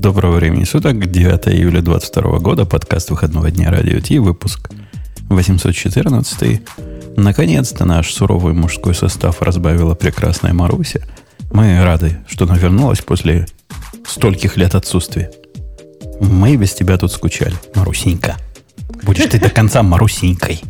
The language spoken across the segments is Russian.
Доброго времени суток, 9 июля 2022 года, подкаст выходного дня Радио Ти, выпуск 814. Наконец-то наш суровый мужской состав разбавила прекрасная Маруся. Мы рады, что она вернулась после стольких лет отсутствия. Мы без тебя тут скучали, Марусенька. Будешь ты до конца Марусенькой.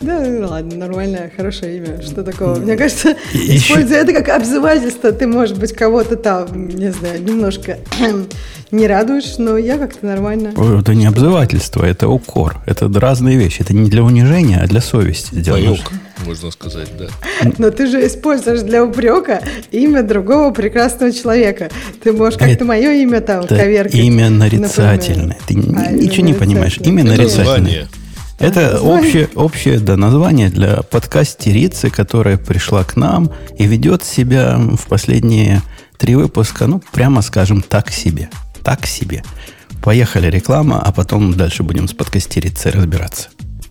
Да, ладно, нормальное, хорошее имя. Что такого? Мне кажется, используя это как обзывательство, ты, может быть, кого-то там, не знаю, немножко не радуешь, но я как-то нормально. Это не обзывательство, это укор. Это разные вещи. Это не для унижения, а для совести сделано. можно сказать, да. Но ты же используешь для упрека имя другого прекрасного человека. Ты можешь как-то мое имя там это коверкать. Имя нарицательное. Ты а, ничего не понимаешь. Имя нарицательное. Это общее, общее да, название для подкастерицы, которая пришла к нам и ведет себя в последние три выпуска, ну, прямо скажем, так себе. Так себе. Поехали реклама, а потом дальше будем с подкастерицей разбираться.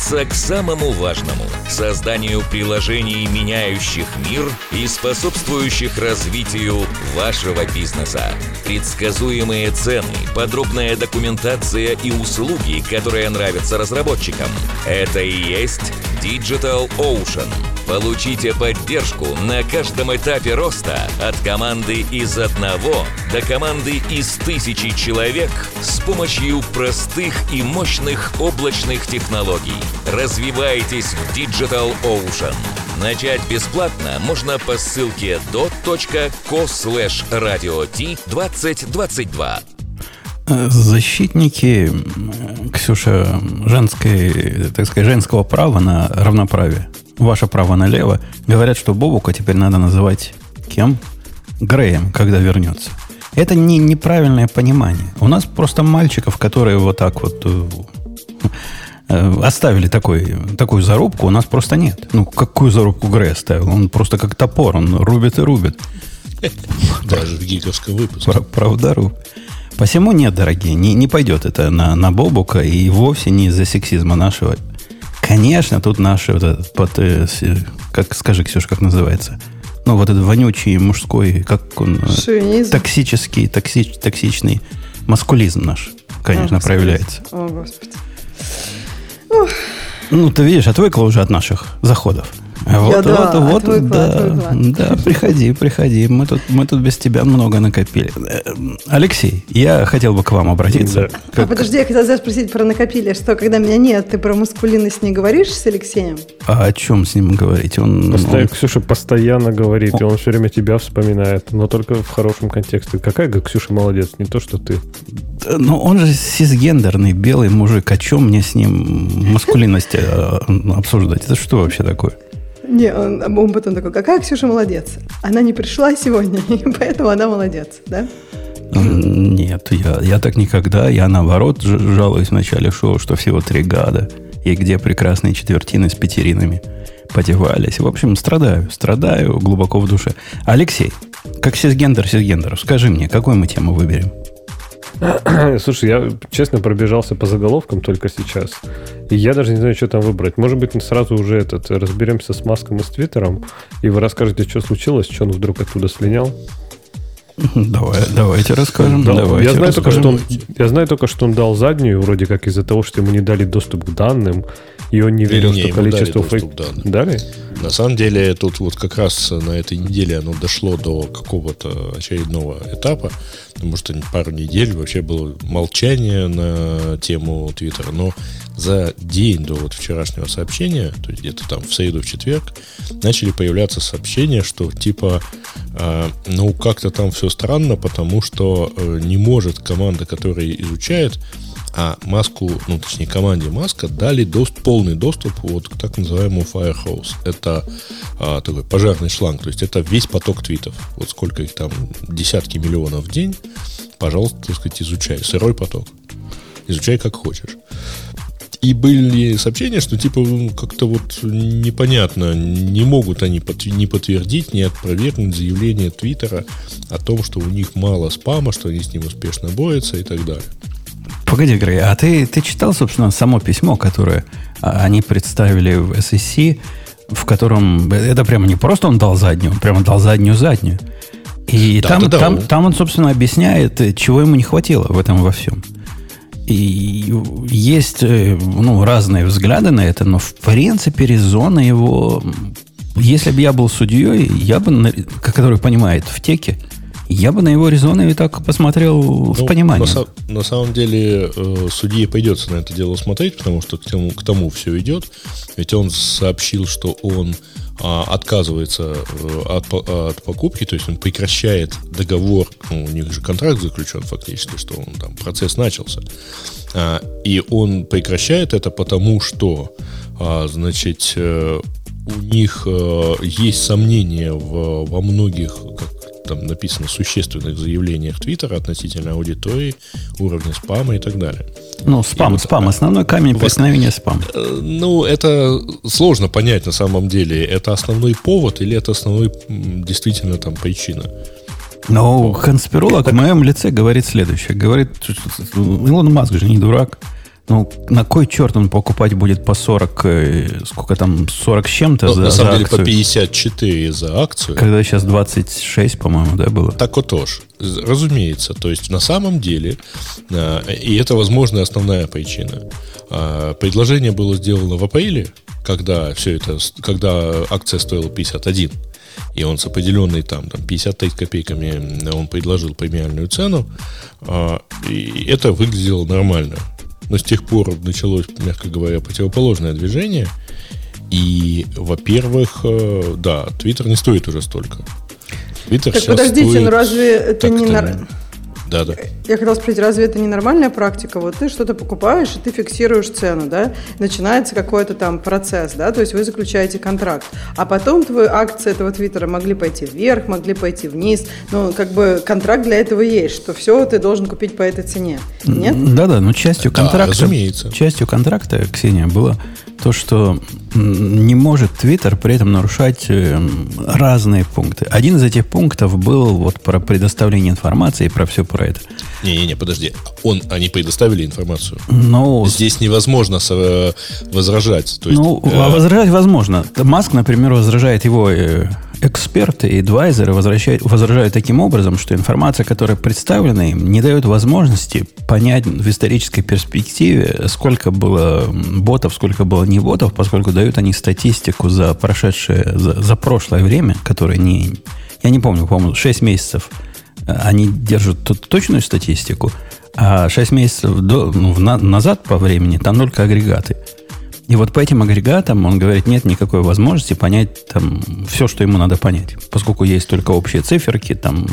вернуться к самому важному – созданию приложений, меняющих мир и способствующих развитию вашего бизнеса. Предсказуемые цены, подробная документация и услуги, которые нравятся разработчикам – это и есть Digital Ocean. Получите поддержку на каждом этапе роста от команды из одного до команды из тысячи человек с помощью простых и мощных облачных технологий. Развивайтесь в Digital Ocean. Начать бесплатно можно по ссылке dot.co slash radio 2022. Защитники, Ксюша, женской, так сказать, женского права на равноправие, ваше право налево, говорят, что Бобука теперь надо называть кем? Греем, когда вернется. Это не, неправильное понимание. У нас просто мальчиков, которые вот так вот э, оставили такой, такую зарубку, у нас просто нет. Ну, какую зарубку Грей оставил? Он просто как топор, он рубит и рубит. Даже в гиковском выпуске. Правда, рубит. Посему нет, дорогие, не, не пойдет это на, на Бобука и вовсе не из-за сексизма нашего. Конечно, тут наши, вот этот, под, э, как скажи, Ксюша, как называется? Ну, вот этот вонючий мужской, как он... Э, Шовинизм. Токсический, токсич, токсичный маскулизм наш, конечно, О, проявляется. О, Господи. Ну, ты видишь, отвыкла уже от наших заходов. Вот, Я, да, вот, вот, да, да, приходи, приходи. Мы тут, мы тут без тебя много накопили. Э, Алексей, я хотел бы к вам обратиться. Да. Как... А подожди, я хотела спросить про накопили. Что, когда меня нет, ты про маскулинность не говоришь с Алексеем? А о чем с ним говорить? Он, Постоянно, он... Ксюша постоянно говорит, он... и он все время тебя вспоминает, но только в хорошем контексте. Какая Ксюша молодец, не то, что ты. Ну, он же сисгендерный, белый мужик. О чем мне с ним маскулинность э, обсуждать? Это что вообще такое? Не, он, он потом такой, какая Ксюша молодец. Она не пришла сегодня, и поэтому она молодец, да? Нет, я, я так никогда. Я наоборот жалуюсь в начале шоу, что всего три гада. И где прекрасные четвертины с пятеринами подевались. В общем, страдаю. Страдаю глубоко в душе. Алексей, как сисгендер сисгендеров, скажи мне, какую мы тему выберем? Слушай, я честно пробежался по заголовкам только сейчас. И я даже не знаю, что там выбрать. Может быть, мы сразу уже этот разберемся с Маском и с Твиттером, и вы расскажете, что случилось, что он вдруг оттуда слинял. Давай, давайте расскажем. Да, давайте я, знаю расскажем. Только, что он, я знаю только, что он дал заднюю, вроде как из-за того, что ему не дали доступ к данным, и он не верил, не, что количество фейк... Дали? На самом деле, тут вот как раз на этой неделе оно дошло до какого-то очередного этапа, потому что пару недель вообще было молчание на тему Твиттера, но за день до вот вчерашнего сообщения, то есть где-то там в среду, в четверг, начали появляться сообщения, что типа, э, ну как-то там все странно, потому что э, не может команда, которая изучает, а маску, ну точнее команде маска дали доступ, полный доступ вот к так называемому Firehose. Это а, такой пожарный шланг, то есть это весь поток твитов. Вот сколько их там, десятки миллионов в день Пожалуйста, так сказать, изучай. Сырой поток. Изучай как хочешь. И были сообщения, что типа как-то вот непонятно, не могут они не подтвердить, не опровергнуть заявление Твиттера о том, что у них мало спама, что они с ним успешно борются и так далее. Погоди, Грей, а ты, ты читал, собственно, само письмо, которое а, они представили в SEC, в котором это прямо не просто он дал заднюю, он прямо дал заднюю-заднюю. И да, там, да, там, да. там он, собственно, объясняет, чего ему не хватило в этом во всем. И есть э, ну, разные взгляды на это, но в принципе резона его... Если бы я был судьей, я бы, который понимает в теке, я бы на его резоны и так посмотрел ну, с пониманием. На, на самом деле, э, судье пойдется на это дело смотреть, потому что к тому, к тому все идет. Ведь он сообщил, что он а, отказывается э, от, от покупки, то есть он прекращает договор, ну, у них же контракт заключен фактически, что он там процесс начался. А, и он прекращает это потому, что, а, значит, э, у них э, есть сомнения в, во многих, как там написано, существенных заявлениях Твиттера относительно аудитории, уровня спама и так далее. Ну, спам, вот, спам. Основной камень преткновения спам. Э, ну, это сложно понять на самом деле. Это основной повод или это основной действительно там причина? Но конспиролог в моем лице говорит следующее. Говорит, Илон Маск же не дурак. Ну, на кой черт он покупать будет по 40, э, сколько там, 40 с чем-то ну, за На самом за деле акцию? по 54 за акцию. Когда сейчас 26, по-моему, да, было? Так вот тоже. Разумеется. То есть на самом деле, э, и это, возможно, основная причина. Э, предложение было сделано в апреле, когда все это, когда акция стоила 51 и он с определенной там, там 53 копейками он предложил премиальную цену, и это выглядело нормально но с тех пор началось, мягко говоря, противоположное движение. И, во-первых, э, да, Твиттер не стоит уже столько. Твиттер так подождите, стоит... ну разве это не... Нар... Да, да. Я хотела спросить, разве это не нормальная практика? Вот ты что-то покупаешь, и ты фиксируешь цену, да? Начинается какой-то там процесс, да? То есть вы заключаете контракт. А потом твои акции этого твиттера могли пойти вверх, могли пойти вниз. Ну, как бы контракт для этого есть, что все ты должен купить по этой цене. Нет? Да-да, но частью контракта... Да, разумеется. Частью контракта, Ксения, было то, что не может Твиттер при этом нарушать э, разные пункты. Один из этих пунктов был вот про предоставление информации и про все про это. Не-не-не, подожди. Он, они предоставили информацию. Но... Ну, Здесь невозможно э, возражать. То есть, ну, э... возражать возможно. Маск, например, возражает его э, эксперты и адвайзеры возражают, возражают таким образом, что информация, которая представлена им, не дает возможности понять в исторической перспективе, сколько было ботов, сколько было не ботов, поскольку дают они статистику за прошедшее, за, за прошлое время, которое не... Я не помню, по-моему, 6 месяцев э, они держат тут точную статистику, а 6 месяцев до, ну, на, назад по времени там только агрегаты. И вот по этим агрегатам он говорит, нет никакой возможности понять там все, что ему надо понять. Поскольку есть только общие циферки, там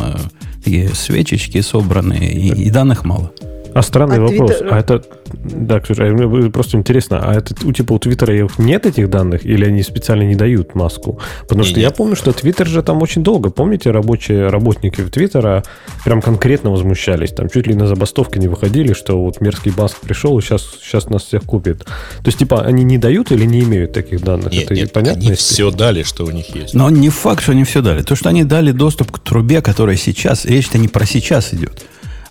э, свечечки собранные, и, и данных мало. А странный а вопрос. Twitter... А это... Да, Ксюша, а мне просто интересно, а это у типа у Твиттера нет этих данных, или они специально не дают маску? Потому что нет. я помню, что Твиттер же там очень долго, помните, рабочие работники Твиттера прям конкретно возмущались, там чуть ли на забастовки не выходили, что вот мерзкий Баск пришел и сейчас, сейчас нас всех купит. То есть, типа, они не дают или не имеют таких данных? Нет, это нет, понятно? Они все дали, что у них есть. Но не факт, что они все дали. То, что они дали доступ к трубе, которая сейчас, речь-то не про сейчас идет.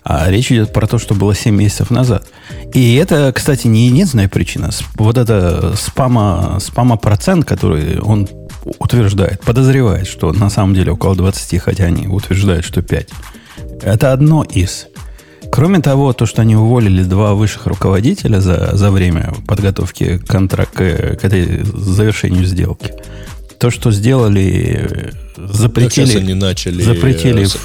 А речь идет про то, что было 7 месяцев назад. И это, кстати, не единственная причина. Вот это спама, спама процент, который он утверждает, подозревает, что на самом деле около 20, хотя они утверждают, что 5. Это одно из. Кроме того, то, что они уволили два высших руководителя за, за время подготовки контракта к этой завершению сделки – то, что сделали, запретили... сейчас они начали запретили фриз.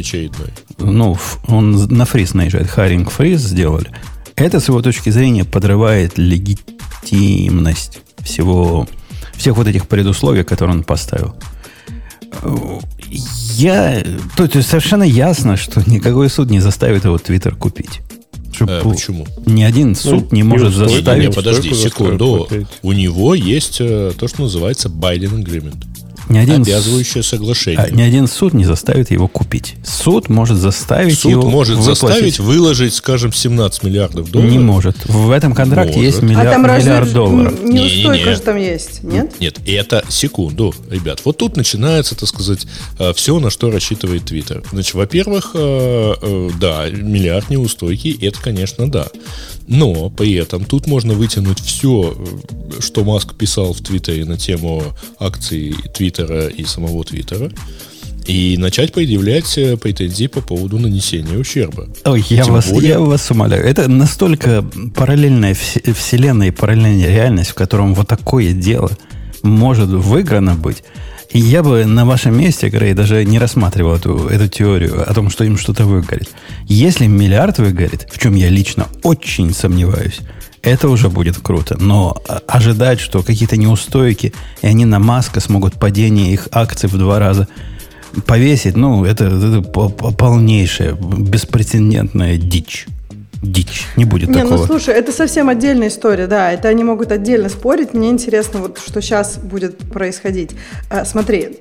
очередной. Ну, он на фриз наезжает. Харинг фриз сделали. Это, с его точки зрения, подрывает легитимность всего, всех вот этих предусловий, которые он поставил. Я, то есть совершенно ясно, что никакой суд не заставит его Твиттер купить. Э, почему? Ни один суд ну, не может заставить... Не, не, подожди секунду. У него есть э, то, что называется Biden Agreement. Ни один обязывающее соглашение. А, ни один суд не заставит его купить. Суд может заставить суд его может выплатить. заставить выложить, скажем, 17 миллиардов долларов. Не может. В этом контракте может. есть миллиард, а там миллиард долларов. Неустойка не, же там есть, нет? Нет, это секунду, ребят. Вот тут начинается, так сказать, э, все, на что рассчитывает Твиттер. Значит, во-первых, э, э, да, миллиард неустойки, это, конечно, да. Но при этом тут можно вытянуть все, что Маск писал в Твиттере на тему акций Твиттера и самого Твиттера, и начать предъявлять э, претензии по поводу нанесения ущерба. Ой, я вас, более... я вас умоляю. Это настолько параллельная вселенная и параллельная реальность, в котором вот такое дело может выиграно быть. Я бы на вашем месте, Грей, даже не рассматривал эту, эту теорию о том, что им что-то выгорит. Если миллиард выгорит, в чем я лично очень сомневаюсь, это уже будет круто. Но ожидать, что какие-то неустойки, и они на Маска смогут падение их акций в два раза повесить, ну, это, это полнейшая, беспрецедентная дичь дичь. Не будет не, ну, такого. Ну, слушай, это совсем отдельная история, да. Это они могут отдельно спорить. Мне интересно, вот что сейчас будет происходить. А, смотри,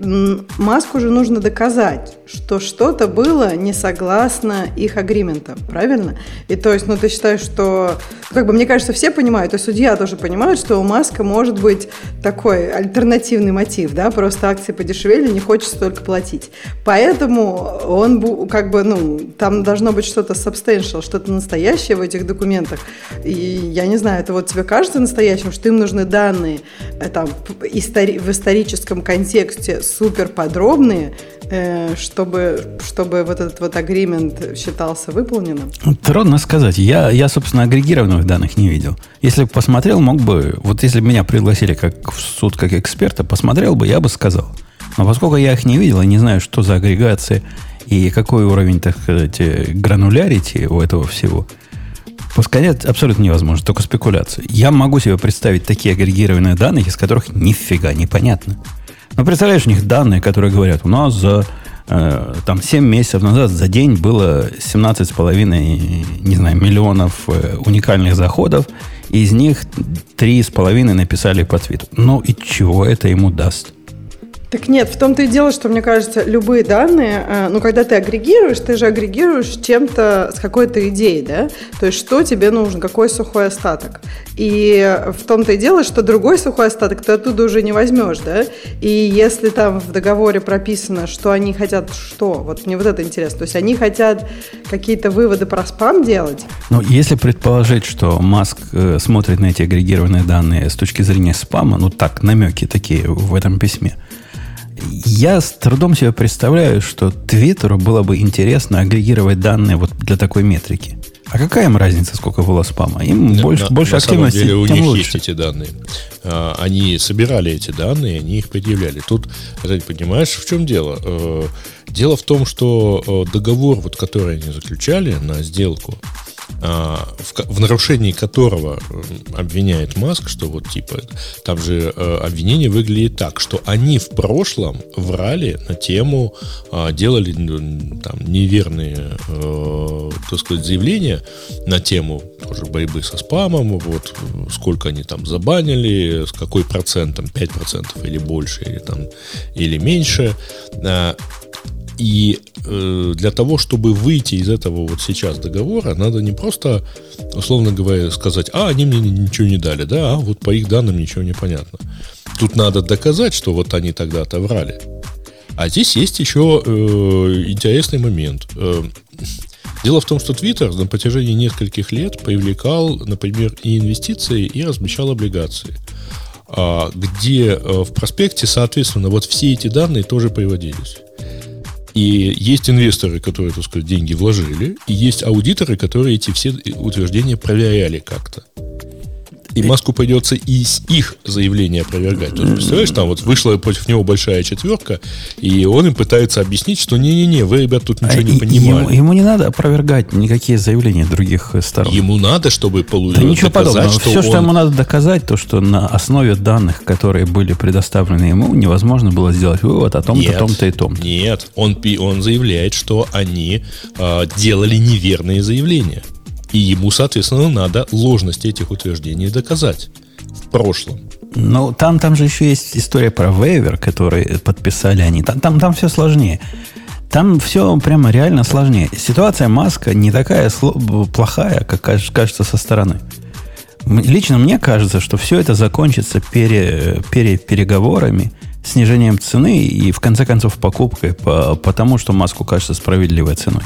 Маску же нужно доказать, что что-то было не согласно их агриментам, правильно? И то есть, ну, ты считаешь, что... Как бы, мне кажется, все понимают, и судья тоже понимает, что у Маска может быть такой альтернативный мотив, да, просто акции подешевели, не хочется только платить. Поэтому он, как бы, ну, там должно быть что-то substantial, что-то настоящее, настоящее в этих документах. И я не знаю, это вот тебе кажется настоящим, что им нужны данные э, там, истори- в историческом контексте супер подробные, э, чтобы, чтобы вот этот вот агримент считался выполненным? Трудно сказать. Я, я, собственно, агрегированных данных не видел. Если бы посмотрел, мог бы... Вот если бы меня пригласили как в суд, как эксперта, посмотрел бы, я бы сказал. Но поскольку я их не видел, и не знаю, что за агрегации и какой уровень, так сказать, гранулярити у этого всего, Пускать абсолютно невозможно, только спекуляция. Я могу себе представить такие агрегированные данные, из которых нифига непонятно. Но представляешь, у них данные, которые говорят, у нас за э, там 7 месяцев назад за день было 17,5 не знаю, миллионов э, уникальных заходов, из них 3,5 написали по твиту. Ну и чего это ему даст? Так нет, в том-то и дело, что, мне кажется, любые данные, э, ну, когда ты агрегируешь, ты же агрегируешь чем-то с какой-то идеей, да? То есть, что тебе нужно, какой сухой остаток. И в том-то и дело, что другой сухой остаток ты оттуда уже не возьмешь, да? И если там в договоре прописано, что они хотят что, вот мне вот это интересно, то есть они хотят какие-то выводы про спам делать? Ну, если предположить, что Маск э, смотрит на эти агрегированные данные с точки зрения спама, ну так, намеки такие в этом письме – я с трудом себе представляю, что Твиттеру было бы интересно агрегировать данные вот для такой метрики. А какая им разница, сколько было спама? Им да, больше, на, больше на активности, самом деле, у них лучше. есть эти данные. А, они собирали эти данные, они их предъявляли. Тут, ты понимаешь, в чем дело? Э, дело в том, что э, договор, вот, который они заключали на сделку, в, в нарушении которого обвиняет Маск, что вот типа там же э, обвинение выглядит так, что они в прошлом врали на тему, э, делали там неверные, э, так сказать, заявления на тему тоже борьбы со спамом, вот сколько они там забанили, с какой процентом, 5% или больше, или там, или меньше. И э, для того, чтобы выйти из этого вот сейчас договора, надо не просто, условно говоря, сказать, а, они мне ничего не дали, да, а вот по их данным ничего не понятно. Тут надо доказать, что вот они тогда-то врали. А здесь есть еще э, интересный момент. Э, дело в том, что Twitter на протяжении нескольких лет привлекал, например, и инвестиции, и размещал облигации а, где э, в проспекте, соответственно, вот все эти данные тоже приводились. И есть инвесторы, которые, так сказать, деньги вложили, и есть аудиторы, которые эти все утверждения проверяли как-то. И Маску придется и их заявление опровергать. То есть, представляешь, там вот вышла против него большая четверка, и он им пытается объяснить, что не-не-не, вы, ребят, тут ничего не понимали. Ему, ему не надо опровергать никакие заявления других сторон. Ему надо, чтобы получить. Да ничего подобного. Что Все, он... что ему надо доказать, то, что на основе данных, которые были предоставлены ему, невозможно было сделать вывод о том-то, том-то и том-то. Нет, он, он заявляет, что они э, делали неверные заявления. И ему, соответственно, надо ложность этих утверждений доказать в прошлом. Ну, там, там же еще есть история про вейвер, который подписали они. Там, там, там все сложнее. Там все прямо реально сложнее. Ситуация Маска не такая плохая, как кажется со стороны. Лично мне кажется, что все это закончится пере, пере, переговорами, снижением цены и, в конце концов, покупкой, по, потому что Маску кажется справедливой ценой.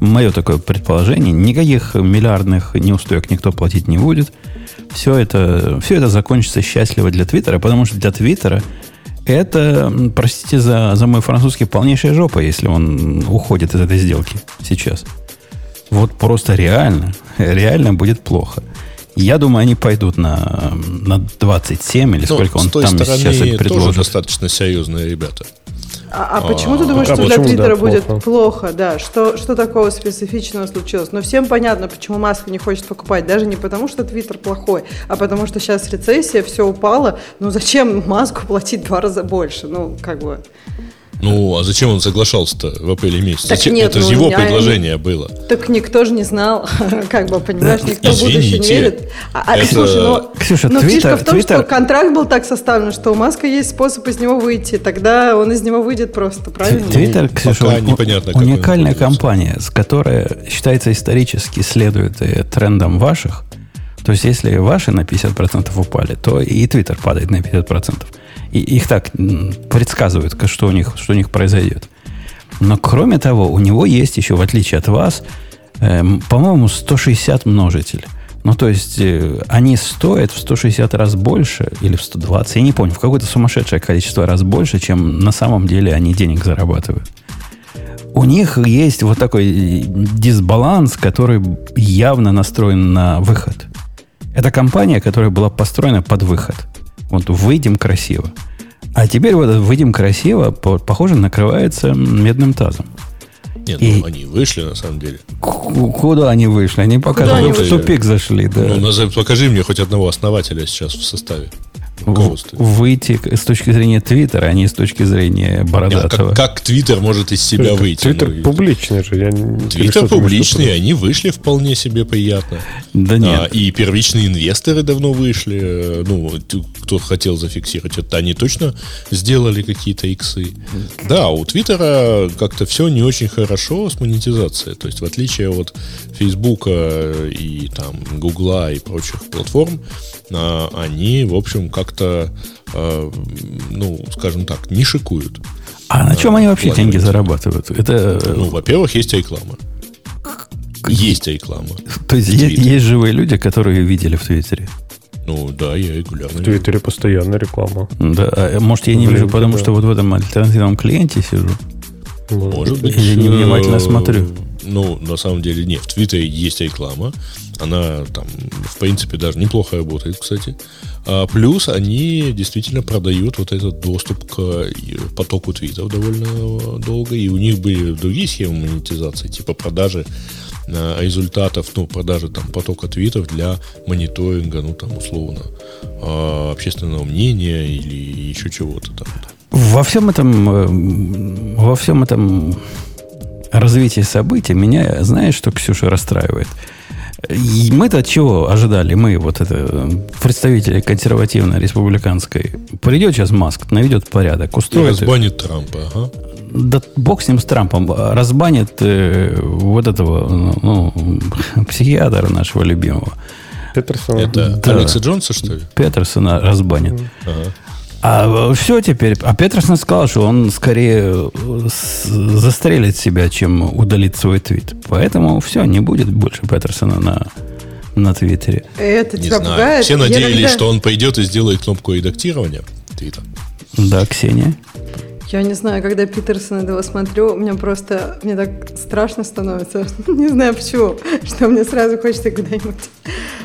Мое такое предположение. Никаких миллиардных неустоек никто платить не будет. Все это, все это закончится счастливо для Твиттера, потому что для Твиттера это, простите за, за мой французский, полнейшая жопа, если он уходит из этой сделки сейчас. Вот просто реально, реально будет плохо. Я думаю, они пойдут на, на 27 или ну, сколько он там сейчас предложит. тоже достаточно серьезные ребята. А, а почему ты думаешь, а, что для Твиттера да, будет плохо? плохо? Да, что, что такого специфичного случилось? Но всем понятно, почему Маск не хочет покупать. Даже не потому, что Твиттер плохой, а потому что сейчас рецессия, все упало. Ну зачем Маску платить два раза больше? Ну, как бы... Ну, а зачем он соглашался-то в апреле месяце? Так нет, это ну, же его предложение не... было. Так никто же не знал, как бы, понимаешь, никто Извините, в будущее не верит. А, а, это... Слушай, ну, Ксюша, но Twitter, фишка в том, Twitter... что контракт был так составлен, что у Маска есть способ из него выйти. Тогда он из него выйдет просто, правильно? Твиттер, Ксюша, Пока непонятно, уникальная компания, с которой считается исторически следует трендам ваших. То есть, если ваши на 50% упали, то и Твиттер падает на 50%. И их так предсказывают, что у них, что у них произойдет. Но кроме того, у него есть еще, в отличие от вас, э, по-моему, 160 множитель. Ну, то есть, э, они стоят в 160 раз больше, или в 120, я не помню, в какое-то сумасшедшее количество раз больше, чем на самом деле они денег зарабатывают. У них есть вот такой дисбаланс, который явно настроен на выход. Это компания, которая была построена под выход. Вот выйдем красиво. А теперь вот выйдем красиво, похоже, накрывается медным тазом. Нет, и... ну они вышли на самом деле. Куда они вышли? Они пока они в тупик зашли, да. Ну, назови, покажи мне хоть одного основателя сейчас в составе. Выйти с точки зрения Твиттера, а не с точки зрения Бородатого. Как, как Твиттер может из себя Твиттер, выйти? Твиттер ну, публичный же. Я Твиттер публичный, они вышли вполне себе приятно. Да нет. А, и первичные инвесторы давно вышли. Ну, кто хотел зафиксировать это, они точно сделали какие-то иксы. Да, у Твиттера как-то все не очень хорошо с монетизацией. То есть, в отличие от Фейсбука и там Гугла и прочих платформ, а, они, в общем, как-то, а, ну, скажем так, не шикуют. А на чем они вообще деньги зарабатывают? Это... Ну, во-первых, есть реклама. Есть реклама. То есть есть, есть живые люди, которые видели в Твиттере? Ну да, я регулярно. В Твиттере постоянно реклама. Да, а, может, я не вижу, потому да. что вот в этом альтернативном клиенте сижу. Может быть. Или невнимательно смотрю. Ну, на самом деле, нет. В Твиттере есть реклама. Она там, в принципе, даже неплохо работает, кстати. А плюс они действительно продают вот этот доступ к потоку твитов довольно долго. И у них были другие схемы монетизации, типа продажи а, результатов, ну, продажи там потока твитов для мониторинга, ну, там, условно, а, общественного мнения или еще чего-то там. Во всем этом, э, во всем этом развитии событий меня, знаешь, что Ксюша расстраивает? Мы-то чего ожидали? Мы, вот это, представители консервативно-республиканской. Придет сейчас Маск, наведет порядок, устроит... И разбанит Трампа, ага. Да бог с ним, с Трампом. Разбанит э, вот этого ну, психиатра нашего любимого. Петерсона. Это да. Алекса Джонса, что ли? Петерсона разбанит. Ага. А все теперь. А Петерсон сказал, что он скорее э, застрелит себя, чем удалит свой твит. Поэтому все, не будет больше Петерсона на, на Твиттере. Это не знаю. Все надеялись, когда... что он пойдет и сделает кнопку редактирования твита. Да, Ксения. Я не знаю, когда Питерсона этого смотрю, мне просто, мне так страшно становится. не знаю почему, что мне сразу хочется куда-нибудь.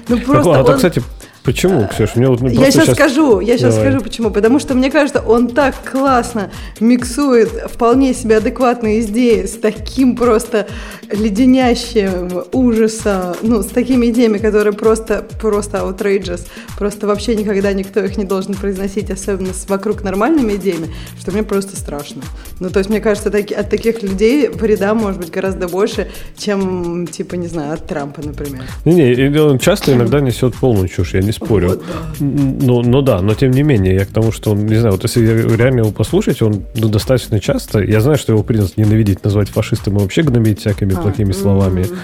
Ну просто. Так, он... а, кстати, Почему, Ксюша? Мне вот я сейчас, сейчас скажу, я сейчас Давай. скажу почему. Потому что мне кажется, он так классно миксует вполне себе адекватные идеи с таким просто леденящим ужаса, ну, с такими идеями, которые просто, просто outrageous, просто вообще никогда никто их не должен произносить, особенно с вокруг нормальными идеями, что мне просто страшно. Ну, то есть, мне кажется, таки, от таких людей вреда может быть гораздо больше, чем, типа, не знаю, от Трампа, например. Не-не, он часто иногда несет полную чушь. Я не спорю. Вот, да. Ну, ну да, но тем не менее, я к тому, что он, не знаю, вот если реально его послушать, он ну, достаточно часто, я знаю, что его принято ненавидеть, назвать фашистом и вообще гнобить всякими а, плохими словами. М-м-м.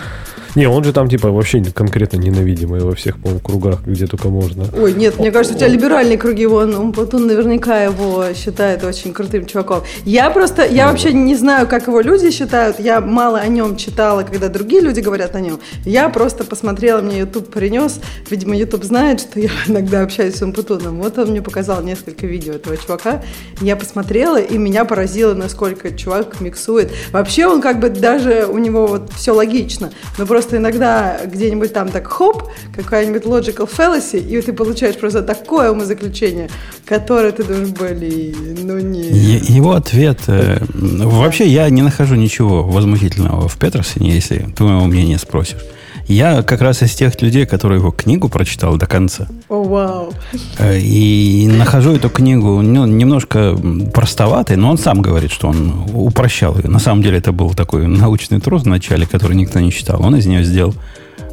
Не, он же там, типа, вообще конкретно ненавидимый во всех, по кругах, где только можно. Ой, нет, мне кажется, у тебя либеральные круги, он, он, он наверняка его считает очень крутым чуваком. Я просто, я ну, вообще не знаю, как его люди считают, я мало о нем читала, когда другие люди говорят о нем. Я просто посмотрела, мне YouTube принес, видимо, YouTube знает, что я иногда общаюсь с Умпутуном. Вот он мне показал несколько видео этого чувака, я посмотрела, и меня поразило, насколько чувак миксует. Вообще он как бы даже, у него вот все логично, но просто просто иногда где-нибудь там так хоп, какая-нибудь logical fallacy, и ты получаешь просто такое умозаключение, которое ты думаешь, блин, ну не. Его ответ... Э, вообще я не нахожу ничего возмутительного в Петерсоне, если ты моего мнения спросишь. Я как раз из тех людей, которые его книгу прочитал до конца. О, oh, вау. Wow. И нахожу эту книгу ну, немножко простоватой, но он сам говорит, что он упрощал ее. На самом деле это был такой научный труд в начале, который никто не читал. Он из нее сделал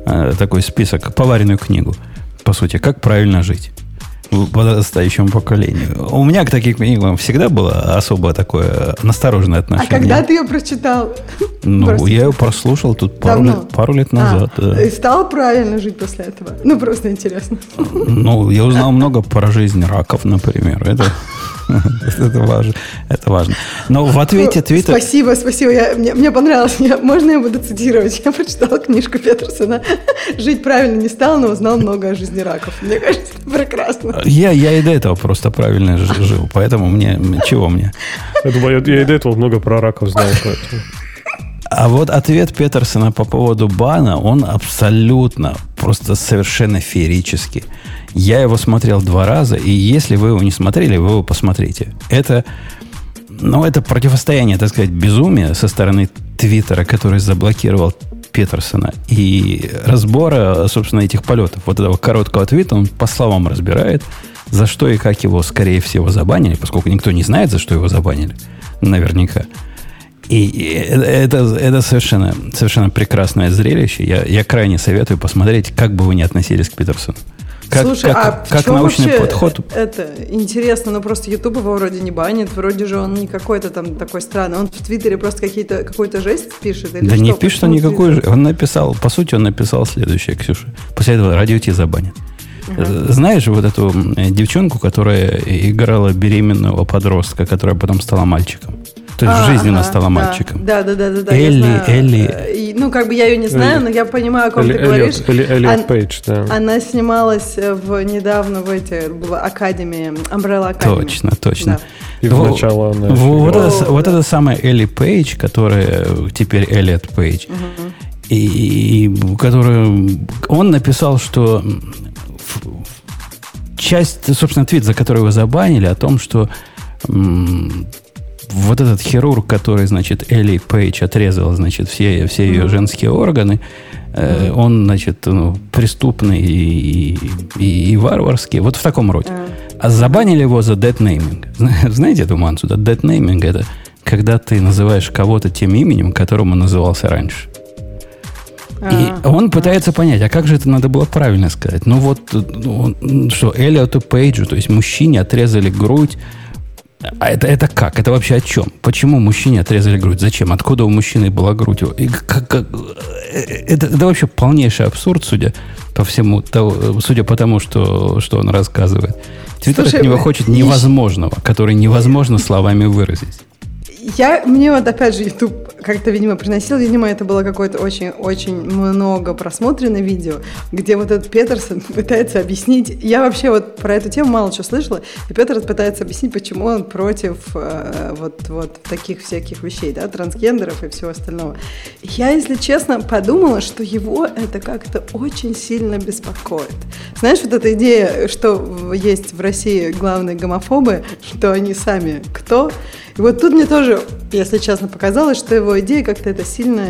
э, такой список, поваренную книгу, по сути, как правильно жить подрастающему поколению. У меня к таким книгам всегда было особо такое настороженное отношение. А когда ты ее прочитал? Ну, просто я ее прослушал тут пару лет, пару лет а, назад. А, да. И стал правильно жить после этого? Ну, просто интересно. Ну, я узнал много про жизнь раков, например. Это Это важно. Это важно. Но в ответе Твиттер... Спасибо, спасибо. Я, мне, мне понравилось. Я, можно я буду цитировать? Я прочитала книжку Петерсона. Жить правильно не стал, но узнал много о жизни раков. Мне кажется, это прекрасно. Я, я и до этого просто правильно жил. Поэтому мне... Чего мне? Я думаю, я, я и до этого много про раков знал. Поэтому. А вот ответ Петерсона по поводу бана, он абсолютно, просто совершенно феерический. Я его смотрел два раза, и если вы его не смотрели, вы его посмотрите. Это, ну, это противостояние, так сказать, безумия со стороны Твиттера, который заблокировал Петерсона, и разбора, собственно, этих полетов. Вот этого короткого твита он по словам разбирает, за что и как его, скорее всего, забанили, поскольку никто не знает, за что его забанили, наверняка. И это, это совершенно, совершенно прекрасное зрелище. Я, я крайне советую посмотреть, как бы вы ни относились к Питерсону. Как, Слушай, как, а как научный подход? Это интересно, но просто YouTube его вроде не банит, вроде же он не какой-то там такой странный. Он в Твиттере просто какие-то какой-то жесть пишет или Да что? не пишет он никакой. Он написал, по сути, он написал следующее, Ксюша. После этого радио Ти забанит. Uh-huh. Знаешь вот эту девчонку, которая играла беременного подростка, которая потом стала мальчиком? То есть а, в жизни ага, она стала мальчиком. Да, да, да, да, да. Элли, Элли. И, ну, как бы я ее не знаю, но я понимаю, о ком Элли, ты говоришь. Элли, Элли Ан- Пейдж, да. Она снималась в недавно в эти в Академии, Umbrella Academy. Точно, точно. Да. И в начало она. Вот, это, вот это самая Элли Пейдж, которая теперь Эллиот Пейдж. Угу. И, и которую он написал, что часть, собственно, твит, за который его забанили, о том, что вот этот хирург, который, значит, Элли Пейдж отрезал, значит, все, все ее женские органы, э, он, значит, ну, преступный и, и, и варварский. Вот в таком роде. А забанили его за naming. Знаете эту мансу? Да, naming это когда ты называешь кого-то тем именем, которым он назывался раньше. И он пытается понять, а как же это надо было правильно сказать? Ну вот, ну, что Эллиоту Пейджу, то есть мужчине отрезали грудь, а это, это как? Это вообще о чем? Почему мужчине отрезали грудь? Зачем? Откуда у мужчины была грудь? И как, как, э, это, это вообще полнейший абсурд, судя по всему, то, судя по тому, что, что он рассказывает. Твиттер от него хочет невозможного, который невозможно словами выразить. Я, мне вот опять же YouTube как-то, видимо, приносил, видимо, это было какое-то очень-очень много просмотренное видео, где вот этот Петерсон пытается объяснить, я вообще вот про эту тему мало чего слышала, и Петерсон пытается объяснить, почему он против э, вот, вот таких всяких вещей, да, трансгендеров и всего остального. Я, если честно, подумала, что его это как-то очень сильно беспокоит. Знаешь, вот эта идея, что есть в России главные гомофобы, что они сами кто, и вот тут мне тоже, если честно, показалось, что его идея как-то это сильно...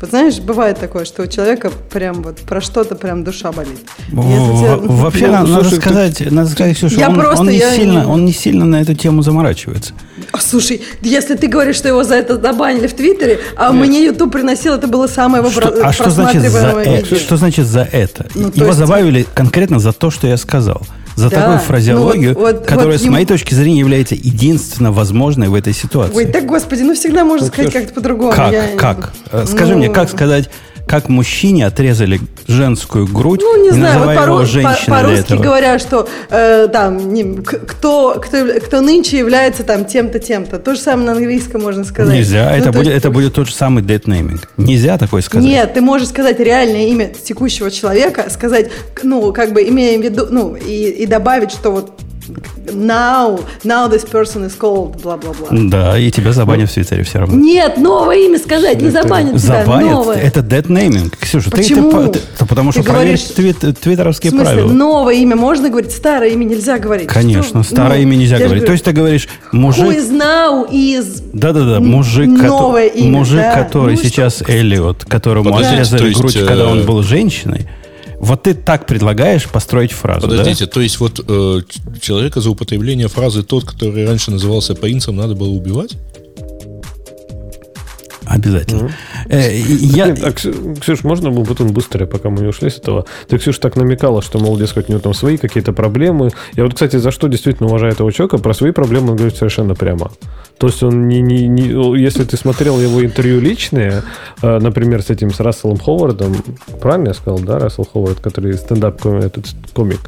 Вот знаешь, бывает такое, что у человека прям вот про что-то прям душа болит. Тебя... Вообще, надо, слушай, сказать, ты... надо сказать, Ксюша, он, просто, он, не я... сильно, он не сильно на эту тему заморачивается. А, слушай, если ты говоришь, что его за это забанили в Твиттере, а Нет. мне YouTube приносил, это было самое его что, А что значит, за это? что значит за это? Ну, его есть... забавили конкретно за то, что я сказал за да. такую фразеологию, ну, вот, вот, которая, вот с ему... моей точки зрения, является единственно возможной в этой ситуации. Ой, так, господи, ну всегда можно ну, сказать как-то по-другому. Как? Я... Как? Э, скажи ну... мне, как сказать как мужчине отрезали женскую грудь, ну, не, не знаю, вот по, по, по-русски говорят, что э, там, не, кто, кто, кто нынче является там тем-то, тем-то. То же самое на английском можно сказать. Нельзя, ну, это, будет, есть... это будет тот же самый dead Нельзя такое сказать. Нет, ты можешь сказать реальное имя текущего человека, сказать, ну, как бы имея в виду, ну, и, и добавить, что вот now, now this person is called, бла-бла-бла. Да, и тебя забанят в Твиттере все равно. Нет, новое имя сказать, не забанят тебя, Забанят? Новое. Это dead naming. Ксюша, Почему? Ты, ты, ты, потому что ты проверишь твит, твиттеровские в смысле, правила. новое имя можно говорить, старое имя нельзя говорить. Конечно, что? старое ну, имя нельзя говорить. Говорю, То есть ты говоришь, мужик... Who is now is... Да-да-да, мужик, новое имя, мужик да. который ну, сейчас что? Эллиот, которому Подождите, отрезали есть, грудь, э... когда он был женщиной, вот ты так предлагаешь построить фразу, Подождите, да? то есть вот э, человека за употребление фразы «тот, который раньше назывался принцем, надо было убивать»? Обязательно. Mm-hmm. Э, я... Нет, а, Ксюш, можно мы потом быстрее, пока мы не ушли с этого? Ты, Ксюш, так намекала, что, мол, дескать, у него там свои какие-то проблемы. Я вот, кстати, за что действительно уважаю этого человека, про свои проблемы он говорит совершенно прямо. То есть он не, не, не... Если ты смотрел его интервью личные, э, например, с этим, с Расселом Ховардом, правильно я сказал, да, Рассел Ховард, который стендап этот комик,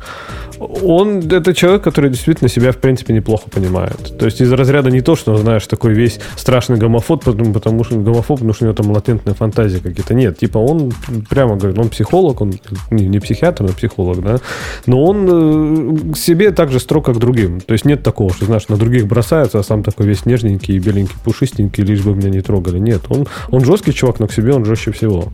он это человек, который действительно себя, в принципе, неплохо понимает. То есть из разряда не то, что, знаешь, такой весь страшный гомофоб, потому, потому что гомофоб, потому что у него там латентные фантазии какие-то. Нет, типа он прямо говорит, он психолог, он не, не психиатр, а психолог, да, но он э, себе так же строг, как другим. То есть нет такого, что, знаешь, на других бросается, а сам такой весь нежненький и беленький, пушистенький, лишь бы меня не трогали. Нет, он, он жесткий чувак, но к себе он жестче всего.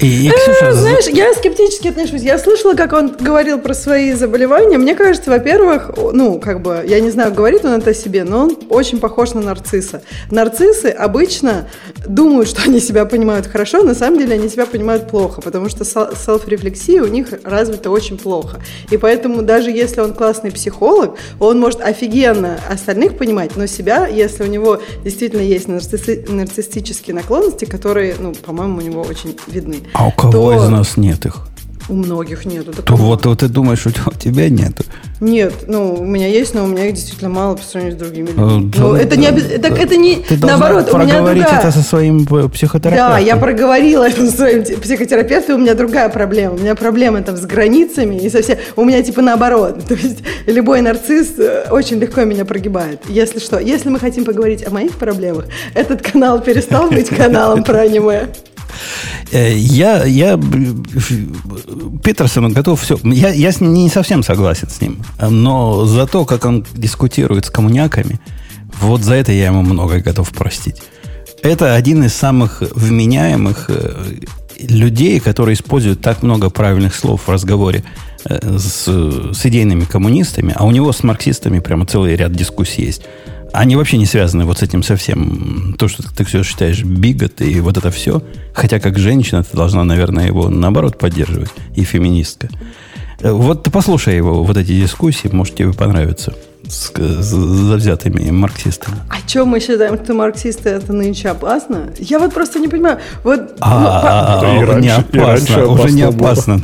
И, и Ксюша... э, знаешь, я скептически отношусь. Я слышала, как он говорил про свои заболевания. Мне кажется, во-первых, ну, как бы, я не знаю, говорит он это о себе, но он очень похож на нарцисса. Нарциссы обычно думают, что они себя понимают хорошо, на самом деле они себя понимают плохо, потому что селф-рефлексия у них развита очень плохо. И поэтому даже если он классный психолог, он может офигенно остальных понимать, но себя, если у него действительно есть нарцисси- нарциссические наклонности, которые, ну, по-моему, у него очень видны. А у кого то... из нас нет их? У многих нету. То вот, вот ты думаешь, у тебя нету? Нет, ну, у меня есть, но у меня их действительно мало по сравнению с другими людьми. Ну, это не обез... так это не ты наоборот, у меня другая... это со своим э, психотерапевтом. Да, я проговорила это со своим психотерапевтом, у меня другая проблема. У меня проблема там с границами и со всем. У меня типа наоборот. То есть любой нарцисс э, очень легко меня прогибает. Если что, если мы хотим поговорить о моих проблемах, этот канал перестал быть каналом про аниме. Э, я, я Питерсону готов все. Я, я не совсем согласен с ним. Но за то, как он дискутирует с коммуняками, вот за это я ему многое готов простить. Это один из самых вменяемых э, людей, которые используют так много правильных слов в разговоре э, с, с идейными коммунистами, а у него с марксистами прямо целый ряд дискуссий есть. Они вообще не связаны вот с этим совсем. То, что ты все считаешь бигот и вот это все. Хотя как женщина ты должна, наверное, его наоборот поддерживать. И феминистка. Э, вот послушай его, вот эти дискуссии, может тебе понравится с, с завзятыми марксистами. А что мы считаем, что марксисты это нынче опасно? Я вот просто не понимаю. Вот, а, ну, не опасно, уже не опасно.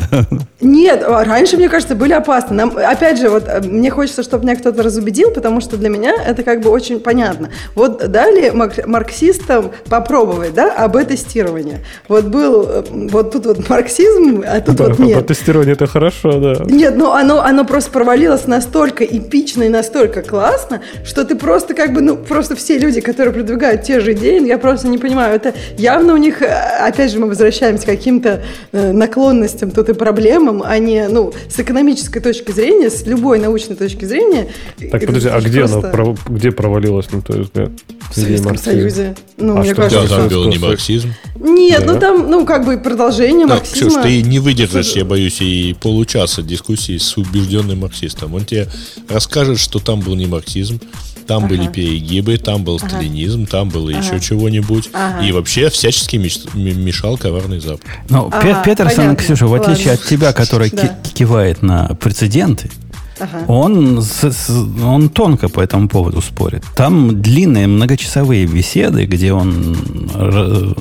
Нет, а раньше, мне кажется, были опасны. Нам, опять же, вот э, мне хочется, чтобы меня кто-то разубедил, потому что для меня это как бы очень понятно. Вот дали марксистам попробовать, да, об тестировании. Вот был, э, вот тут вот марксизм, а тут вот нет. Тестирование это хорошо, да. Нет, ну оно, оно просто провалилось настолько эпично и настолько настолько классно, что ты просто как бы, ну, просто все люди, которые продвигают те же идеи, я просто не понимаю, это явно у них, э, опять же, мы возвращаемся к каким-то э, наклонностям тут и проблемам, а не, ну, с экономической точки зрения, с любой научной точки зрения. Так, подожди, а где просто... оно, где провалилось, ну, то есть, В Советском Союзе. Ну, а мне что, кажется, да, там был не марксизм? Нет, ну, да. ну там, ну, как бы продолжение так, марксизма. Ксюш, ты не выдержишь, я боюсь, и получаса дискуссии с убежденным марксистом. Он тебе расскажет, что там был не марксизм, там ага. были перегибы, там был ага. сталинизм, там было ага. еще чего-нибудь. Ага. И вообще всячески мешал коварный Запад. Ну, ага, Петерсон, понятно. Ксюша, в отличие Ладно. от тебя, который да. кивает на прецеденты, ага. он, он тонко по этому поводу спорит. Там длинные многочасовые беседы, где он...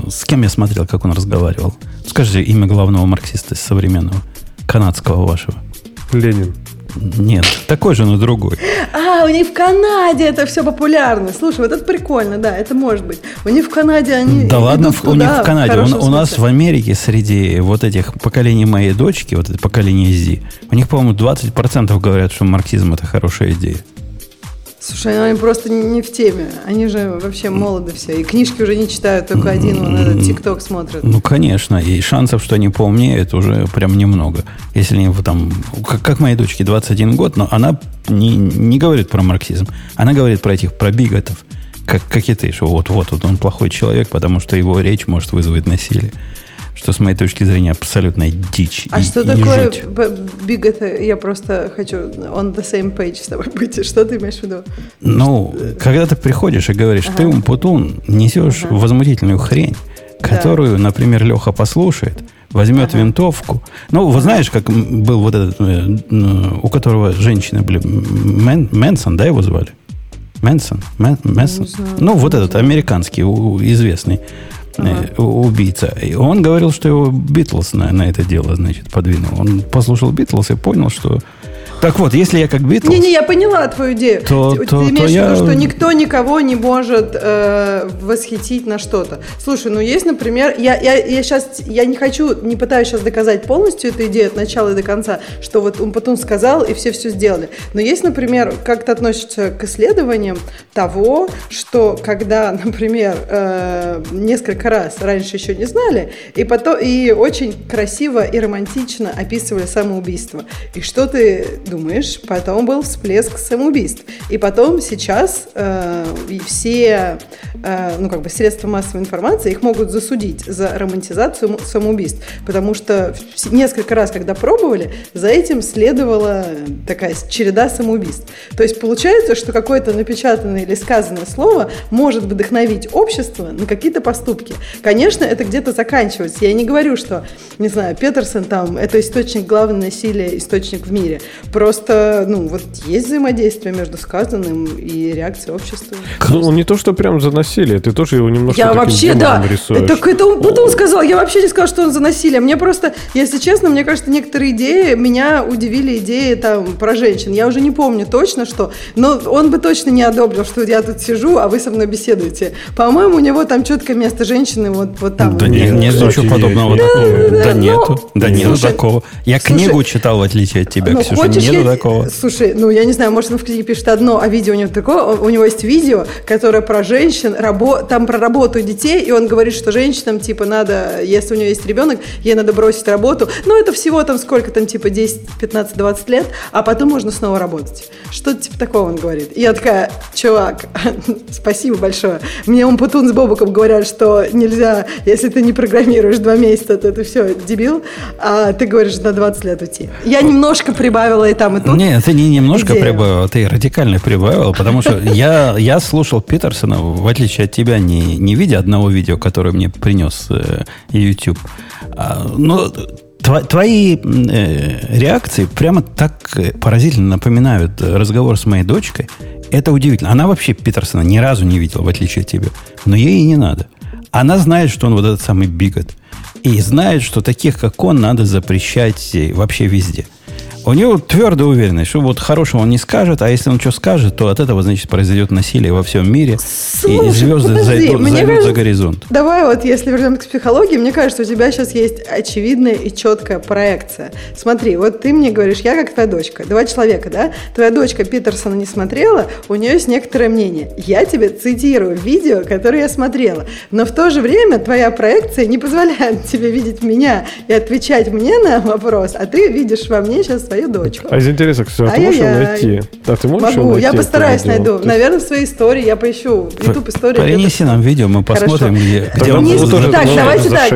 С кем я смотрел, как он разговаривал? Скажите имя главного марксиста современного, канадского вашего. Ленин. Нет, такой же, но другой. А, у них в Канаде это все популярно. Слушай, вот это прикольно, да, это может быть. У них в Канаде они. Да ладно, туда, у них в Канаде. У, у нас в Америке среди вот этих поколений моей дочки, вот это поколение Z, у них, по-моему, 20% говорят, что марксизм это хорошая идея. Слушай, ну, они просто не в теме. Они же вообще молоды все. И книжки уже не читают, только один он этот ТикТок смотрит. Ну, конечно. И шансов, что они поумнеют, уже прям немного. Если они там... Как, как моей дочке 21 год, но она не, не говорит про марксизм. Она говорит про этих, про биготов. Как, как и ты, что вот-вот, вот он плохой человек, потому что его речь может вызвать насилие что с моей точки зрения абсолютная дичь. А и, что и такое big это? Я просто хочу on the same page с тобой быть. Что ты имеешь в виду? Ну, когда ты приходишь и говоришь, ага. ты умпутун, несешь ага. возмутительную хрень, которую, да. например, Леха послушает, возьмет ага. винтовку. Ну, вы знаешь, как был вот этот, э, у которого женщины были, Мэн, Мэнсон, да, его звали? Мэнсон? Мэн, Мэнсон? Ну, вот этот американский, известный ага. Э, убийца. И он говорил, что его Битлз на, на это дело, значит, подвинул. Он послушал Битлз и понял, что так вот, если я как Битлз... Не-не, я поняла твою идею. То, ты, то, ты имеешь то в виду, я... что никто никого не может э, восхитить на что-то. Слушай, ну есть, например, я, я, я сейчас, я не хочу, не пытаюсь сейчас доказать полностью эту идею от начала и до конца, что вот он потом сказал, и все все сделали. Но есть, например, как ты относишься к исследованиям того, что когда, например, э, несколько раз раньше еще не знали, и потом и очень красиво и романтично описывали самоубийство. И что ты думаешь, потом был всплеск самоубийств. И потом сейчас э, все э, ну, как бы средства массовой информации их могут засудить за романтизацию самоубийств. Потому что несколько раз, когда пробовали, за этим следовала такая череда самоубийств. То есть получается, что какое-то напечатанное или сказанное слово может вдохновить общество на какие-то поступки. Конечно, это где-то заканчивается. Я не говорю, что, не знаю, Петерсон там это источник главного насилия, источник в мире. Просто, ну, вот есть взаимодействие между сказанным и реакцией общества. Ну, не то, что прям за насилие, ты тоже его немножко Я вообще, да. Рисуешь. Так это он потом сказал, я вообще не сказал, что он за насилие. Мне просто, если честно, мне кажется, некоторые идеи, меня удивили идеи там про женщин. Я уже не помню точно, что, но он бы точно не одобрил, что я тут сижу, а вы со мной беседуете. По-моему, у него там четко место женщины вот, вот там. Да нет, нет ничего подобного. Да, нету. Да нету такого. Я книгу читал, в отличие от тебя, Ксюша. Нету такого. Слушай, ну я не знаю, может он в книге пишет одно, а видео у него такое. У него есть видео, которое про женщин, рабо, там про работу детей, и он говорит, что женщинам, типа, надо, если у нее есть ребенок, ей надо бросить работу. Ну, это всего там сколько там, типа, 10, 15, 20 лет, а потом можно снова работать. Что-то типа такого он говорит. И я такая, чувак, спасибо большое. Мне он Путун с Бобуком говорят, что нельзя, если ты не программируешь два месяца, то это все дебил, а ты говоришь, на 20 лет уйти. Я немножко прибавила там и тут. Нет, ты не немножко идею. прибавил, ты радикально прибавил, потому что я, я слушал Питерсона, в отличие от тебя, не, не видя одного видео, которое мне принес э, YouTube. А, но твои э, реакции прямо так э, поразительно напоминают разговор с моей дочкой. Это удивительно. Она вообще Питерсона ни разу не видела, в отличие от тебя. Но ей и не надо. Она знает, что он вот этот самый бигот. И знает, что таких, как он, надо запрещать вообще везде. У него твердая уверенность, что вот хорошего он не скажет, а если он что скажет, то от этого, значит, произойдет насилие во всем мире, Слушай, и звезды подожди, зайдут, зайдут кажется, за горизонт. Давай вот, если вернемся к психологии, мне кажется, у тебя сейчас есть очевидная и четкая проекция. Смотри, вот ты мне говоришь, я как твоя дочка, два человека, да? Твоя дочка Питерсона не смотрела, у нее есть некоторое мнение. Я тебе цитирую видео, которое я смотрела, но в то же время твоя проекция не позволяет тебе видеть меня и отвечать мне на вопрос, а ты видишь во мне сейчас свою дочку. А из интереса, кстати, а ты можешь его найти? А ты можешь Могу, найти, я постараюсь найду. Есть... Наверное, в своей истории я поищу. YouTube истории. Принеси нам видео, мы посмотрим, где, где он был. Так, давайте так.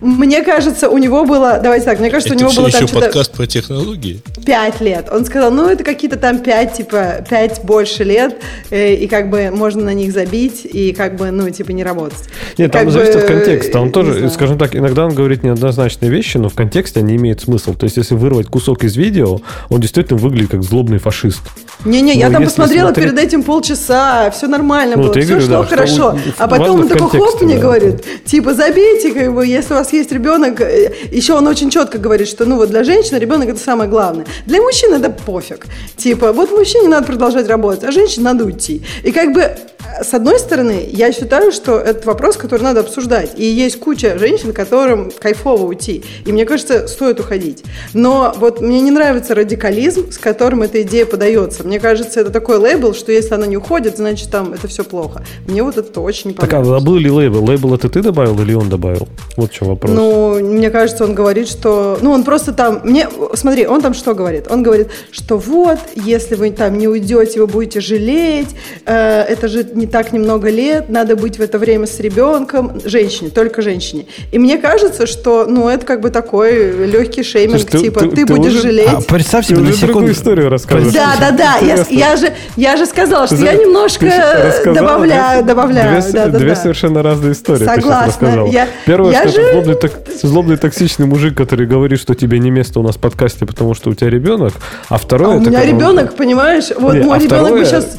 Мне кажется, у него было... Давайте так, мне кажется, у него было там что-то... подкаст про технологии? Пять лет. Он сказал, ну, это какие-то там пять, типа, пять больше лет, э, и как бы можно на них забить, и как бы, ну, типа, не работать. Нет, там зависит от контекста. Он тоже, скажем так, иногда он говорит неоднозначные вещи, но в контексте они имеют смысл. То есть, если вырвать кусок из видео, видео, он действительно выглядит как злобный фашист. Не-не, я там посмотрела смотреть... перед этим полчаса, все нормально ну, было, все говорю, шло да, хорошо. А потом он такой хоп мне да. говорит, типа, забейте, как бы, если у вас есть ребенок, э, еще он очень четко говорит, что, ну, вот для женщины ребенок это самое главное. Для мужчин это пофиг. Типа, вот мужчине надо продолжать работать, а женщине надо уйти. И как бы с одной стороны, я считаю, что это вопрос, который надо обсуждать. И есть куча женщин, которым кайфово уйти. И мне кажется, стоит уходить. Но вот мне не нравится радикализм, с которым эта идея подается. Мне кажется, это такой лейбл, что если она не уходит, значит там это все плохо. Мне вот это очень понравилось. Так, а был ли лейбл? Лейбл это ты добавил или он добавил? Вот в чем вопрос. Ну, мне кажется, он говорит, что... Ну, он просто там... Мне... Смотри, он там что говорит? Он говорит, что вот, если вы там не уйдете, вы будете жалеть, э, это же не так немного лет, надо быть в это время с ребенком, женщине, только женщине. И мне кажется, что, ну, это как бы такой легкий шейминг, Слушай, типа, ты, ты, ты будешь уже... жалеть. А, представь себе на секунду. историю рассказываешь. Да, да, да, я, я, же, я же сказала, что я немножко добавляю, добавляю. Две, да, да, две да. совершенно разные истории. Согласна. Я, Первое, я что же... злобный, так, злобный токсичный мужик, который говорит, что тебе не место у нас в подкасте, потому что у тебя ребенок, а второе... А у меня ребенок, понимаешь? Вот мой а ребенок второе... сейчас...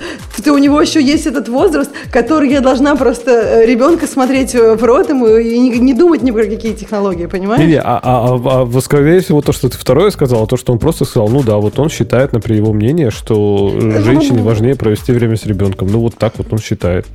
У него еще есть этот возраст, который я должна просто э, ребенка смотреть в рот ему и не, не думать ни про какие технологии, понимаешь? Не, а, а, а, а скорее всего то, что ты второе сказал, то, что он просто сказал, ну да, вот он считает, например, его мнение, что женщине важнее провести время с ребенком. Ну вот так вот он считает.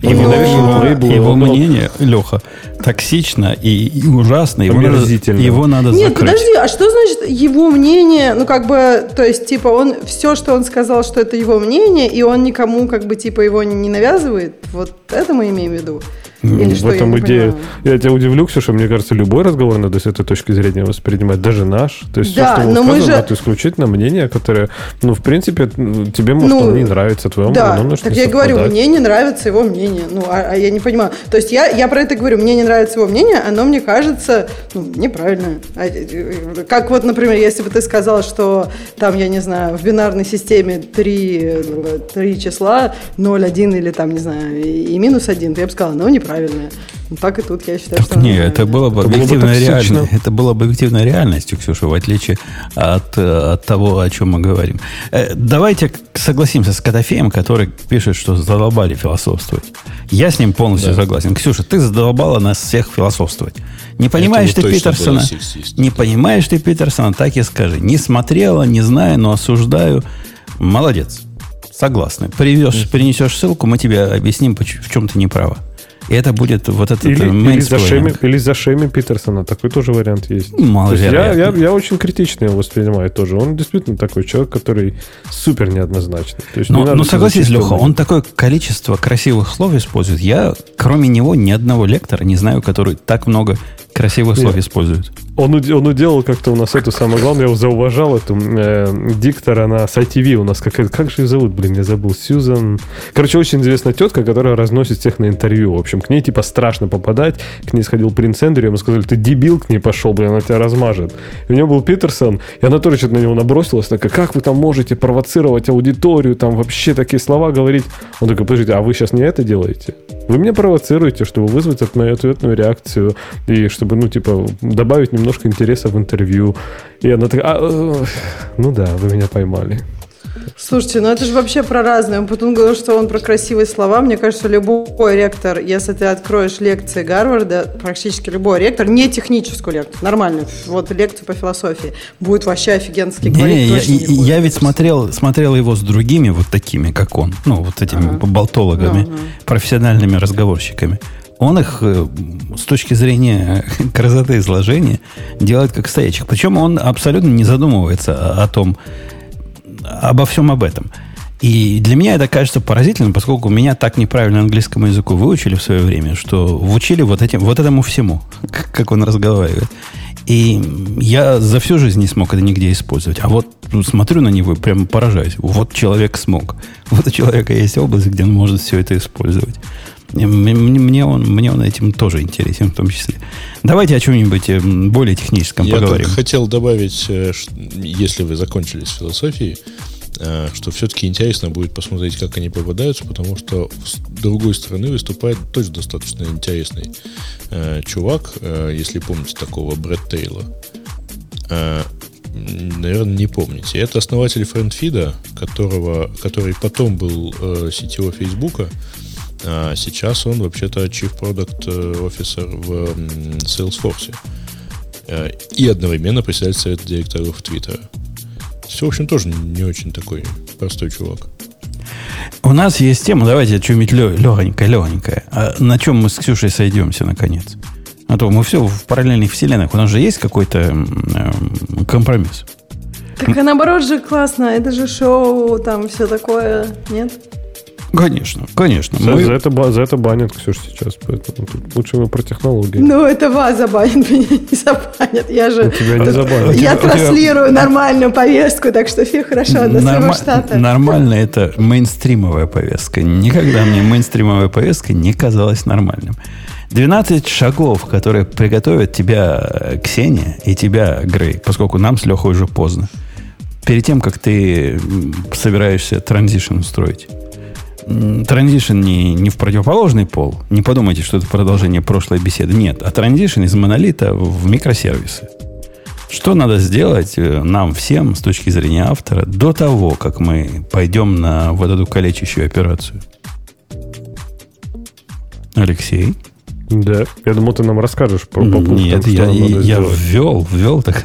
Его, его, его мнение, Леха, токсично и, и ужасно. Его надо, его надо Нет, закрыть. подожди, а что значит его мнение? Ну, как бы, то есть, типа, он все, что он сказал, что это его мнение, и он никому, как бы, типа, его не навязывает. Вот это мы имеем в виду. Или в этом я идея. Я тебя удивлю, Ксюша, мне кажется, любой разговор надо с этой точки зрения воспринимать, даже наш. То есть да, все, что но мы же... это исключительно мнение, которое, ну, в принципе, тебе, может, ну, не нравится, твоему Да, оно так я говорю, мне не нравится его мнение. Ну, а, а я не понимаю. То есть я, я про это говорю, мне не нравится его мнение, оно мне кажется ну, неправильное. А, э, как вот, например, если бы ты сказал, что там, я не знаю, в бинарной системе три, три числа, 0, 1 или там, не знаю, и минус 1, то я бы сказала, ну, неправильно правильное. Ну, так и тут я считаю, так что... Не, это было бы объективная реальность. Это было бы объективной реальностью, Ксюша, в отличие от, от того, о чем мы говорим. Э, давайте согласимся с Котофеем, который пишет, что задолбали философствовать. Я с ним полностью да. согласен. Ксюша, ты задолбала нас всех философствовать. Не понимаешь ты Питерсона? Не понимаешь ты Питерсона? Так и скажи. Не смотрела, не знаю, но осуждаю. Молодец. Согласны. Привез, принесешь ссылку, мы тебе объясним, в чем ты не права. И это будет вот этот или, или, за Шеми, или за Шеми Питерсона. Такой тоже вариант есть. Мало есть я, я, я очень критично его воспринимаю тоже. Он действительно такой человек, который супер неоднозначный. То есть но, но согласись, Леха, он такое количество красивых слов использует. Я, кроме него, ни одного лектора не знаю, который так много красивых Нет. слов использует. Он, он уделал как-то у нас эту самое главное, я его зауважал, эту э, диктора на сайте TV у нас, как, как же ее зовут, блин, я забыл, Сьюзан. Короче, очень известная тетка, которая разносит всех на интервью. В общем, к ней типа страшно попадать. К ней сходил принц Эндрю, ему сказали, ты дебил к ней пошел, блин, она тебя размажет. И у нее был Питерсон, и она тоже что-то на него набросилась, такая, как вы там можете провоцировать аудиторию, там вообще такие слова говорить. Он такой, подождите, а вы сейчас не это делаете? Вы меня провоцируете, чтобы вызвать от мою ответную реакцию, и чтобы, ну, типа, добавить немножко интереса в интервью. И она такая, а, ну да, вы меня поймали. Слушайте, ну это же вообще про разное. Он потом говорил, что он про красивые слова. Мне кажется, любой ректор, если ты откроешь лекции Гарварда, практически любой ректор, не техническую лекцию, нормальную, вот лекцию по философии, будет вообще офигенски говорить. Не, я, не я ведь смотрел, смотрел его с другими вот такими, как он, ну вот этими ага. болтологами, ага. профессиональными разговорщиками он их э, с точки зрения красоты изложения делает как стоячих. Причем он абсолютно не задумывается о том, обо всем об этом. И для меня это кажется поразительным, поскольку меня так неправильно английскому языку выучили в свое время, что учили вот, этим, вот этому всему, как он разговаривает. И я за всю жизнь не смог это нигде использовать. А вот смотрю на него и прям поражаюсь. Вот человек смог. Вот у человека есть область, где он может все это использовать. Мне он, мне он этим тоже интересен в том числе. Давайте о чем-нибудь э, более техническом Я поговорим. Я хотел добавить, э, если вы закончили с философией, э, что все-таки интересно будет посмотреть, как они попадаются, потому что с другой стороны выступает тоже достаточно интересный чувак, если помните такого Брэд Тейла. наверное, не помните. Это основатель FriendFeed, которого, который потом был э, CTO Фейсбука, а сейчас он вообще-то Chief Product Officer в Salesforce. Э, и одновременно председатель совета директоров Твиттера. Все, в общем, тоже не очень такой простой чувак. У нас есть тема, давайте что-нибудь легонькое, легонькое. А на чем мы с Ксюшей сойдемся, наконец? А то мы все в параллельных вселенных. У нас же есть какой-то э, компромисс. Так а наоборот же классно. Это же шоу, там все такое. Нет? Конечно, конечно. За, мы... за, это, за это банят, Ксюша, сейчас. Поэтому тут лучше мы про технологии. Ну, это вас забанят, меня не забанят. Я же... Тебя не забанят. Я транслирую нормальную повестку, так что все хорошо до своего штата. Нормально это мейнстримовая повестка. Никогда мне мейнстримовая повестка не казалась нормальным. 12 шагов, которые приготовят тебя, Ксения, и тебя, Грей, поскольку нам с Лехой уже поздно. Перед тем, как ты собираешься транзишн устроить. Транзишн не, не в противоположный пол. Не подумайте, что это продолжение прошлой беседы. Нет, а транзишн из монолита в микросервисы. Что надо сделать э, нам всем с точки зрения автора до того, как мы пойдем на вот эту калечащую операцию? Алексей? Да, я думал, ты нам расскажешь про по Нет, я, я ввел, ввел. Так,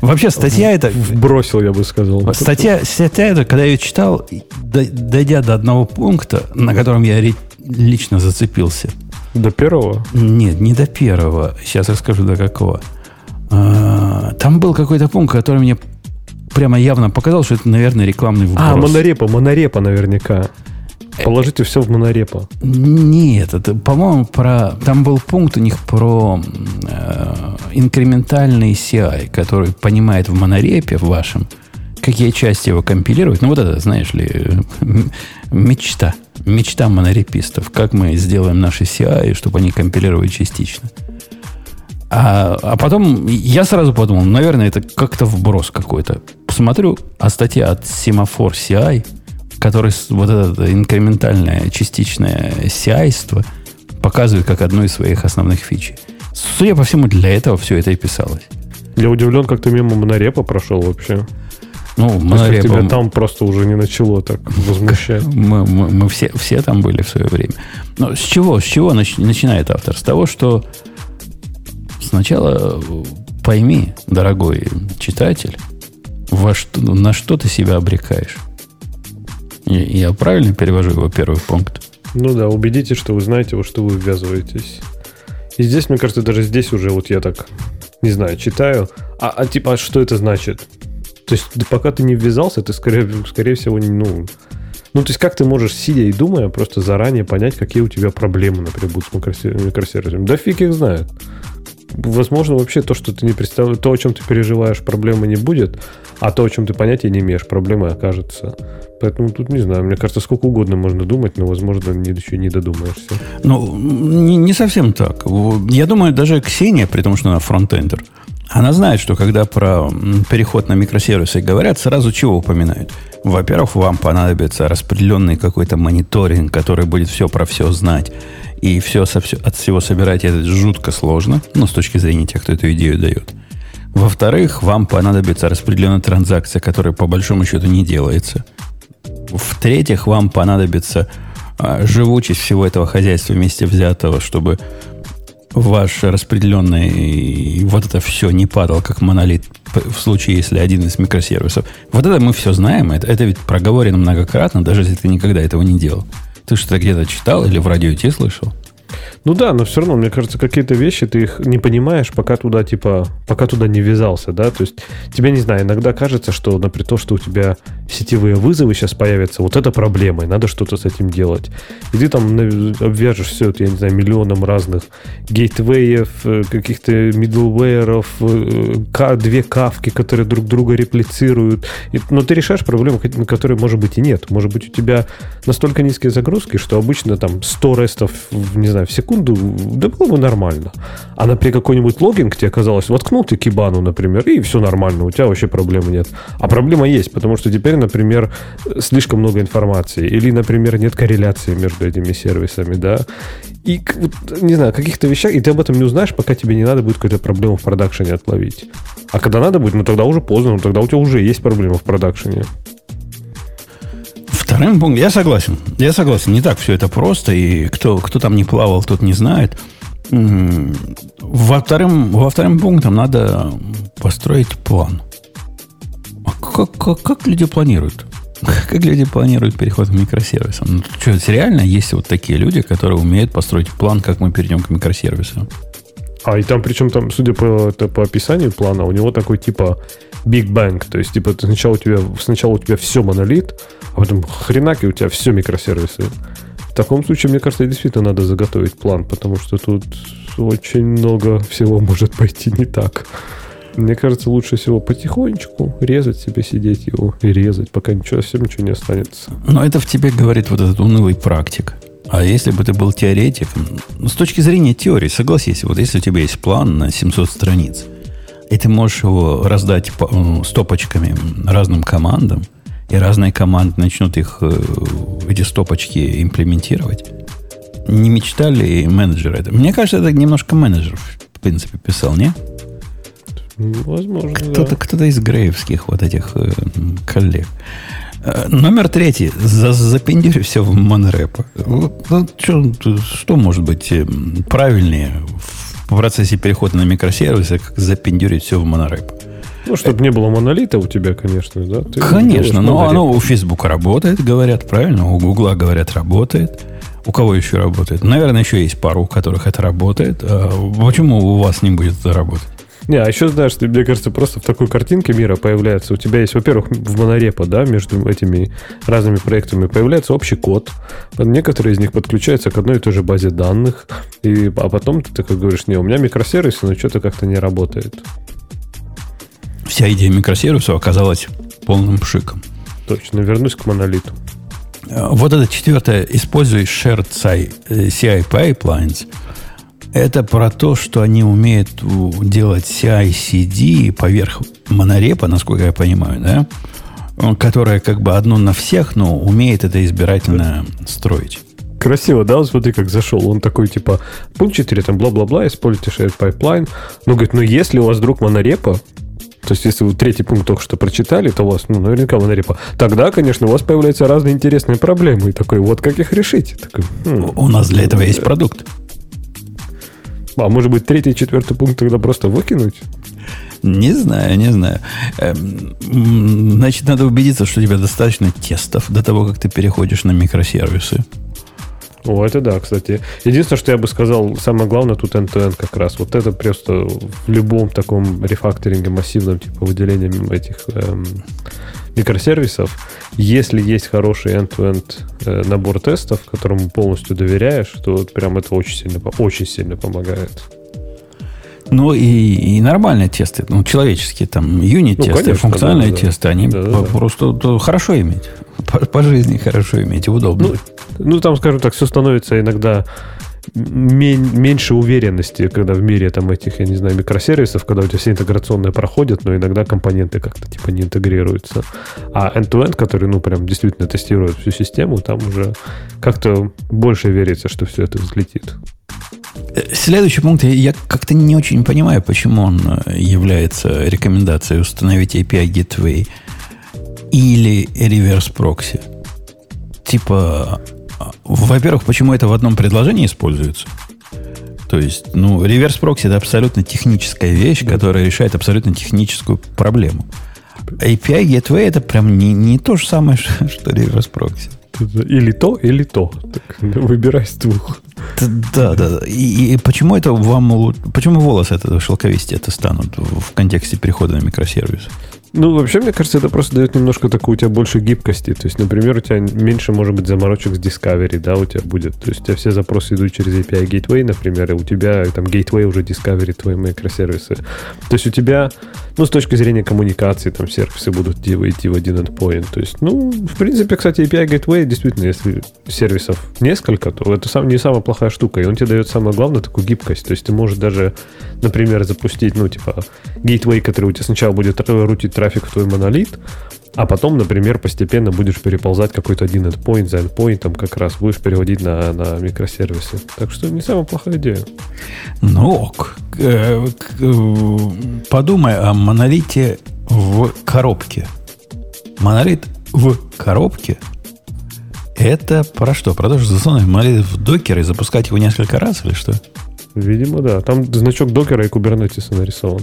вообще статья это... Вбросил, я бы сказал. Статья, статья это, когда я ее читал, дойдя до одного пункта, на котором я лично зацепился. До первого? Нет, не до первого. Сейчас расскажу до какого. А, там был какой-то пункт, который мне прямо явно показал, что это, наверное, рекламный вброс. А, монорепа, монорепа наверняка. Положите все в монорепо. Нет, это, по-моему, про... Там был пункт у них про э, инкрементальный CI, который понимает в монорепе в вашем, какие части его компилировать. Ну, вот это, знаешь ли, мечта. Мечта монорепистов. Как мы сделаем наши CI, чтобы они компилировали частично. А, а потом я сразу подумал, наверное, это как-то вброс какой-то. Посмотрю, а статья от Semaphore CI – который вот это инкрементальное частичное CI показывает как одну из своих основных фич. Судя по всему, для этого все это и писалось. Я удивлен, как ты мимо монорепа прошел вообще. Ну, монорепа... тебя там просто уже не начало так возмущать. Мы, мы, мы все, все там были в свое время. Но с чего, с чего нач, начинает автор? С того, что сначала пойми, дорогой читатель, во что, на что ты себя обрекаешь. Я правильно перевожу его первый пункт? Ну да, убедитесь, что вы знаете, во что вы ввязываетесь. И здесь, мне кажется, даже здесь уже вот я так, не знаю, читаю. А, а типа, а что это значит? То есть, пока ты не ввязался, ты, скорее, скорее всего, ну... Ну, то есть, как ты можешь, сидя и думая, просто заранее понять, какие у тебя проблемы, например, будут с микросервисами? Да фиг их знает. Возможно, вообще то, что ты не представляешь, то, о чем ты переживаешь, проблемы не будет, а то, о чем ты понятия не имеешь, проблемой окажется. Поэтому тут не знаю, мне кажется, сколько угодно можно думать, но, возможно, не, еще не додумаешься. Ну, не, не совсем так. Я думаю, даже Ксения, при том, что она фронтендер, она знает, что когда про переход на микросервисы говорят, сразу чего упоминают? Во-первых, вам понадобится распределенный какой-то мониторинг, который будет все про все знать и все, от всего собирать. Это жутко сложно, ну, с точки зрения тех, кто эту идею дает. Во-вторых, вам понадобится распределенная транзакция, которая по большому счету не делается. В-третьих, вам понадобится а, живучесть всего этого хозяйства вместе взятого, чтобы ваш распределенный вот это все не падал как монолит в случае, если один из микросервисов. Вот это мы все знаем, это, это ведь проговорено многократно, даже если ты никогда этого не делал. Ты что-то где-то читал или в радио те слышал? Ну да, но все равно, мне кажется, какие-то вещи ты их не понимаешь, пока туда, типа, пока туда не ввязался, да, то есть тебе, не знаю, иногда кажется, что, например, то, что у тебя сетевые вызовы сейчас появятся, вот это проблема, и надо что-то с этим делать. И ты там обвяжешь все это, я не знаю, миллионом разных гейтвеев, э, каких-то middleware'ов, э, две кавки, которые друг друга реплицируют. Но ты решаешь проблему, которые, может быть, и нет. Может быть, у тебя настолько низкие загрузки, что обычно там 100 рестов, не знаю, в секунду секунду, да было бы нормально. А при какой-нибудь логинг тебе оказалось, воткнул ты кибану, например, и все нормально, у тебя вообще проблемы нет. А проблема есть, потому что теперь, например, слишком много информации, или, например, нет корреляции между этими сервисами, да, и, не знаю, каких-то вещах, и ты об этом не узнаешь, пока тебе не надо будет какую-то проблему в продакшене отловить. А когда надо будет, ну тогда уже поздно, ну тогда у тебя уже есть проблема в продакшене. Вторым пунктом, я согласен, я согласен, не так все это просто, и кто, кто там не плавал, тот не знает. Во вторым, во вторым пунктом надо построить план. А как, как, как люди планируют? Как люди планируют переход к микросервисам? Ну, что, реально есть вот такие люди, которые умеют построить план, как мы перейдем к микросервисам? А и там, причем там, судя по, это, по описанию плана, у него такой типа Big Bang. То есть, типа, сначала у тебя, сначала у тебя все монолит, а потом хренак, и у тебя все микросервисы. В таком случае, мне кажется, действительно надо заготовить план, потому что тут очень много всего может пойти не так. Мне кажется, лучше всего потихонечку резать себе, сидеть его и резать, пока ничего, совсем ничего не останется. Но это в тебе говорит вот этот унылый практик. А если бы ты был теоретиком, ну, с точки зрения теории, согласись, вот если у тебя есть план на 700 страниц, и ты можешь его раздать стопочками разным командам, и разные команды начнут их, э, эти стопочки имплементировать. Не мечтали менеджеры это? Мне кажется, это немножко менеджер, в принципе, писал, не? Возможно, кто-то, да. кто-то из греевских вот этих э, коллег. Э, номер третий. За, запендюри все в монрепо. Ну, что, что может быть правильнее в процессе перехода на микросервисы, как запендюрить все в монорепо? Ну, чтобы не было монолита у тебя, конечно, да? Ты конечно, но оно у Facebook работает, говорят, правильно? У Гугла, говорят, работает. У кого еще работает? Наверное, еще есть пару, у которых это работает. А почему у вас не будет это работать? Не, а еще знаешь, ты, мне кажется, просто в такой картинке мира появляется. У тебя есть, во-первых, в монорепо, да, между этими разными проектами появляется общий код. Некоторые из них подключаются к одной и той же базе данных. И, а потом ты такой говоришь, не, у меня микросервисы, но что-то как-то не работает вся идея микросервисов оказалась полным пшиком. Точно, вернусь к монолиту. Э, вот это четвертое, используй shared CI pipelines. Это про то, что они умеют делать CI-CD поверх монорепа, насколько я понимаю, да? Которая как бы одно на всех, но умеет это избирательно строить. Красиво, да? Вот смотри, как зашел. Он такой, типа, пункт 4, там, бла-бла-бла, используйте shared pipeline. Ну, говорит, ну, если у вас вдруг монорепа, то есть, если вы третий пункт только что прочитали, то у вас, ну, наверняка монорепа. Тогда, конечно, у вас появляются разные интересные проблемы. И такой, вот как их решить? Такой, хм, у нас для этого есть продукт. А может быть, третий четвертый пункт тогда просто выкинуть? Не знаю, не знаю. Эм, значит, надо убедиться, что у тебя достаточно тестов до того, как ты переходишь на микросервисы. О, это да, кстати. Единственное, что я бы сказал, самое главное тут end-to-end как раз. Вот это просто в любом таком рефакторинге массивном, типа выделением этих эм, микросервисов, если есть хороший end-to-end э, набор тестов, которому полностью доверяешь, то вот прям это очень сильно, очень сильно помогает. Ну и, и нормальные тесты, ну, человеческие, там, юнит-тесты, ну, функциональные да, тесты, они да, да, просто да. хорошо иметь. По, по жизни хорошо иметь, удобно. Ну, ну, там, скажем так, все становится иногда меньше уверенности, когда в мире там этих, я не знаю, микросервисов, когда у тебя все интеграционные проходят, но иногда компоненты как-то типа не интегрируются. А end-to-end, который, ну, прям действительно тестирует всю систему, там уже как-то больше верится, что все это взлетит. Следующий пункт. Я как-то не очень понимаю, почему он э, является рекомендацией установить API Gateway или reverse proxy. Типа, во-первых, почему это в одном предложении используется? То есть, ну, реверс прокси это абсолютно техническая вещь, которая решает абсолютно техническую проблему. API Gateway это прям не, не то же самое, что реверс прокси. Или то, или то. Так, выбирай с двух. Да, да. И, и почему это вам... Почему волосы это шелковистее это станут в контексте перехода на микросервис? Ну, вообще, мне кажется, это просто дает немножко такую у тебя больше гибкости. То есть, например, у тебя меньше может быть заморочек с Discovery, да, у тебя будет. То есть, у тебя все запросы идут через API Gateway, например, и у тебя там Gateway уже Discovery твои микросервисы. То есть, у тебя Ну, с точки зрения коммуникации, там сервисы будут идти в один endpoint. То есть, ну, в принципе, кстати, API Gateway, действительно, если сервисов несколько, то это сам, не самая плохая штука. И он тебе дает самое главное такую гибкость. То есть ты можешь даже, например, запустить, ну, типа, gateway, который у тебя сначала будет рутить трафик в твой монолит, а потом, например, постепенно будешь переползать какой-то один endpoint за endpoint, как раз будешь переводить на, на микросервисы. Так что не самая плохая идея. Ну ок. Подумай о монолите в коробке. Монолит в коробке это про что? Про то, что засунуть монолит в докер и запускать его несколько раз или что? Видимо, да. Там значок докера и кубернетиса нарисован.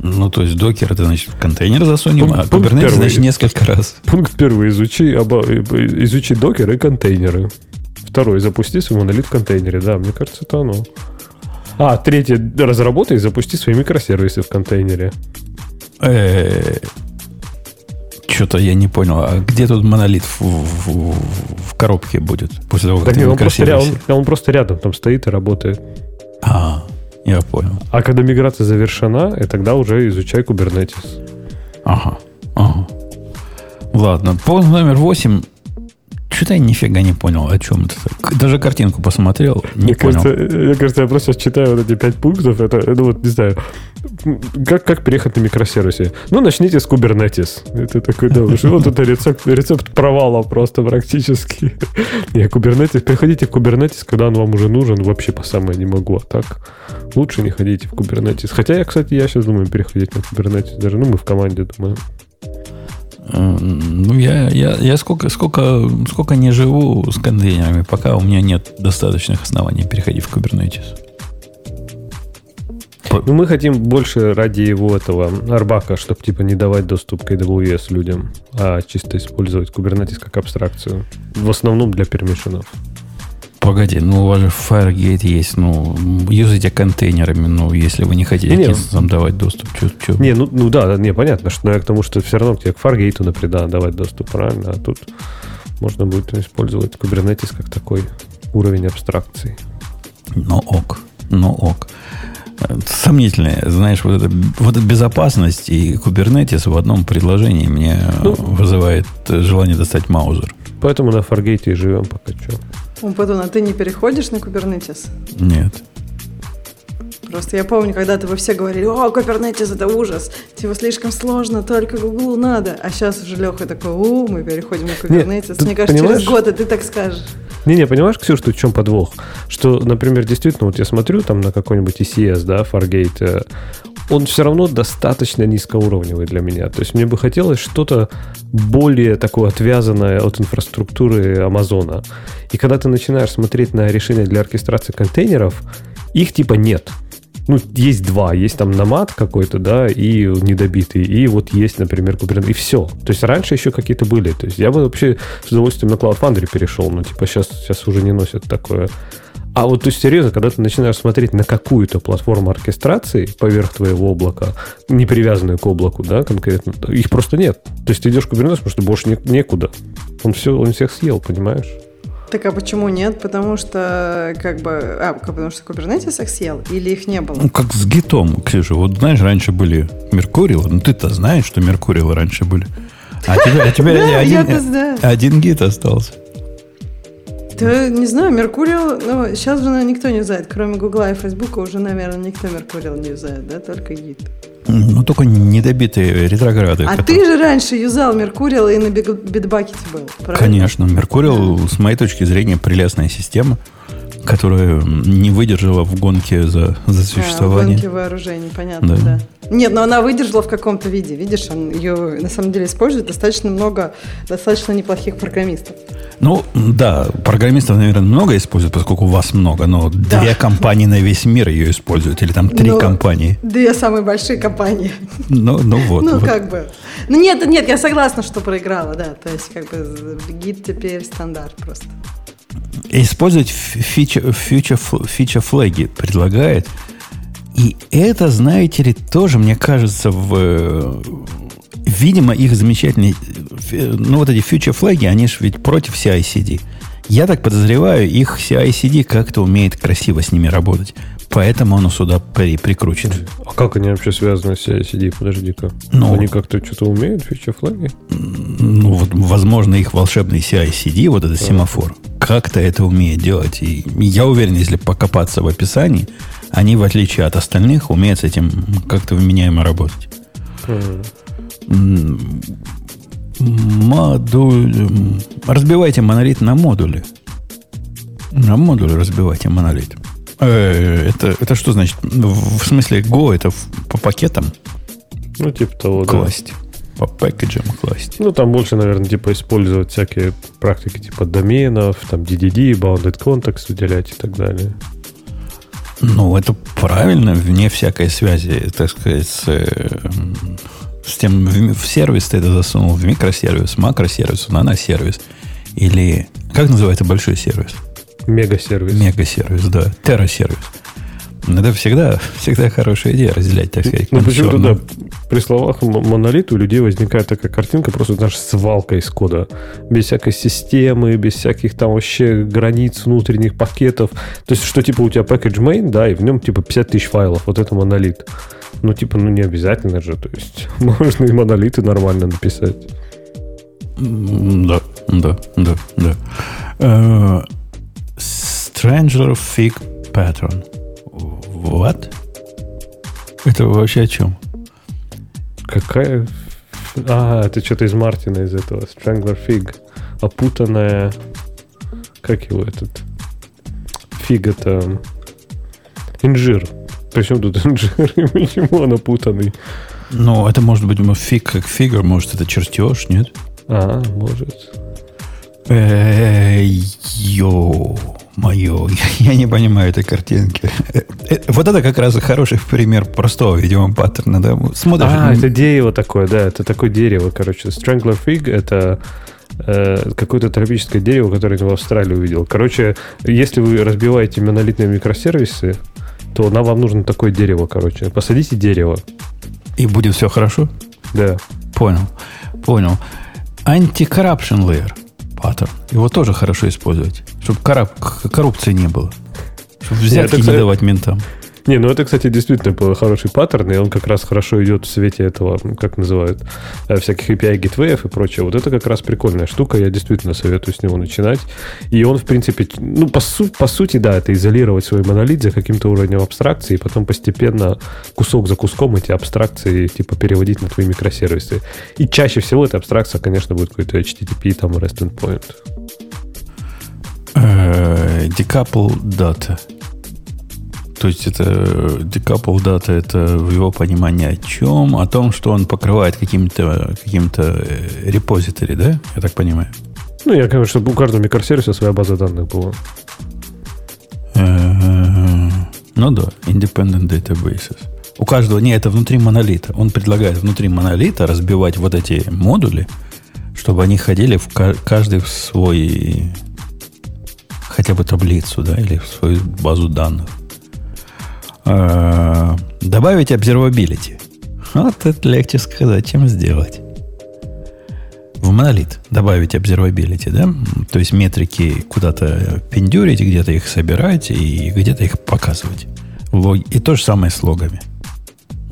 Ну, то есть докер это значит в контейнер засунем, пункт, а Kubernetes значит несколько раз. Пункт первый. Изучи, оба, изучи докер и контейнеры. Второй. Запусти свой монолит в контейнере. Да, мне кажется, это оно. А, третье. Разработай и запусти свои микросервисы в контейнере. Что-то я не понял. А где тут монолит в, в, в коробке будет после того, как да нет, он просто, он, он просто рядом там стоит и работает. А, я понял. А когда миграция завершена, и тогда уже изучай Kubernetes. Ага, ага. Ладно, пункт номер восемь. Что-то я нифига не понял, о чем это. Даже картинку посмотрел, не мне понял. Кажется, мне кажется, я просто читаю вот эти пять пунктов. Это, ну вот, не знаю, как, как переехать на микросервисе? Ну, начните с Kubernetes. Это такой, да, вот это рецепт, рецепт провала просто практически. Не, Kubernetes, переходите в Kubernetes, когда он вам уже нужен, вообще по самое не могу. А так, лучше не ходите в Kubernetes. Хотя я, кстати, я сейчас думаю переходить на Kubernetes даже. Ну, мы в команде думаем. Ну, я, я, я сколько, сколько, сколько не живу с контейнерами, пока у меня нет достаточных оснований переходить в Kubernetes. Ну, мы хотим больше ради его этого арбака, чтобы типа не давать доступ к AWS людям, а чисто использовать Kubernetes как абстракцию. В основном для пермишенов. Погоди, ну у вас же Firegate есть, ну, юзайте контейнерами, ну, если вы не хотите не, там давать доступ. Чё, чё? Не, ну, ну да, не, понятно, что, но я к тому, что все равно тебе к Fargate, например, да, давать доступ, правильно, а тут можно будет использовать Kubernetes как такой уровень абстракции. Ну ок, ну ок. Сомнительные, знаешь, вот эта, вот безопасность и Kubernetes в одном предложении мне ну, вызывает желание достать маузер. Поэтому на Fargate и живем пока что. Умпадун, а ты не переходишь на Kubernetes? Нет. Просто я помню, когда-то вы все говорили, о, Kubernetes это ужас, типа слишком сложно, только Google надо. А сейчас уже Леха такой, у, мы переходим на Kubernetes. Нет, Мне кажется, понимаешь? через год, и ты так скажешь. Не-не, понимаешь, Ксюш, тут в чем подвох? Что, например, действительно, вот я смотрю там на какой-нибудь ECS, да, Fargate, э, он все равно достаточно низкоуровневый для меня. То есть мне бы хотелось что-то более такое отвязанное от инфраструктуры Амазона. И когда ты начинаешь смотреть на решения для оркестрации контейнеров, их типа нет. Ну, есть два. Есть там намат какой-то, да, и недобитый. И вот есть, например, Kubernetes. И все. То есть раньше еще какие-то были. То есть я бы вообще с удовольствием на Cloud Foundry перешел. Но типа сейчас, сейчас уже не носят такое а вот то есть серьезно, когда ты начинаешь смотреть на какую-то платформу оркестрации поверх твоего облака, не привязанную к облаку, да, конкретно, их просто нет. То есть ты идешь в Kubernetes, потому что больше не, некуда. Он все, он всех съел, понимаешь? Так а почему нет? Потому что, как бы, а, потому что Kubernetes их съел или их не было? Ну, как с гитом, Ксюша. Вот знаешь, раньше были Меркурилы. Ну, ты-то знаешь, что Меркурилы раньше были. А теперь, а теперь один, один гит остался. Да, не знаю, Меркуриал, ну, сейчас же никто не знает, кроме Гугла и Фейсбука уже, наверное, никто Меркуриал не знает, да, только гид. Ну, только недобитые ретрограды. А которые... ты же раньше юзал Меркуриал и на битбакете был, правильно? Конечно, Меркуриал, с моей точки зрения, прелестная система которая не выдержала в гонке за, за существование. А, в гонке вооружений, понятно, да. да. Нет, но она выдержала в каком-то виде. Видишь, он ее на самом деле использует достаточно много, достаточно неплохих программистов. Ну, да, программистов, наверное, много используют, поскольку у вас много, но да. две компании на весь мир ее используют, или там три но компании. Две самые большие компании. Ну, ну вот. Ну, вот. как бы. Ну, нет, нет, я согласна, что проиграла, да. То есть, как бы, гид теперь стандарт просто использовать фича, фича, фича флаги предлагает. И это, знаете ли, тоже, мне кажется, в, видимо, их замечательные, ну, вот эти фьючер флаги, они же ведь против CI-CD. Я так подозреваю, их CI-CD как-то умеет красиво с ними работать. Поэтому оно сюда при, прикручено. А как они вообще связаны с CI-CD? Подожди-ка. Ну, они как-то что-то умеют, фича-флаги? Ну, вот, возможно, их волшебный CI-CD, вот этот семафор, как-то это умеет делать. И я уверен, если покопаться в описании, они, в отличие от остальных, умеют с этим как-то вменяемо работать. Модуль... Разбивайте монолит на модули. На модули разбивайте монолит. Э, это, это что значит? В смысле, Go это по пакетам? Ну, типа того, класть. Да. По пакетам класть. Ну, там больше, наверное, типа использовать всякие практики типа доменов, там DDD, bounded context выделять и так далее. Ну, это правильно, вне всякой связи, так сказать, с, с тем, в, в сервис ты это засунул, в микросервис, макросервис, наносервис. Или, как называется большой сервис? Мегасервис. Мегасервис, да. Террасервис. Это всегда, всегда хорошая идея разделять, так сказать. Ну, почему-то, да, при словах монолит у людей возникает такая картинка, просто, знаешь, свалка из кода. Без всякой системы, без всяких там вообще границ внутренних пакетов. То есть, что типа у тебя package main, да, и в нем типа 50 тысяч файлов. Вот это монолит. Ну, типа, ну не обязательно же. То есть, можно и монолиты нормально написать. Да, да, да, да. Stranger Fig Pattern. What? Это вообще о чем? Какая... А, это что-то из Мартина из этого. Strangler Fig. Опутанная... Как его этот? Фиг это... Инжир. Причем тут инжир? Почему он опутанный? Ну, это может быть фиг как фигур, может, это чертеж, нет? А, может. Йоу мое, я не понимаю этой картинки. Э, э, вот это как раз хороший пример простого, видимо, паттерна, да? Смотришь, а, это дерево такое, да, это такое дерево, короче. Strangler Fig — это э, какое-то тропическое дерево, которое я в Австралии увидел. Короче, если вы разбиваете монолитные микросервисы, то нам вам нужно такое дерево, короче. Посадите дерево. И будет все хорошо? Да. Понял, понял. Anti-corruption layer – паттерн. Его тоже хорошо использовать, чтобы коррупции не было. Чтобы взятки Нет, не давать ментам. Не, ну это, кстати, действительно хороший паттерн, и он как раз хорошо идет в свете этого, как называют, э, всяких API гитвеев и прочее. Вот это как раз прикольная штука, я действительно советую с него начинать. И он, в принципе, ну, по, су- по сути, да, это изолировать свой монолит за каким-то уровнем абстракции, и потом постепенно кусок за куском эти абстракции, типа, переводить на твои микросервисы. И чаще всего эта абстракция, конечно, будет какой-то HTTP, там, REST endpoint. Э, decouple data. То есть это decouple data, это в его понимании о чем? О том, что он покрывает каким-то каким репозиторий, да? Я так понимаю. Ну, я, конечно, чтобы у каждого микросервиса своя база данных была. Ну да, independent databases. У каждого, не, это внутри монолита. Он предлагает внутри монолита разбивать вот эти модули, чтобы они ходили в каждый в свой хотя бы таблицу, да, или в свою базу данных. Э, добавить observability. Вот это легче сказать, чем сделать. В монолит добавить observability, да? То есть метрики куда-то пиндюрить, где-то их собирать и где-то их показывать. И то же самое с логами.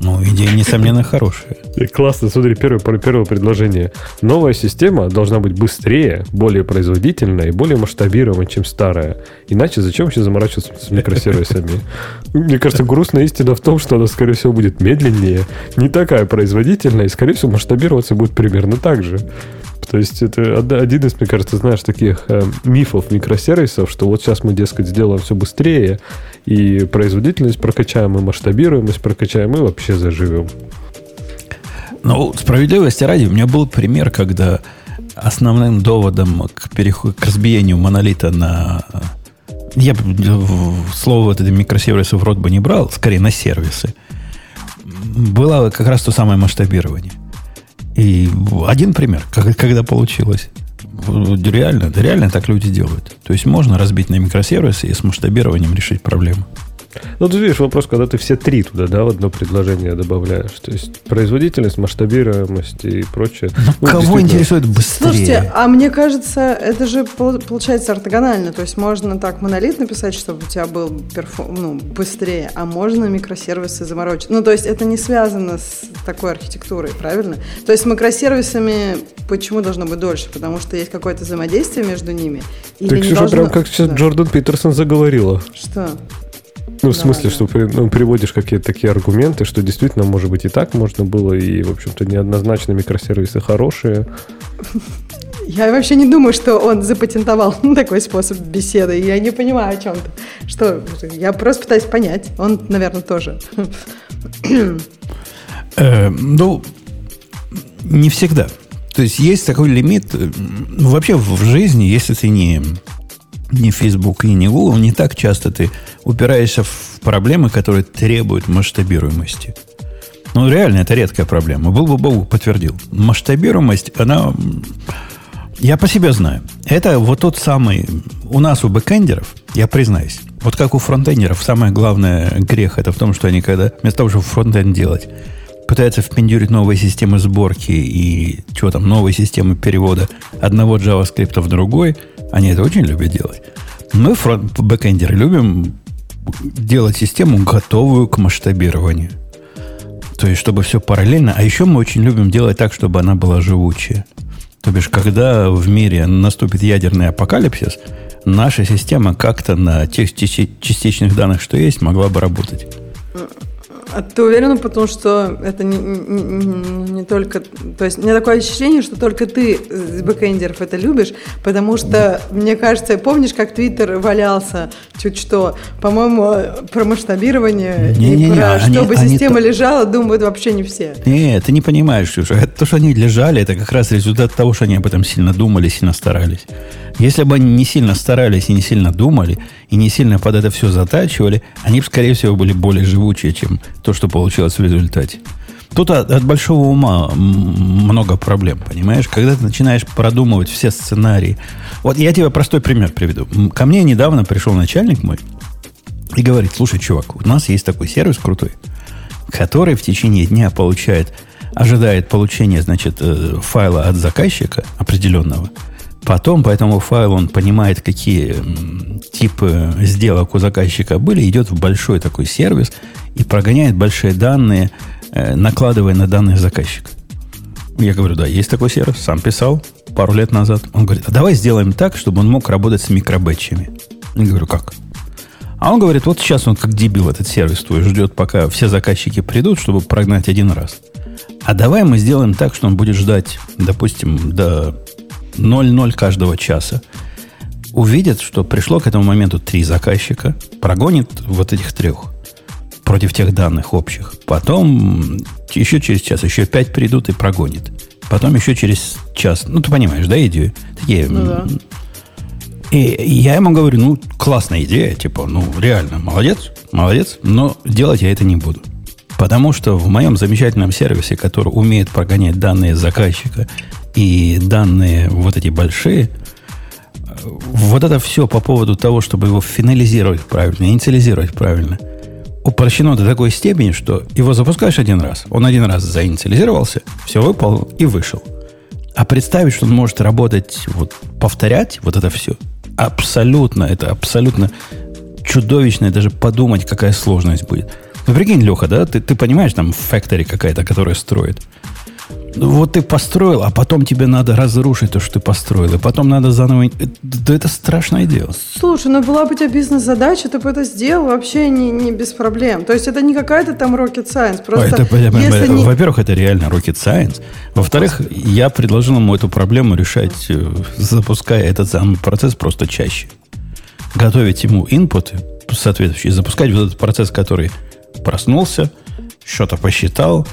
Ну, идея, несомненно, хорошая. Классно, смотри, первое, первое предложение. Новая система должна быть быстрее, более производительная и более масштабируемая, чем старая. Иначе зачем вообще заморачиваться с микросервисами? Мне кажется, грустная истина в том, что она, скорее всего, будет медленнее, не такая производительная, и, скорее всего, масштабироваться будет примерно так же. То есть это один из, мне кажется, знаешь, таких э, мифов микросервисов, что вот сейчас мы, дескать, сделаем все быстрее, и производительность прокачаем, и масштабируемость прокачаем, и вообще заживем. Ну, справедливости ради, у меня был пример, когда основным доводом к, переход, к разбиению монолита на... Я слово это микросервисы в рот бы не брал, скорее на сервисы. Было как раз то самое масштабирование. И один пример, как, когда получилось. Реально, реально так люди делают. То есть можно разбить на микросервисы и с масштабированием решить проблему. Ну, ты видишь вопрос, когда ты все три туда, да, в одно предложение добавляешь. То есть производительность, масштабируемость и прочее. Ну, ну кого интересует быстрее? Слушайте, а мне кажется, это же получается ортогонально. То есть можно так монолит написать, чтобы у тебя был перфо... ну, быстрее, а можно микросервисы заморочить. Ну, то есть это не связано с такой архитектурой, правильно? То есть микросервисами почему должно быть дольше? Потому что есть какое-то взаимодействие между ними. Или так, Ксюша, должно... прям как сейчас да. Джордан Питерсон заговорила. Что? Ну, в смысле, что ну, приводишь какие-то такие аргументы, что действительно, может быть, и так можно было, и, в общем-то, неоднозначно микросервисы хорошие. Я вообще не думаю, что он запатентовал такой способ беседы. Я не понимаю, о чем ты. Что? Я просто пытаюсь понять. Он, наверное, тоже. Э, ну, не всегда. То есть есть такой лимит. Ну, вообще в жизни, если ты не ни Facebook и ни Google, не так часто ты упираешься в проблемы, которые требуют масштабируемости. Ну, реально, это редкая проблема. Был бы Бог подтвердил. Масштабируемость, она... Я по себе знаю. Это вот тот самый... У нас, у бэкэндеров, я признаюсь, вот как у фронтендеров, самое главное грех это в том, что они когда вместо того, чтобы frontend делать, пытаются впендюрить новые системы сборки и что там, новые системы перевода одного JavaScript в другой – они это очень любят делать. Мы, бэкэндеры, любим делать систему готовую к масштабированию. То есть, чтобы все параллельно. А еще мы очень любим делать так, чтобы она была живучая. То бишь, когда в мире наступит ядерный апокалипсис, наша система как-то на тех частичных данных, что есть, могла бы работать. А ты уверена, потому что это не, не, не только... То есть, у меня такое ощущение, что только ты из бэкэндеров это любишь, потому что, мне кажется, помнишь, как Твиттер валялся чуть что, по-моему, про масштабирование не, и не, не, про они, чтобы они система то... лежала, думают вообще не все. Нет, ты не понимаешь, Ксюша. Это то, что они лежали, это как раз результат того, что они об этом сильно думали, сильно старались. Если бы они не сильно старались и не сильно думали, и не сильно под это все затачивали, они бы, скорее всего, были более живучие, чем то, что получилось в результате. Тут от, от большого ума много проблем, понимаешь? Когда ты начинаешь продумывать все сценарии. Вот я тебе простой пример приведу. Ко мне недавно пришел начальник мой и говорит, слушай, чувак, у нас есть такой сервис крутой, который в течение дня получает, ожидает получения, значит, э, файла от заказчика определенного – Потом по этому файлу он понимает, какие типы сделок у заказчика были, идет в большой такой сервис и прогоняет большие данные, э, накладывая на данные заказчика. Я говорю, да, есть такой сервис, сам писал пару лет назад. Он говорит, а давай сделаем так, чтобы он мог работать с микробэтчами. Я говорю, как? А он говорит, вот сейчас он как дебил этот сервис твой ждет, пока все заказчики придут, чтобы прогнать один раз. А давай мы сделаем так, что он будет ждать, допустим, до 0,0 каждого часа, увидит, что пришло к этому моменту три заказчика, прогонит вот этих трех против тех данных общих. Потом еще через час еще пять придут и прогонит. Потом еще через час. Ну, ты понимаешь, да, идею? Такие, ну, да. И я ему говорю, ну, классная идея, типа, ну, реально, молодец, молодец, но делать я это не буду. Потому что в моем замечательном сервисе, который умеет прогонять данные заказчика и данные вот эти большие, вот это все по поводу того, чтобы его финализировать правильно, инициализировать правильно, упрощено до такой степени, что его запускаешь один раз, он один раз заинициализировался, все выпал и вышел. А представить, что он может работать, вот, повторять вот это все, абсолютно, это абсолютно чудовищно, даже подумать, какая сложность будет. Ну, прикинь, Леха, да, ты, ты понимаешь, там фактори какая-то, которая строит. Вот ты построил, а потом тебе надо разрушить то, что ты построил. И потом надо заново... Да это страшное дело. Слушай, ну была бы у тебя бизнес-задача, ты бы это сделал вообще не, не без проблем. То есть это не какая-то там rocket science. Просто это, если не... Во-первых, это реально rocket science. Во-вторых, я предложил ему эту проблему решать, э, запуская этот самый процесс просто чаще. Готовить ему инпуты соответствующие, запускать вот этот процесс, который проснулся, что-то посчитал,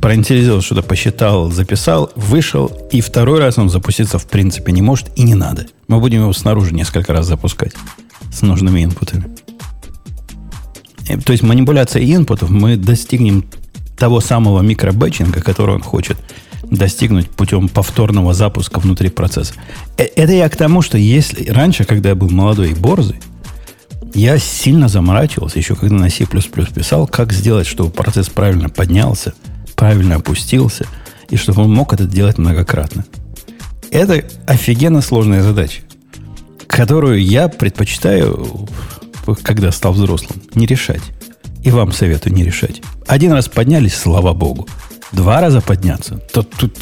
проинициализировал, что-то посчитал, записал, вышел, и второй раз он запуститься в принципе не может и не надо. Мы будем его снаружи несколько раз запускать с нужными инпутами. И, то есть манипуляция инпутов мы достигнем того самого микробэтчинга, который он хочет достигнуть путем повторного запуска внутри процесса. Э, это я к тому, что если раньше, когда я был молодой и борзый, Я сильно заморачивался, еще когда на C++ писал, как сделать, чтобы процесс правильно поднялся, правильно опустился, и чтобы он мог это делать многократно. Это офигенно сложная задача, которую я предпочитаю, когда стал взрослым, не решать. И вам советую не решать. Один раз поднялись, слава богу. Два раза подняться, то тут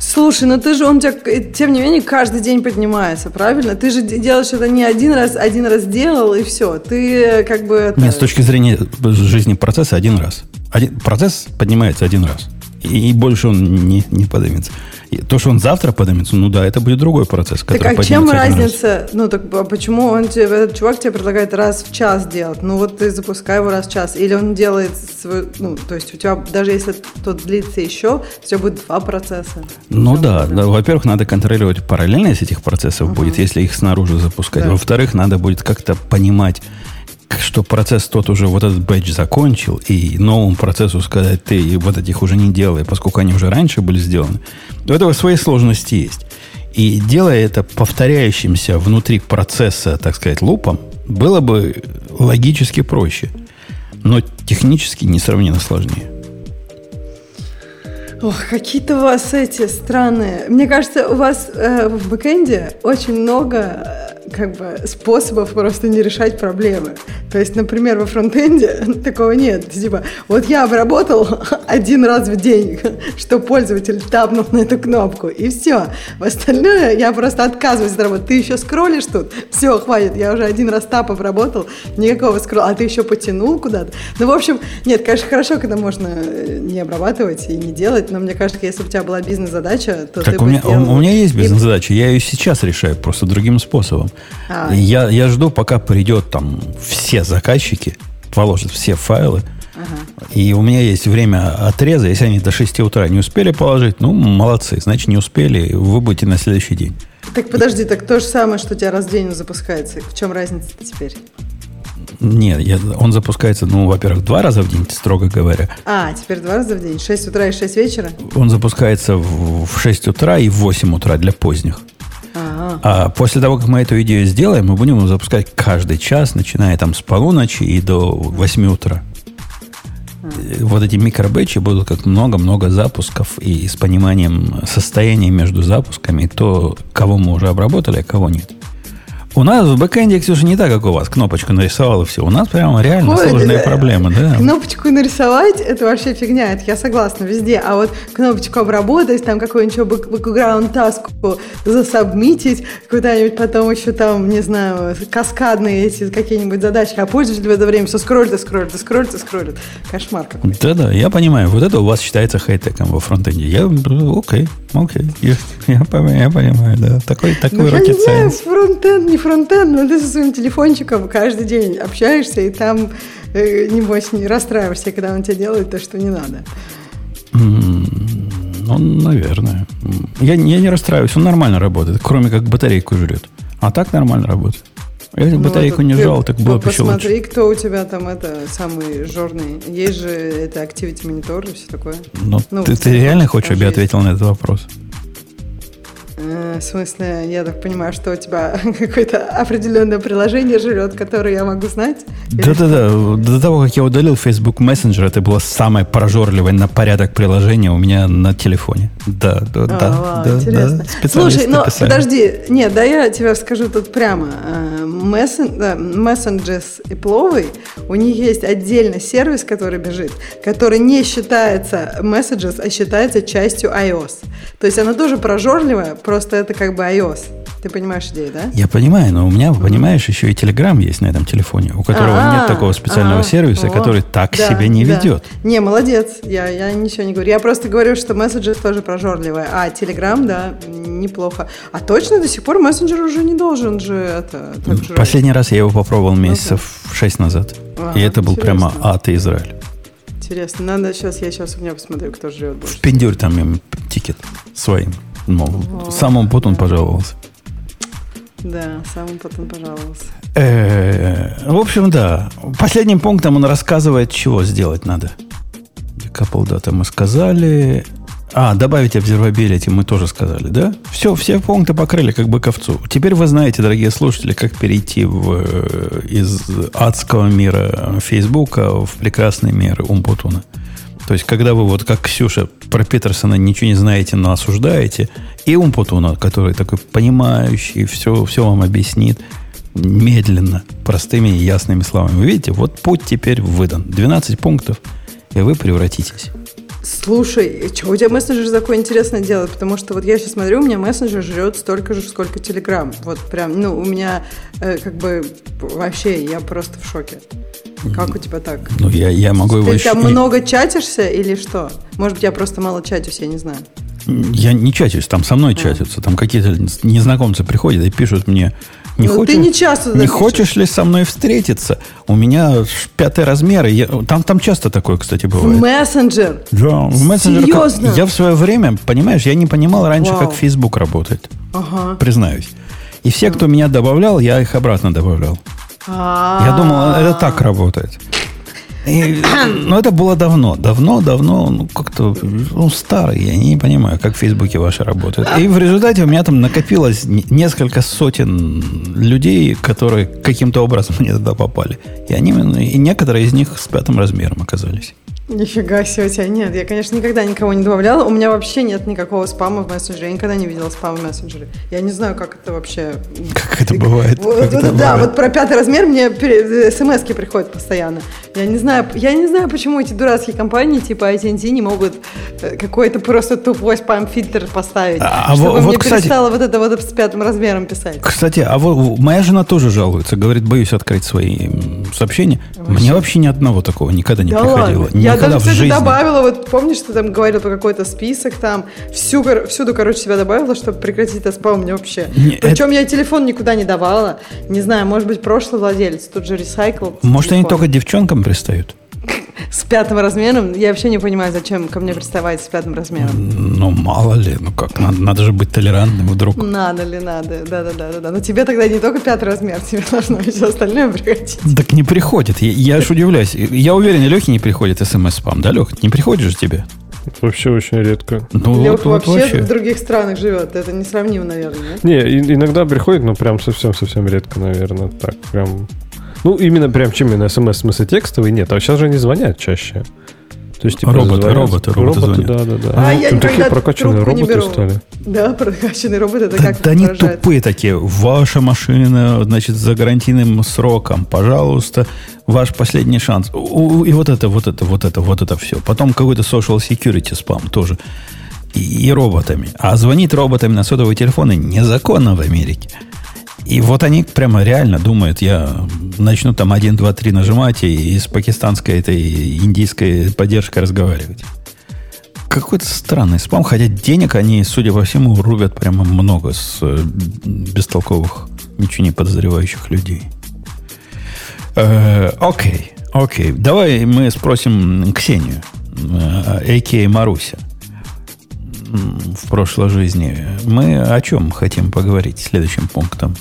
Слушай, ну ты же, он тебя, тем не менее, каждый день поднимается, правильно? Ты же делаешь это не один раз, один раз делал, и все. Ты как бы... Это... Нет, с точки зрения жизни процесса один раз. Один, процесс поднимается один раз. И, и больше он не, не поднимется. И то, что он завтра поднимется, ну да, это будет другой процесс, который Так а чем разница? Раз. Ну так а почему он тебе, этот чувак тебе предлагает раз в час делать? Ну вот ты запускай его раз в час. Или он делает свой, ну то есть у тебя, даже если тот длится еще, у тебя будет два процесса. Ну да, да, во-первых, надо контролировать параллельность этих процессов uh-huh. будет, если их снаружи запускать. Да. Во-вторых, надо будет как-то понимать, что процесс тот уже вот этот бэдж закончил, и новому процессу сказать, ты вот этих уже не делай, поскольку они уже раньше были сделаны. У этого свои сложности есть. И делая это повторяющимся внутри процесса, так сказать, лупом, было бы логически проще, но технически несравненно сложнее. Ох, какие-то у вас эти странные. Мне кажется, у вас э, в бэкэнде очень много как бы способов просто не решать проблемы. То есть, например, во фронтенде такого нет. Типа, вот я обработал один раз в день, что пользователь тапнул на эту кнопку, и все. В остальное я просто отказываюсь от работы. Ты еще скроллишь тут? Все, хватит, я уже один раз тап обработал, никакого скролла. А ты еще потянул куда-то? Ну, в общем, нет, конечно, хорошо, когда можно э, не обрабатывать и не делать, но мне кажется, если бы у тебя была бизнес-задача, то так ты у меня, сделал... у меня есть бизнес-задача, я ее сейчас решаю, просто другим способом. А. Я, я жду, пока придет там все заказчики, положат все файлы, Ага. И у меня есть время отреза. Если они до 6 утра не успели положить, ну, молодцы. Значит, не успели, вы будете на следующий день. Так подожди, так то же самое, что у тебя раз в день запускается. В чем разница теперь? Нет, я, он запускается, ну, во-первых, два раза в день, строго говоря. А, теперь два раза в день? 6 утра и 6 вечера? Он запускается в, в 6 утра и в 8 утра для поздних. А после того, как мы эту идею сделаем, мы будем его запускать каждый час, начиная там с полуночи и до 8 утра. Ага. Вот эти микробэчи будут как много-много запусков и с пониманием состояния между запусками, то, кого мы уже обработали, а кого нет. У нас в бэкэнде, Ксюша, не так, как у вас. Кнопочку нарисовал и все. У нас прямо реально Ой, сложные да, проблемы, да. Кнопочку нарисовать, это вообще фигня. Это я согласна везде. А вот кнопочку обработать, там какой-нибудь бэкграунд таску засабмитить, куда-нибудь потом еще там, не знаю, каскадные эти какие-нибудь задачи. А пользователь в это время все скроллит скроллит, скроллит, скроллит. Кошмар какой. Да-да, я понимаю. Вот это у вас считается хай-теком во фронтенде. Я, окей, окей. Я, я, я понимаю, да. Такой, такой ну, rocket science. Знаю, фронтенд не фронтенд, но ты со своим телефончиком каждый день общаешься, и там, э, небось, не расстраиваешься, когда он тебе делает то, что не надо. Ну, наверное. Я, я не расстраиваюсь, он нормально работает, кроме как батарейку жрет. А так нормально работает. Если ну, батарейку не жал, так было бы еще лучше. Посмотри, кто у тебя там это самый жирный. Есть же это Activity Monitor и все такое. Но ну, ну, ты, ты реально хочешь, чтобы я ответил на этот вопрос? Э, в смысле, я так понимаю, что у тебя какое-то определенное приложение живет, которое я могу знать? Да-да-да. До того, как я удалил Facebook Messenger, это было самое прожорливое на порядок приложения у меня на телефоне. Да, да, О, да. Вау, да, интересно. Да. Слушай, но писали. подожди. Нет, да я тебе скажу тут прямо. Э, Messengers и Пловый, у них есть отдельный сервис, который бежит, который не считается Messages, а считается частью iOS. То есть она тоже прожорливая, просто это как бы iOS. Ты понимаешь идею, да? Я понимаю, но у меня, понимаешь, еще и Telegram есть на этом телефоне, у которого А-а-а, нет такого специального а сервиса, который так да, себя не да. ведет. Не, молодец, я, я ничего не говорю. Я просто говорю, что мессенджер тоже прожорливая, а Telegram, да, неплохо. А точно до сих пор мессенджер уже не должен же это... Последний раз я его попробовал месяцев ну, шесть назад, а, и это был интересно. прямо ад и Израиль. Интересно, надо сейчас, я сейчас у меня посмотрю, кто живет больше. Впендюрь там им тикет своим. Ну, сам он потом пожаловался. Да, сам он потом пожаловался. Э, в общем, да. Последним пунктом он рассказывает, чего сделать надо. Couple дата мы сказали. А, добавить observability мы тоже сказали, да? Все, все пункты покрыли как бы ковцу. Теперь вы знаете, дорогие слушатели, как перейти в, э, из адского мира Фейсбука в прекрасный мир Умпутуна. То есть, когда вы вот как Ксюша про Питерсона ничего не знаете, но осуждаете, и Умпутуна, который такой понимающий, все, все вам объяснит, медленно, простыми и ясными словами. Вы видите, вот путь теперь выдан. 12 пунктов, и вы превратитесь Слушай, что у тебя мессенджер такое интересное делает? Потому что вот я сейчас смотрю, у меня мессенджер жрет столько же, сколько Телеграм. Вот прям, ну, у меня э, как бы вообще, я просто в шоке. Как у тебя так? Ну, я, я могу его Ты еще... там много чатишься или что? Может быть, я просто мало чатюсь, я не знаю. Я не чатюсь, там со мной а. чатятся. Там какие-то незнакомцы приходят и пишут мне, не, ну, хочешь, ты не, часто не хочешь ли со мной встретиться? У меня пятый размер. Я, там, там часто такое, кстати, бывает. В мессенджер? Да, в мессенджер. Серьезно? Как, я в свое время, понимаешь, я не понимал раньше, Вау. как Facebook работает. Ага. Признаюсь. И все, кто меня добавлял, я их обратно добавлял. А-а-а. Я думал, это так работает. И, ну, это было давно. Давно, давно, ну, как-то, ну, старый. Я не понимаю, как в Фейсбуке ваши работают. И в результате у меня там накопилось несколько сотен людей, которые каким-то образом мне туда попали. И они, и некоторые из них с пятым размером оказались. Нифига себе у тебя нет. Я, конечно, никогда никого не добавляла. У меня вообще нет никакого спама в мессенджере. Я никогда не видела спама в мессенджере. Я не знаю, как это вообще... Как это бывает? Вот, как это да, бывает? вот про пятый размер мне смс приходят постоянно. Я не знаю, я не знаю, почему эти дурацкие компании типа AT&T не могут э, какой-то просто тупой спам-фильтр поставить, а, чтобы вот, мне кстати, перестало вот это вот с пятым размером писать. Кстати, а вот моя жена тоже жалуется. Говорит, боюсь открыть свои сообщения. Вообще. Мне вообще ни одного такого никогда не да приходило. Ладно. Я даже, кстати, добавила, вот помнишь, ты там говорил про какой-то список там, всю, всюду, короче, себя добавила, чтобы прекратить это спам мне вообще. Не, Причем это... я телефон никуда не давала. Не знаю, может быть, прошлый владелец, тут же ресайкл. Может, телефон. они только девчонкам пристают? С пятым размером? Я вообще не понимаю, зачем ко мне приставать с пятым размером. Ну, мало ли, ну как, надо, надо же быть толерантным вдруг. Надо ли, надо, да-да-да. да. Но тебе тогда не только пятый размер, тебе должно все остальное приходить. Так не приходит, я, я аж удивляюсь. Я уверен, Лехе не приходит смс-спам, да, Лех? Не приходит же тебе? Вообще очень редко. Ну, Лех вот, вообще, вот вообще в других странах живет, это несравнимо, наверное. Не, иногда приходит, но прям совсем-совсем редко, наверное, так прям ну, именно прям чем именно смс, смысле текстовый, нет. А сейчас же они звонят чаще. То есть, типа, роботы, звонят, роботы, роботы, роботы да, да, да. А, я Тут такие прокачанные роботы стали. Да, прокачанные роботы, это да, как Да они тупые такие. Ваша машина, значит, за гарантийным сроком, пожалуйста, ваш последний шанс. И вот это, вот это, вот это, вот это все. Потом какой-то social security спам тоже. И, и роботами. А звонить роботами на сотовые телефоны незаконно в Америке. И вот они прямо реально думают, я начну там 1, 2, 3 нажимать и с пакистанской этой индийской поддержкой разговаривать. Какой-то странный спам, хотя денег они, судя по всему, рубят прямо много с э, бестолковых, ничего не подозревающих людей. Э, окей, окей. Давай мы спросим Ксению, а.к.а. Маруся в прошлой жизни. Мы о чем хотим поговорить следующим пунктом?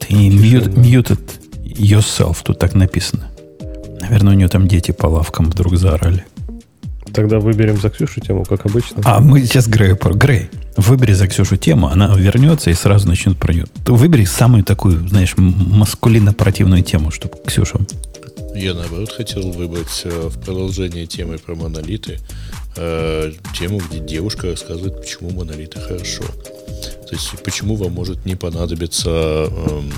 Ты muted yourself, тут так написано. Наверное, у нее там дети по лавкам вдруг заорали. Тогда выберем за Ксюшу тему, как обычно. А мы сейчас Грею про Грей. Выбери за Ксюшу тему, она вернется и сразу начнет про нее. Выбери самую такую, знаешь, маскулинно-противную тему, чтобы Ксюша... Я, наоборот, хотел выбрать э, в продолжение темы про монолиты э, тему, где девушка рассказывает, почему монолиты хорошо. То есть, почему вам может не понадобиться эм,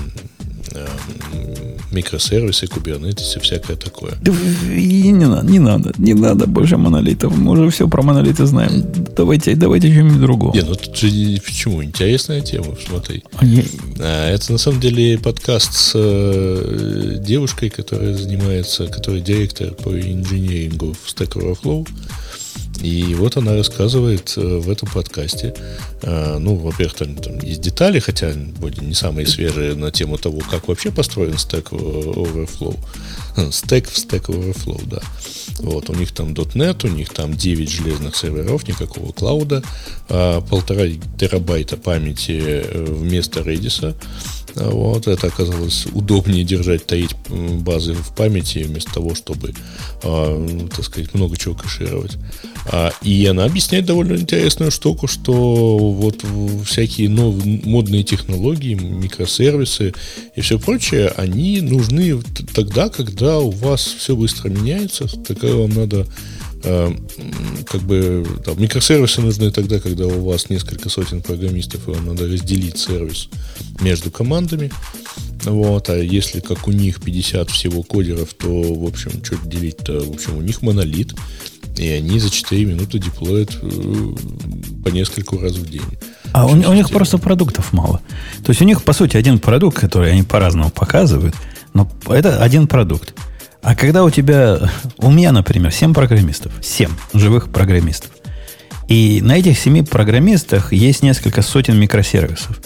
микросервисы, кубернетис и всякое такое. И не надо, не надо, не надо больше монолитов. Мы уже все про монолиты знаем. Давайте, давайте что-нибудь другое. Не, ну тут же почему? Интересная тема, смотри. А я... а, это на самом деле подкаст с э, девушкой, которая занимается, которая директор по инженерингу в Stack Overflow. И вот она рассказывает э, в этом подкасте, э, ну, во-первых, там, там есть детали, хотя не самые свежие на тему того, как вообще построен Stack Overflow. Stack в Stack Overflow, да. Вот, у них там .NET, у них там 9 железных серверов, никакого клауда, а полтора терабайта памяти э, вместо Redis, Вот, это оказалось удобнее держать, таить базы в памяти, вместо того, чтобы, э, так сказать, много чего кэшировать. А, и она объясняет довольно интересную штуку, что вот всякие новые, модные технологии, микросервисы и все прочее, они нужны тогда, когда у вас все быстро меняется, тогда вам надо Э, как бы там, микросервисы нужны тогда, когда у вас несколько сотен программистов, и вам надо разделить сервис между командами. Вот, а если как у них 50 всего кодеров, то, в общем, что делить-то? В общем, у них монолит, и они за 4 минуты деплоят э, по нескольку раз в день. А у, у них просто продуктов мало. То есть у них, по сути, один продукт, который они по-разному показывают, но это один продукт. А когда у тебя, у меня, например, 7 программистов, 7 живых программистов, и на этих 7 программистах есть несколько сотен микросервисов.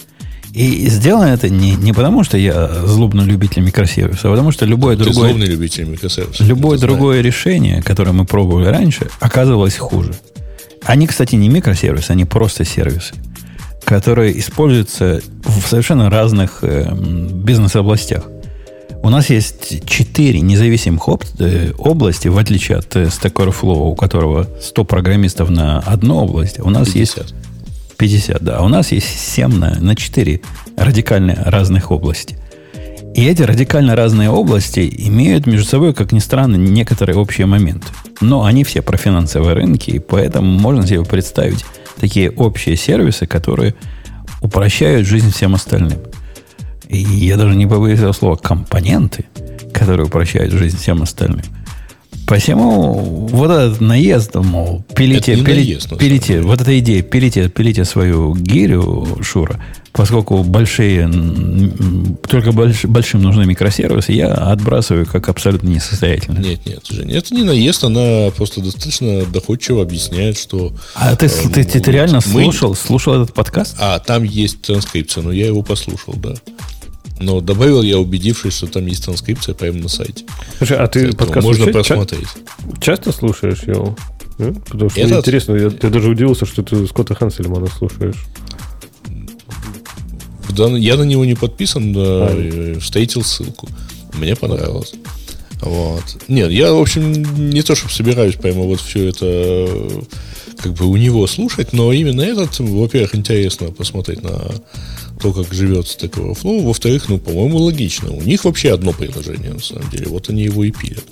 И сделано это не, не потому, что я злобный любитель микросервисов, а потому что любое Ты другое... злобный любитель микросервисов. Любое другое знаешь. решение, которое мы пробовали раньше, оказывалось хуже. Они, кстати, не микросервисы, они просто сервисы, которые используются в совершенно разных э, бизнес-областях. У нас есть четыре независимых э, области, в отличие от э, Stack Overflow, у которого 100 программистов на одну область. У нас 50. есть 50, да. У нас есть 7 на, на 4 радикально разных области. И эти радикально разные области имеют между собой, как ни странно, некоторые общие моменты. Но они все про финансовые рынки, и поэтому можно себе представить такие общие сервисы, которые упрощают жизнь всем остальным. И я даже не побоюсь этого слова, компоненты, которые упрощают жизнь всем остальным. Посему вот этот наезд, мол, пилите, пилите, наезд, пилите вот эта идея, пилите, пилите свою гирю, Шура, поскольку большие, только больш, большим нужны микросервисы, я отбрасываю как абсолютно несостоятельно. Нет, нет, Жень, это не наезд, она просто достаточно доходчиво объясняет, что... А ты, э, ты, ты, ты реально мы... слушал, слушал этот подкаст? А, там есть транскрипция, но я его послушал, да. Но добавил я, убедившись, что там есть транскрипция прямо на сайте. Слушай, а ты подкаст можно просмотреть. Часто слушаешь его? Потому что Этот... интересно, я, я даже удивился, что ты Скотта Хансельмана слушаешь. Да, я на него не подписан, да, а. встретил ссылку. Мне понравилось. Вот. Нет, я, в общем, не то, чтобы собираюсь прямо вот все это как бы у него слушать, но именно этот, во-первых, интересно посмотреть на то, как живет Stack Overflow. Во-вторых, ну, по-моему, логично. У них вообще одно приложение, на самом деле. Вот они его и пилят.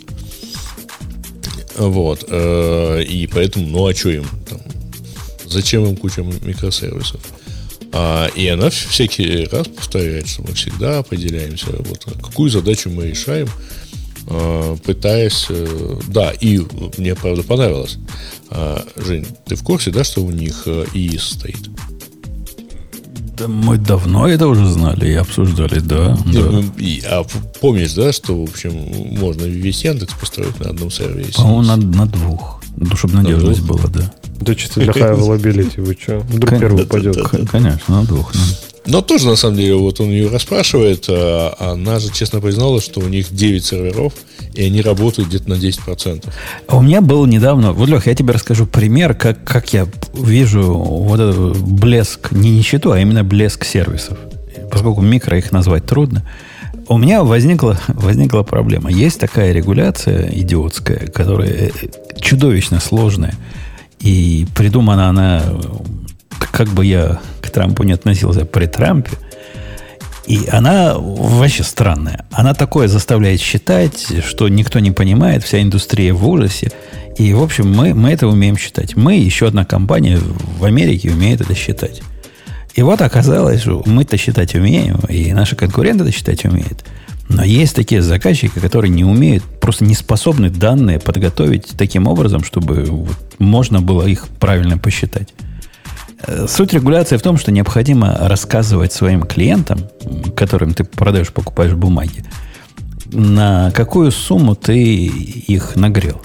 Вот. Э, и поэтому, ну, а что им там? Зачем им куча микросервисов? А, и она всякий раз повторяет, что мы всегда определяемся, вот, какую задачу мы решаем, а, пытаясь... Э, да, и мне, правда, понравилось. А, Жень, ты в курсе, да, что у них ИИС э, стоит? Да мы давно это уже знали и обсуждали, да. И, да. Ну, и, а помнишь, да, что, в общем, можно весь Яндекс построить на одном сервере? По-моему, на, на двух. Ну, чтобы надежность была, да. Да чисто для high availability, вы что? Вдруг первый упадет. Конечно, на двух. Но тоже, на самом деле, вот он ее расспрашивает, а она же честно призналась, что у них 9 серверов, и они работают где-то на 10%. А у меня был недавно, вот, Лех, я тебе расскажу пример, как, как я вижу вот этот блеск, не нищету, а именно блеск сервисов. Поскольку микро их назвать трудно. У меня возникла, возникла проблема. Есть такая регуляция идиотская, которая э, чудовищно сложная. И придумана она, как бы я к Трампу не относился при Трампе, и она вообще странная. Она такое заставляет считать, что никто не понимает, вся индустрия в ужасе. И, в общем, мы, мы это умеем считать. Мы, еще одна компания в Америке, умеет это считать. И вот оказалось, что мы-то считать умеем, и наши конкуренты это считать умеют. Но есть такие заказчики, которые не умеют, просто не способны данные подготовить таким образом, чтобы вот можно было их правильно посчитать. Э, суть регуляции в том, что необходимо рассказывать своим клиентам, которым ты продаешь, покупаешь бумаги, на какую сумму ты их нагрел.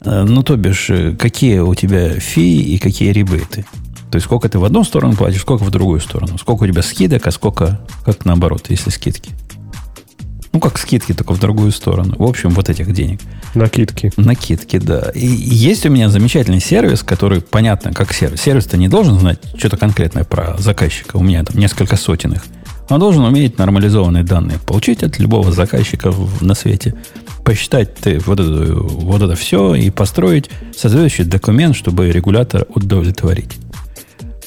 Э, ну, то бишь, э, какие у тебя фи и какие ребейты. То есть, сколько ты в одну сторону платишь, сколько в другую сторону. Сколько у тебя скидок, а сколько, как наоборот, если скидки. Ну, как скидки, только в другую сторону. В общем, вот этих денег. Накидки. Накидки, да. И есть у меня замечательный сервис, который понятно, как сервис. Сервис-то не должен знать что-то конкретное про заказчика. У меня там несколько сотен их. Он должен уметь нормализованные данные получить от любого заказчика на свете, посчитать ты вот, это, вот это все и построить соответствующий документ, чтобы регулятор удовлетворить.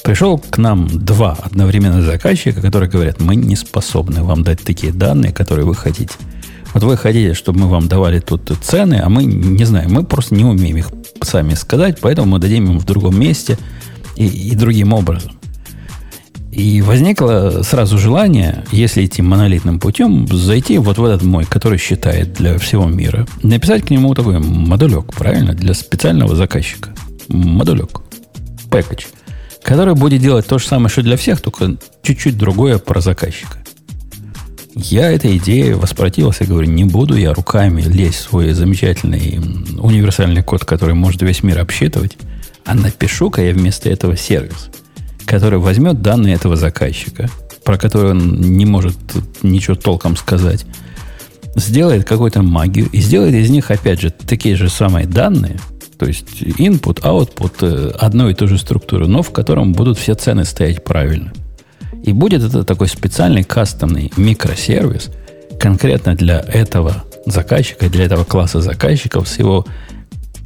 Пришел к нам два одновременно заказчика, которые говорят, мы не способны вам дать такие данные, которые вы хотите. Вот вы хотите, чтобы мы вам давали тут цены, а мы не знаем, мы просто не умеем их сами сказать, поэтому мы дадим им в другом месте и, и другим образом. И возникло сразу желание, если идти монолитным путем, зайти вот в этот мой, который считает для всего мира, написать к нему такой модулек, правильно, для специального заказчика. Модулек. Пэкэдж. Который будет делать то же самое, что для всех, только чуть-чуть другое про заказчика. Я этой идее воспротивился, говорю, не буду я руками лезть в свой замечательный универсальный код, который может весь мир обсчитывать, а напишу-ка я вместо этого сервис – который возьмет данные этого заказчика, про который он не может ничего толком сказать, сделает какую-то магию и сделает из них, опять же, такие же самые данные, то есть input, output э, одной и той же структуры, но в котором будут все цены стоять правильно. И будет это такой специальный кастомный микросервис конкретно для этого заказчика, для этого класса заказчиков с его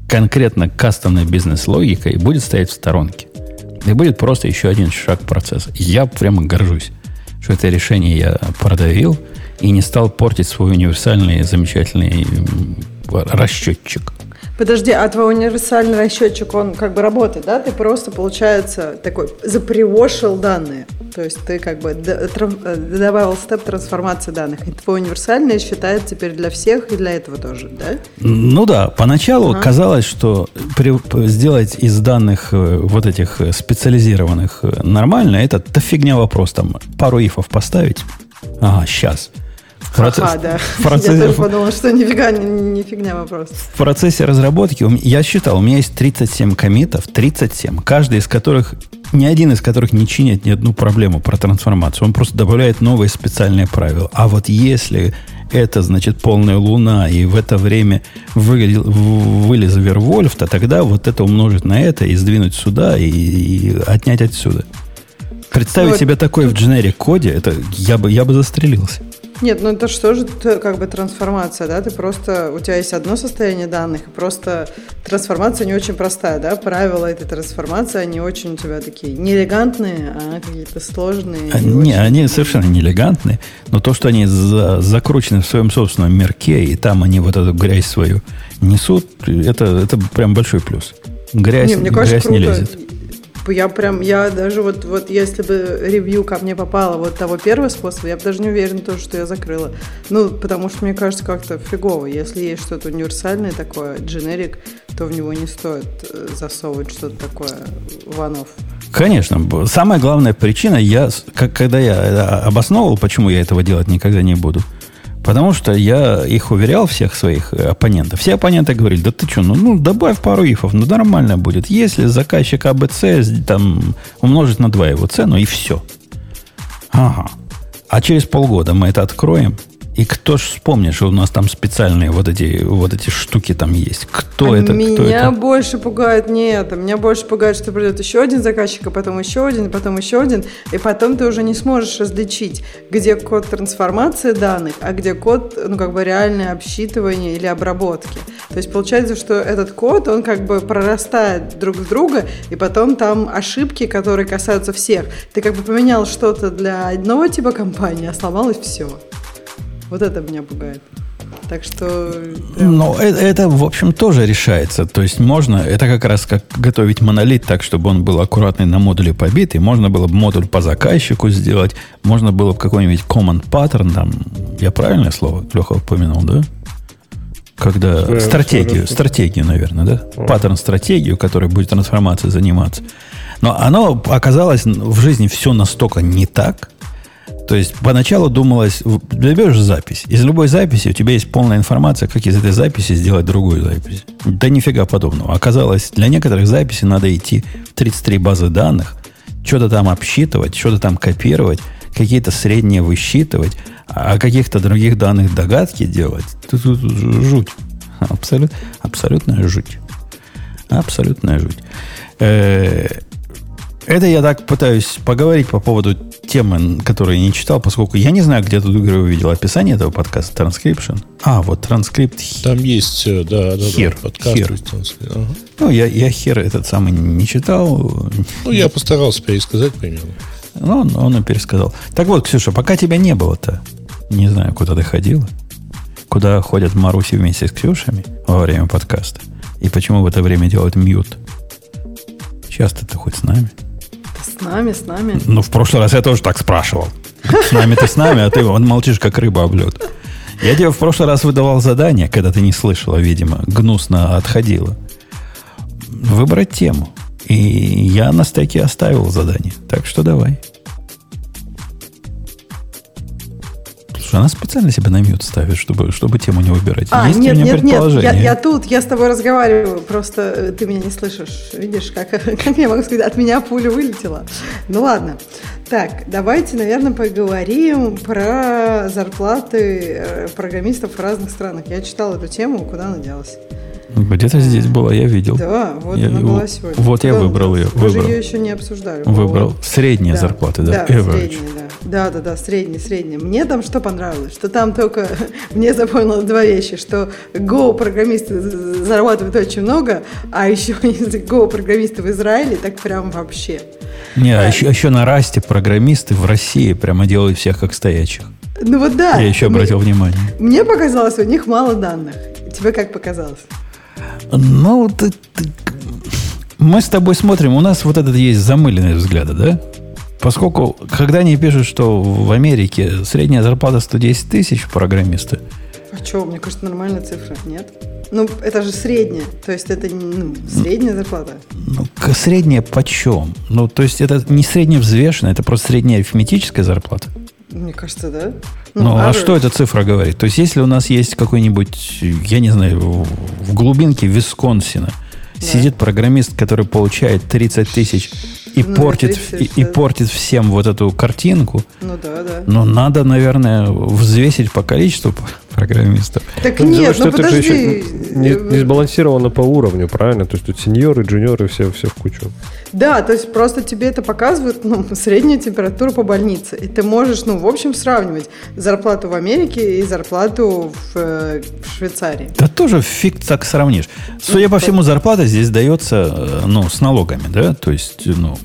конкретно кастомной бизнес-логикой будет стоять в сторонке. И будет просто еще один шаг процесса. Я прямо горжусь, что это решение я продавил и не стал портить свой универсальный замечательный расчетчик. Подожди, а твой универсальный расчетчик, он как бы работает, да? Ты просто, получается, такой запривошил данные. То есть ты как бы добавил степ трансформации данных. И твой универсальный считает теперь для всех и для этого тоже, да? Ну да, поначалу ага. казалось, что при, сделать из данных э, вот этих специализированных э, нормально, это да фигня вопрос. Там пару ифов поставить. Ага, сейчас. Процесс, Ха, да. Процесс, я тоже подумал, что нифига не, не фигня вопрос. В процессе разработки, я считал, у меня есть 37 комитов, 37, каждый из которых, ни один из которых не чинит ни одну проблему про трансформацию. Он просто добавляет новые специальные правила. А вот если это, значит, полная луна, и в это время вылез, вылез Вервольф, то тогда вот это умножить на это и сдвинуть сюда, и, и отнять отсюда. Представить вот. себе такое в дженерик коде, это я бы, я бы застрелился. Нет, ну это что же как бы трансформация, да? Ты просто, у тебя есть одно состояние данных, и просто трансформация не очень простая, да? Правила этой трансформации, они очень у тебя такие не элегантные, а какие-то сложные. А, не, очень... они совершенно не элегантные, но то, что они за, закручены в своем собственном мерке, и там они вот эту грязь свою несут, это, это прям большой плюс. Грязь, не, мне кажется, грязь круто. не лезет. Типа, я прям, я даже вот, вот если бы ревью ко мне попало вот того первого способа, я бы даже не уверена то, что я закрыла. Ну, потому что мне кажется как-то фигово. Если есть что-то универсальное такое, дженерик, то в него не стоит э, засовывать что-то такое ванов. Конечно. Самая главная причина, я, когда я э, обосновывал, почему я этого делать никогда не буду – Потому что я их уверял, всех своих э, оппонентов. Все оппоненты говорили, да ты что, ну, ну добавь пару ифов, ну нормально будет. Если заказчик АБЦ там умножить на 2 его цену, и все. Ага. А через полгода мы это откроем, и кто ж вспомнит, что у нас там специальные вот эти, вот эти штуки там есть? Кто а это? Меня кто это? больше пугает не это. Меня больше пугает, что придет еще один заказчик, а потом еще один, потом еще один. И потом ты уже не сможешь различить, где код трансформации данных, а где код, ну, как бы реальное обсчитывание или обработки. То есть получается, что этот код, он как бы прорастает друг в друга, и потом там ошибки, которые касаются всех. Ты как бы поменял что-то для одного типа компании, а сломалось все. Вот это меня пугает. Так что... Прям... Но это, это, в общем, тоже решается. То есть можно, это как раз как готовить монолит так, чтобы он был аккуратный на модуле побитый. Можно было бы модуль по заказчику сделать. Можно было бы какой-нибудь command pattern там. Я правильное слово, Леха, упомянул, да? Когда все, стратегию, стратегию, наверное, да? О. Паттерн стратегию, который будет трансформацией заниматься. Но оно оказалось в жизни все настолько не так, то есть поначалу думалось, берешь запись. Из любой записи у тебя есть полная информация, как из этой записи сделать другую запись. Да нифига подобного. Оказалось, для некоторых записей надо идти в 33 базы данных, что-то там обсчитывать, что-то там копировать, какие-то средние высчитывать, а каких-то других данных догадки делать. Тут, тут жуть. Абсолют, абсолютная жуть. Абсолютная жуть. Э, Это я так пытаюсь поговорить по поводу темы, которую я не читал, поскольку я не знаю, где тут Игорь увидел описание этого подкаста, транскрипшн. А, вот транскрипт. Там есть, э, да, да, хер, да, подкаст. Хер. Ага. Ну, я, я here этот самый не читал. Ну, я постарался пересказать примерно. Ну, он, он и пересказал. Так вот, Ксюша, пока тебя не было-то, не знаю, куда ты ходила, куда ходят Маруси вместе с Ксюшами во время подкаста, и почему в это время делают мьют. Часто ты хоть с нами? С нами, с нами. Ну, в прошлый раз я тоже так спрашивал. С нами ты с нами, а ты он молчишь, как рыба об лед. Я тебе в прошлый раз выдавал задание, когда ты не слышала, видимо, гнусно отходила. Выбрать тему. И я на стеке оставил задание. Так что давай. Слушай, она специально себя на мьют ставит, чтобы, чтобы тему не выбирать. А, Есть нет, у нет, нет, я, я тут, я с тобой разговариваю, просто э, ты меня не слышишь. Видишь, как, как я могу сказать, от меня пуля вылетела. Ну ладно. Так, давайте, наверное, поговорим про зарплаты э, программистов в разных странах. Я читала эту тему, куда она делась. Где-то здесь была, я видел. Да, вот я, она была сегодня. Вот Куда я выбрал ее. Мы выбрал. же ее еще не обсуждали. Выбрал. Вот. Средняя да. зарплата, да? Да, средняя, да. Да, да, да, средняя, средняя. Мне там что понравилось? Что там только... Мне запомнилось два вещи. Что Go-программисты зарабатывают очень много, а еще если Go-программисты в Израиле, так прям вообще. Не, а еще, еще на расте программисты в России прямо делают всех как стоячих. Ну вот да. Я еще обратил мне, внимание. Мне показалось, у них мало данных. Тебе как показалось? Ну, ты, ты, мы с тобой смотрим, у нас вот этот есть замыленные взгляды, да? Поскольку, когда они пишут, что в Америке средняя зарплата 110 тысяч программиста. А что, мне кажется, нормальная цифра, нет? Ну, это же средняя, то есть это ну, средняя зарплата. Ну, средняя почем? Ну, то есть это не средневзвешенная, это просто средняя арифметическая зарплата. Мне кажется, да. Ну, ну а что эта цифра говорит? То есть, если у нас есть какой-нибудь, я не знаю, в глубинке Висконсина да. сидит программист, который получает 30 тысяч и, ну, портит, 30, и, и портит всем вот эту картинку, ну да, да. Но надо, наверное, взвесить по количеству программистов. Так ну, нет, ну подожди. Это же не, не сбалансировано по уровню, правильно? То есть тут сеньоры, джуниоры, все, все в кучу. Да, то есть просто тебе это показывает ну, средняя температура по больнице. И ты можешь, ну, в общем, сравнивать зарплату в Америке и зарплату в, э, в Швейцарии. Да тоже фиг так сравнишь. Судя по всему, зарплата здесь дается, э, ну, с налогами, да? То есть, ну,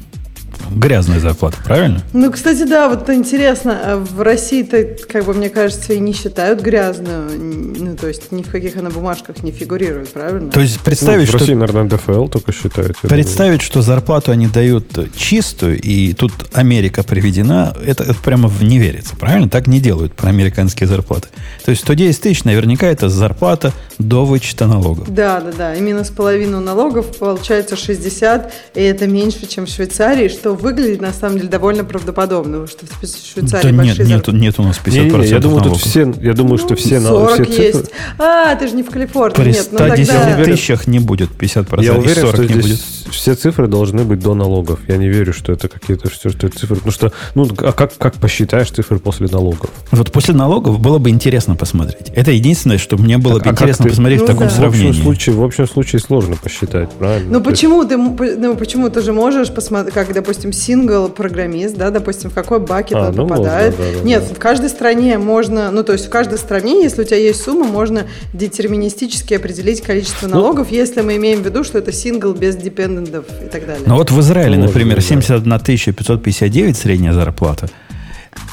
грязная зарплата, правильно? Ну, кстати, да, вот интересно, а в России-то, как бы, мне кажется, и не считают грязную, ну, то есть ни в каких она бумажках не фигурирует, правильно? То есть представить, ну, в России, что... наверное, ДФЛ только считают. Представить, что зарплату они дают чистую, и тут Америка приведена, это, это прямо не верится, правильно? Так не делают про американские зарплаты. То есть 110 тысяч наверняка это зарплата до вычета налогов. Да, да, да, и минус половину налогов получается 60, и это меньше, чем в Швейцарии, что выглядит на самом деле довольно правдоподобно, что в Швейцарии да нет, нет, нет у нас 50% не, не, я думаю, тут все, я думаю, что ну, все, 40 все цифры... есть. А, ты же не в Калифорнии. При нет, 110 ну, тогда... тысячах не будет 50%, я уверен, 40 что не будет. все цифры должны быть до налогов. Я не верю, что это какие-то что, что это цифры. Потому что, ну, а как, как посчитаешь цифры после налогов? Вот после налогов было бы интересно посмотреть. Это единственное, что мне было так, бы а интересно ты... посмотреть ну, в таком да. сравнении. В общем, случае, в общем случае сложно посчитать, правильно? Ну, почему ты, ну, почему ты же можешь посмотреть, как, допустим, сингл программист, да, допустим, в какой бакет а, он ну попадает. Можно, да, да, Нет, да. в каждой стране можно, ну, то есть в каждой стране, если у тебя есть сумма, можно детерминистически определить количество ну, налогов, ну, если мы имеем в виду, что это сингл без депендентов и так далее. Ну, вот в Израиле, ну, например, 71 559 средняя зарплата.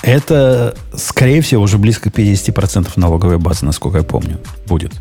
Это, скорее всего, уже близко к 50% налоговой базы, насколько я помню, будет.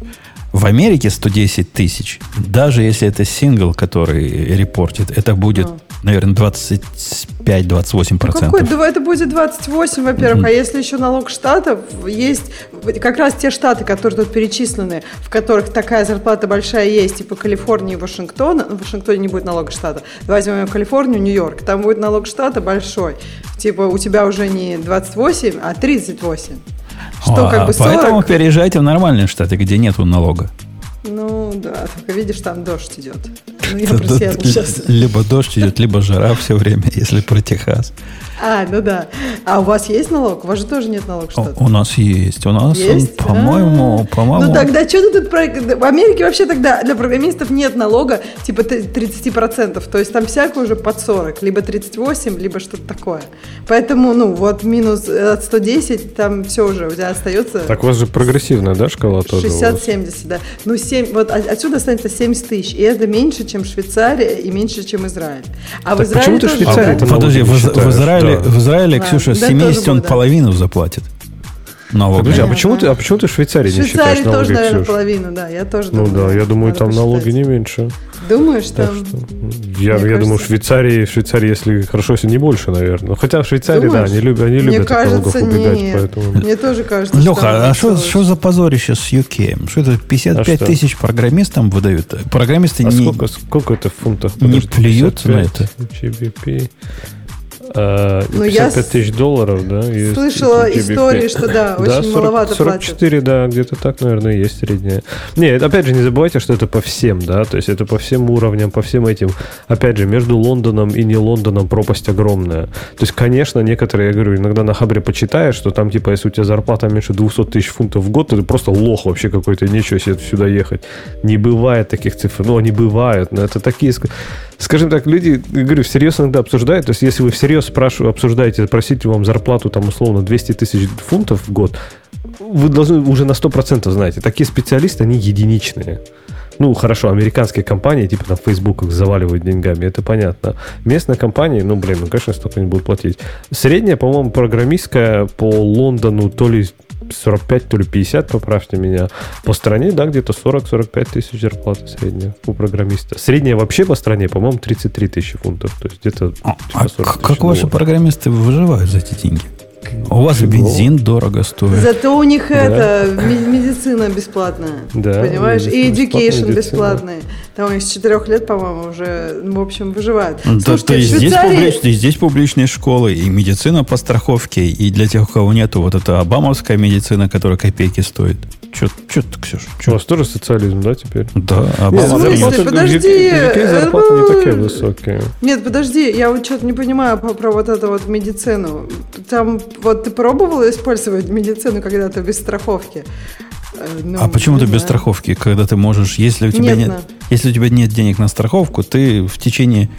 В Америке 110 тысяч. Даже если это сингл, который репортит, это будет, а. наверное, 25-28 процентов. Ну, какой? Это будет 28, во-первых. Mm-hmm. А если еще налог штатов, есть как раз те штаты, которые тут перечислены, в которых такая зарплата большая есть, типа Калифорния и Вашингтон. В Вашингтоне не будет налога штата. Возьмем Калифорнию, Нью-Йорк. Там будет налог штата большой. Типа у тебя уже не 28, а 38. Что, а, как бы 40... Поэтому переезжайте в нормальные штаты, где нету налога. Ну да, только видишь, там дождь идет. Ну, я про сейчас. Либо дождь идет, либо жара все время, если про Техас. А, ну да. А у вас есть налог? У вас же тоже нет налога что-то. У нас есть. У нас, Есть? по-моему, А. по-моему... Ну тогда что ты тут про... В Америке вообще тогда для программистов нет налога типа т- 30%. То есть там всякое уже под 40. Либо 38, либо что-то такое. Поэтому, ну, вот минус э, от 110, там все уже у тебя остается... Так у вас же прогрессивная, да, шкала тоже? у вас? 60-70, да. Ну, 7, вот от- отсюда останется 70 тысяч. И это меньше, чем Швейцария и меньше, чем Израиль. А в Так Израиле почему ты тоже, Швейцария да? это Подожди, в, в Израиле, да. в Израиле, Да. Ксюша, с Да, 70 тоже он было, да. половину заплатит. Налог. Подожди, а почему ты, а почему ты в Швейцарии не считаешь Швейцарии налоги, тоже, наверное, Ксюш? половину, да. Я тоже Ну думаю. да, я думаю, там налоги посчитать. не меньше. Думаешь, Так там... что я, Мне я думаю, в кажется- Швейцарии, в Швейцарии, если хорошо, если не больше, наверное. Ну, Хотя в Швейцарии, Думаешь? да, они любят, они Мне любят налогов кажется, убегать, нет. поэтому... Мне тоже кажется, Леха, а что что за позорище с UK? Что это 55 А тысяч программистам выдают? Программисты А не... сколько, сколько это в фунтах? не Подожди, плюют на 55 GBP. А, Ну, я 55 с- тысяч долларов, да? Слышала GBP. истории, что да, очень 40 маловато платят. 44, да, где-то так, наверное, и есть средняя. Не, опять же, не забывайте, что это по всем, да, то есть это по всем уровням, по всем этим. Опять же, между Лондоном и не Лондоном пропасть огромная. То есть, конечно, некоторые, я говорю, иногда на Хабре почитаешь, что там, типа, если у тебя зарплата меньше 200 тысяч фунтов в год, то ты просто лох вообще какой-то, нечего себе сюда ехать. Не бывает таких цифр. Ну, они бывают, но это такие... ск- Скажем так, люди, говорю, всерьез иногда обсуждают. То есть, если вы всерьез спрашиваете, обсуждаете, просите вам зарплату, там, условно, 200 тысяч фунтов в год, вы должны уже на 100% знаете. Такие специалисты, они единичные. Ну, хорошо, американские компании, типа там Facebook их заваливают деньгами, это понятно. Местные компании, ну, блин, ну, конечно, столько не будут платить. Средняя, по-моему, программистская по Лондону то ли 45, то ли 50, поправьте меня. По стране, да, где-то 40-45 тысяч зарплаты средняя у программиста. Средняя вообще по стране, по-моему, 33 тысячи фунтов. То есть где-то А, типа а 40 к- тысяч как ваши долларов. программисты выживают за эти деньги? У вас бензин дорого стоит. Зато у них это ми- медицина бесплатная. Да, Понимаешь? И education бесплатный. Там у них с четырех лет, по-моему, уже, в общем, выживают. Да, Слушайте, то есть здесь, публич- здесь публичные школы, и медицина по страховке, и для тех, у кого нету, вот эта обамовская медицина, которая копейки стоит. Че ты, Ксюша? У Чё? вас тоже социализм, да, теперь? Да, Нет, Обама зарплаты в Подожди, в зарплаты не такие высокие. Нет, подожди, я вот что-то не понимаю про, про вот эту вот медицину. Там, вот ты пробовала использовать медицину когда-то без страховки? Э, ну, А почему ты без страховки, когда ты можешь, если у тебя Нет, нет, на. если у тебя нет денег на страховку, ты в течение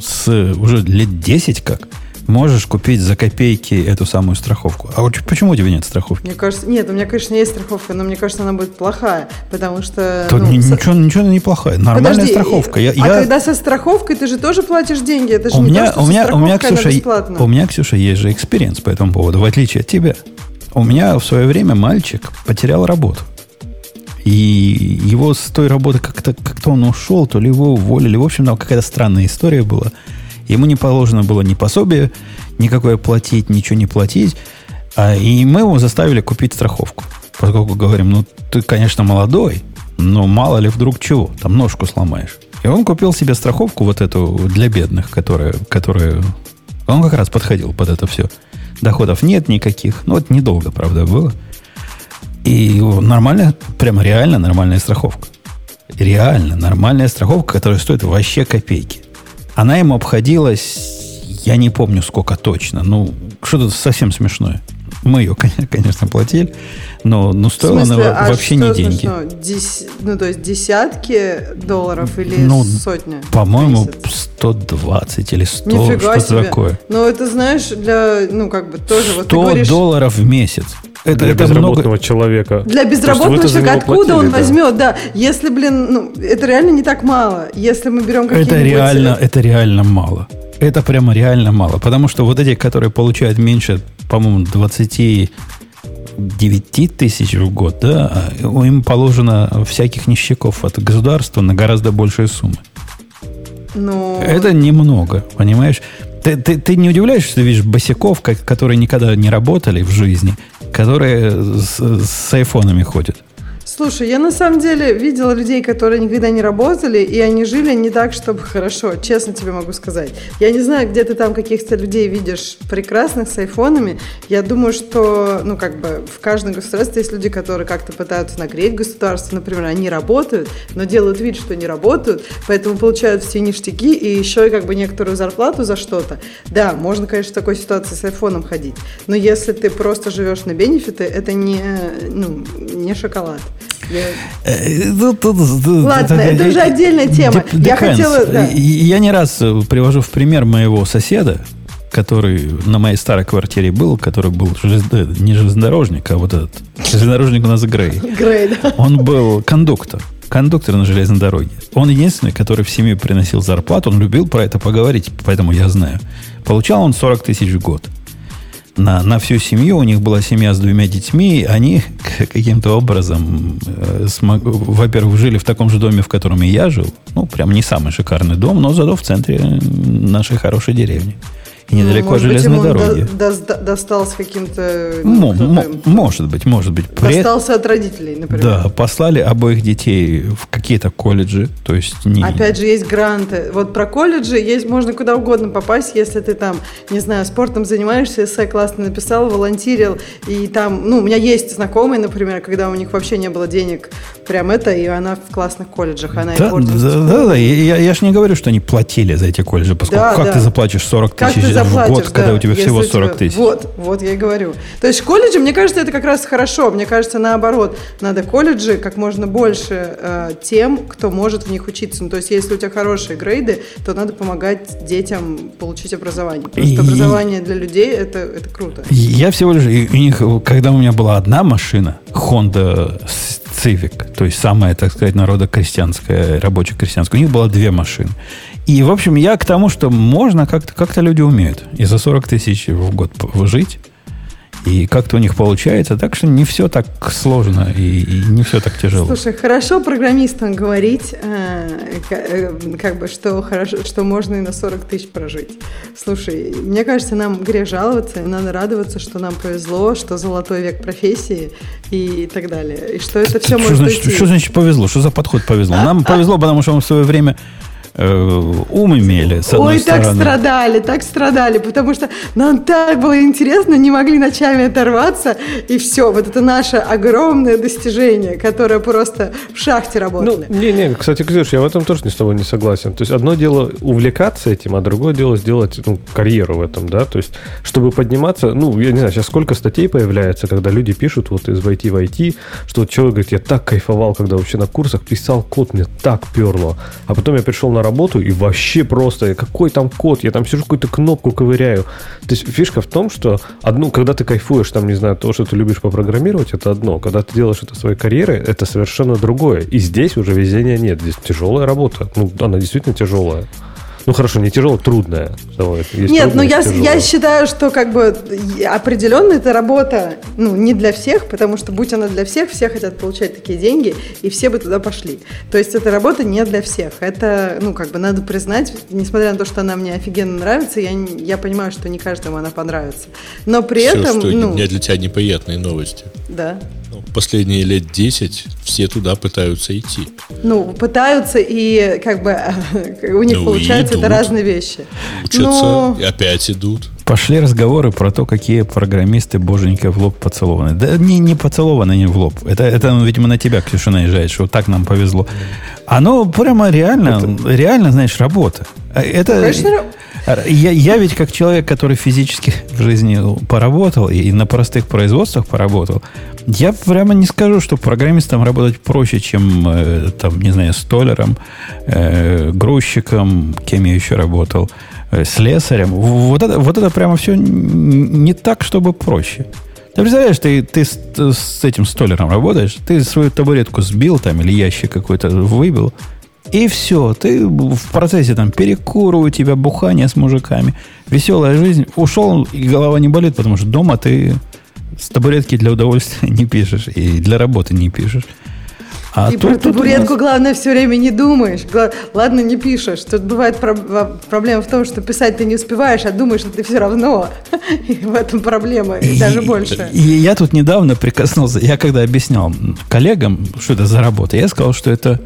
с уже лет 10 как можешь купить за копейки эту самую страховку. А вот почему у тебя нет страховки? Мне кажется, нет, у меня, конечно, есть страховка, но мне кажется, она будет плохая, потому что... То ну, ни- со- ничего, ничего не плохая. Нормальная Подожди, страховка. Я, а я- когда со страховкой, ты же тоже платишь деньги, это же у не меня, то, что у меня, у меня, Ксюша, у меня, Ксюша, есть же experience по этому поводу, в отличие от тебя. У меня в свое время мальчик потерял работу. И его с той работы как-то как он ушел, то ли его уволили. В общем, там какая-то странная история была. Ему не положено было ни пособие никакое платить, ничего не платить. А, и мы его заставили купить страховку. Поскольку говорим, ну, ты, конечно, молодой, но мало ли вдруг чего, там ножку сломаешь. И он купил себе страховку вот эту для бедных, которая, которая... Он как раз подходил под это все. Доходов нет никаких. Ну, вот недолго, правда, было. И нормальная, прямо реально нормальная страховка. Реально нормальная страховка, которая стоит вообще копейки. Она ему обходилась, я не помню сколько точно, ну, что-то совсем смешное. Мы ее, конечно, платили, но, но стоила смысле, она а вообще что не деньги. Дес- Ну, то есть десятки долларов или Ну, сотни? По-моему, месяц? 120 или 100, Нифига что-то себе. такое. Ну, это, знаешь, для, ну, как бы тоже, вот ты 100 говоришь... долларов в месяц. Это, Для это безработного много. человека. Для безработного человека откуда он да? возьмет, да. Если, блин, ну, это реально не так мало. Если мы берем какие-нибудь... Это реально, это реально мало. Это прямо реально мало. Потому что вот эти, которые получают меньше, по-моему, 29 тысяч в год, да, им положено всяких ништяков от государства на гораздо большие суммы. Ну, Это немного, понимаешь? Ты, ты, ты не удивляешься, что ты видишь босиков, ко- которые никогда не работали в жизни, которые с, с айфонами ходят. Слушай, я на самом деле видела людей, которые никогда не работали, и они жили не так, чтобы хорошо, честно тебе могу сказать. Я не знаю, где ты там каких-то людей видишь прекрасных с айфонами. Я думаю, что, ну, как бы в каждом государстве есть люди, которые как-то пытаются нагреть государство. Например, они работают, но делают вид, что не работают, поэтому получают все ништяки и еще и как бы некоторую зарплату за что-то. Да, можно, конечно, в такой ситуации с айфоном ходить, но если ты просто живешь на бенефиты, это не, ну, не шоколад. Э, Ладно, это уже отдельная тема. Я хотела... Я не раз привожу в пример моего соседа, который на моей старой квартире был, который был не железнодорожник, а вот этот. Железнодорожник у нас Грей. Грей, да. Он был кондуктор. Кондуктор на железной дороге. Он единственный, который в семью приносил зарплату. Он любил про это поговорить, поэтому я знаю. Получал он 40 тысяч в год на, на всю семью. У них была семья с двумя детьми. Они каким-то образом, э, смог, во-первых, жили в таком же доме, в котором и я жил. Ну, прям не самый шикарный дом, но зато в центре нашей хорошей деревни и недалеко может железной быть, дороги. До, до, достался каким-то... Ну, может быть, может быть. Достался от родителей, например. Да, послали обоих детей в какие-то колледжи, то есть не... Опять же, есть гранты. Вот про колледжи есть, можно куда угодно попасть, если ты там, не знаю, спортом занимаешься, эссе классно написал, волонтерил, и там, ну, у меня есть знакомые, например, когда у них вообще не было денег, прям это, и она в классных колледжах, она да, и да, да, да, я, я же не говорю, что они платили за эти колледжи, поскольку Да, как да. ты заплатишь 40 Как тысяч ты в год, когда да, у тебя всего у тебя- 40 тысяч? Вот, вот я и говорю. То есть колледжи, мне кажется, это как раз хорошо. Мне кажется, наоборот, надо колледжи как можно больше э, тем, кто может в них учиться. Ну, то есть если у тебя хорошие грейды, то надо помогать детям получить образование. Потому что И- образование для людей это, это круто. Я всего лишь, у них, когда у меня была одна машина, Honda Civic, то есть самая, так сказать, народокрестьянская, рабоче-крестьянская, у них было две машины. И, в общем, я к тому, что можно как-то, как-то люди умеют. И за 40 тысяч в год жить, и как-то у них получается. Так что не все так сложно и, и не все так тяжело. Слушай, хорошо программистам говорить, э, э, как бы, что хорошо, что можно и на 40 тысяч прожить. Слушай, мне кажется, нам грех жаловаться, и надо радоваться, что нам повезло, что золотой век профессии и так далее. И что это все что, может значит, уйти. что значит повезло? Что за подход повезло? Нам повезло, потому что мы в свое время э, ум имели, с одной Ой, так стороны. страдали, так страдали, потому что нам так было интересно, не могли ночами оторваться, и все, вот это наше огромное достижение, которое просто в шахте Ну, работали. не-не, кстати, Ксюш, я в этом тоже не с тобой не согласен. То есть одно дело увлекаться этим, а другое дело сделать ну, карьеру в этом, да. То есть, чтобы подниматься, ну, я не знаю, сейчас сколько статей появляется, когда люди пишут вот из IT в IT, что вот человек говорит, я так кайфовал, когда вообще на курсах писал код, мне так перло. А потом я пришел на работу и вообще просто, какой там код, я там сижу, какую-то кнопку ковыряю. То есть фишка в том, что одну, когда ты кайфуешь, там, не знаю, то, что ты любишь попрограммировать, это одно. Когда ты делаешь это своей карьерой, это совершенно другое. И здесь уже везения нет. Здесь тяжелая работа. Ну, она действительно тяжелая. Ну хорошо, не тяжелая, трудная. Нет, но трудная, я, я считаю, что как бы определенно эта работа, ну, не для всех, потому что будь она для всех, все хотят получать такие деньги, и все бы туда пошли. То есть эта работа не для всех. Это, ну, как бы надо признать, несмотря на то, что она мне офигенно нравится, я, я понимаю, что не каждому она понравится. Но при Все, этом, что у ну, меня для тебя неприятные новости. да. Ну, Последние лет 10 все туда пытаются идти. Ну, пытаются, и как бы у них Ну, получается это идут. разные вещи. Учатся и опять идут. Пошли разговоры про то, какие программисты боженька в лоб поцелованы. Да не, не поцелованы, не в лоб. Это, это, видимо, на тебя, Ксюша, наезжает, что так нам повезло. Оно прямо реально, реально, знаешь, работа. Это, Конечно, я, я ведь как человек, который физически в жизни поработал и на простых производствах поработал, я прямо не скажу, что программистам работать проще, чем, э, там, не знаю, столером, э, грузчиком, кем я еще работал, слесарем. Вот это, вот это прямо все не так, чтобы проще. Ты представляешь, ты, ты с, с этим столером работаешь, ты свою табуретку сбил там или ящик какой-то выбил, и все, ты в процессе там перекура у тебя, бухание с мужиками, веселая жизнь, ушел, и голова не болит, потому что дома ты с табуретки для удовольствия не пишешь, и для работы не пишешь. А и тут, про табуретку, главное, все время не думаешь. Ладно, не пишешь. Тут бывает проблема в том, что писать ты не успеваешь, а думаешь, что ты все равно. И в этом проблема, и, и даже больше. И я тут недавно прикоснулся, я когда объяснял коллегам, что это за работа, я сказал, что это...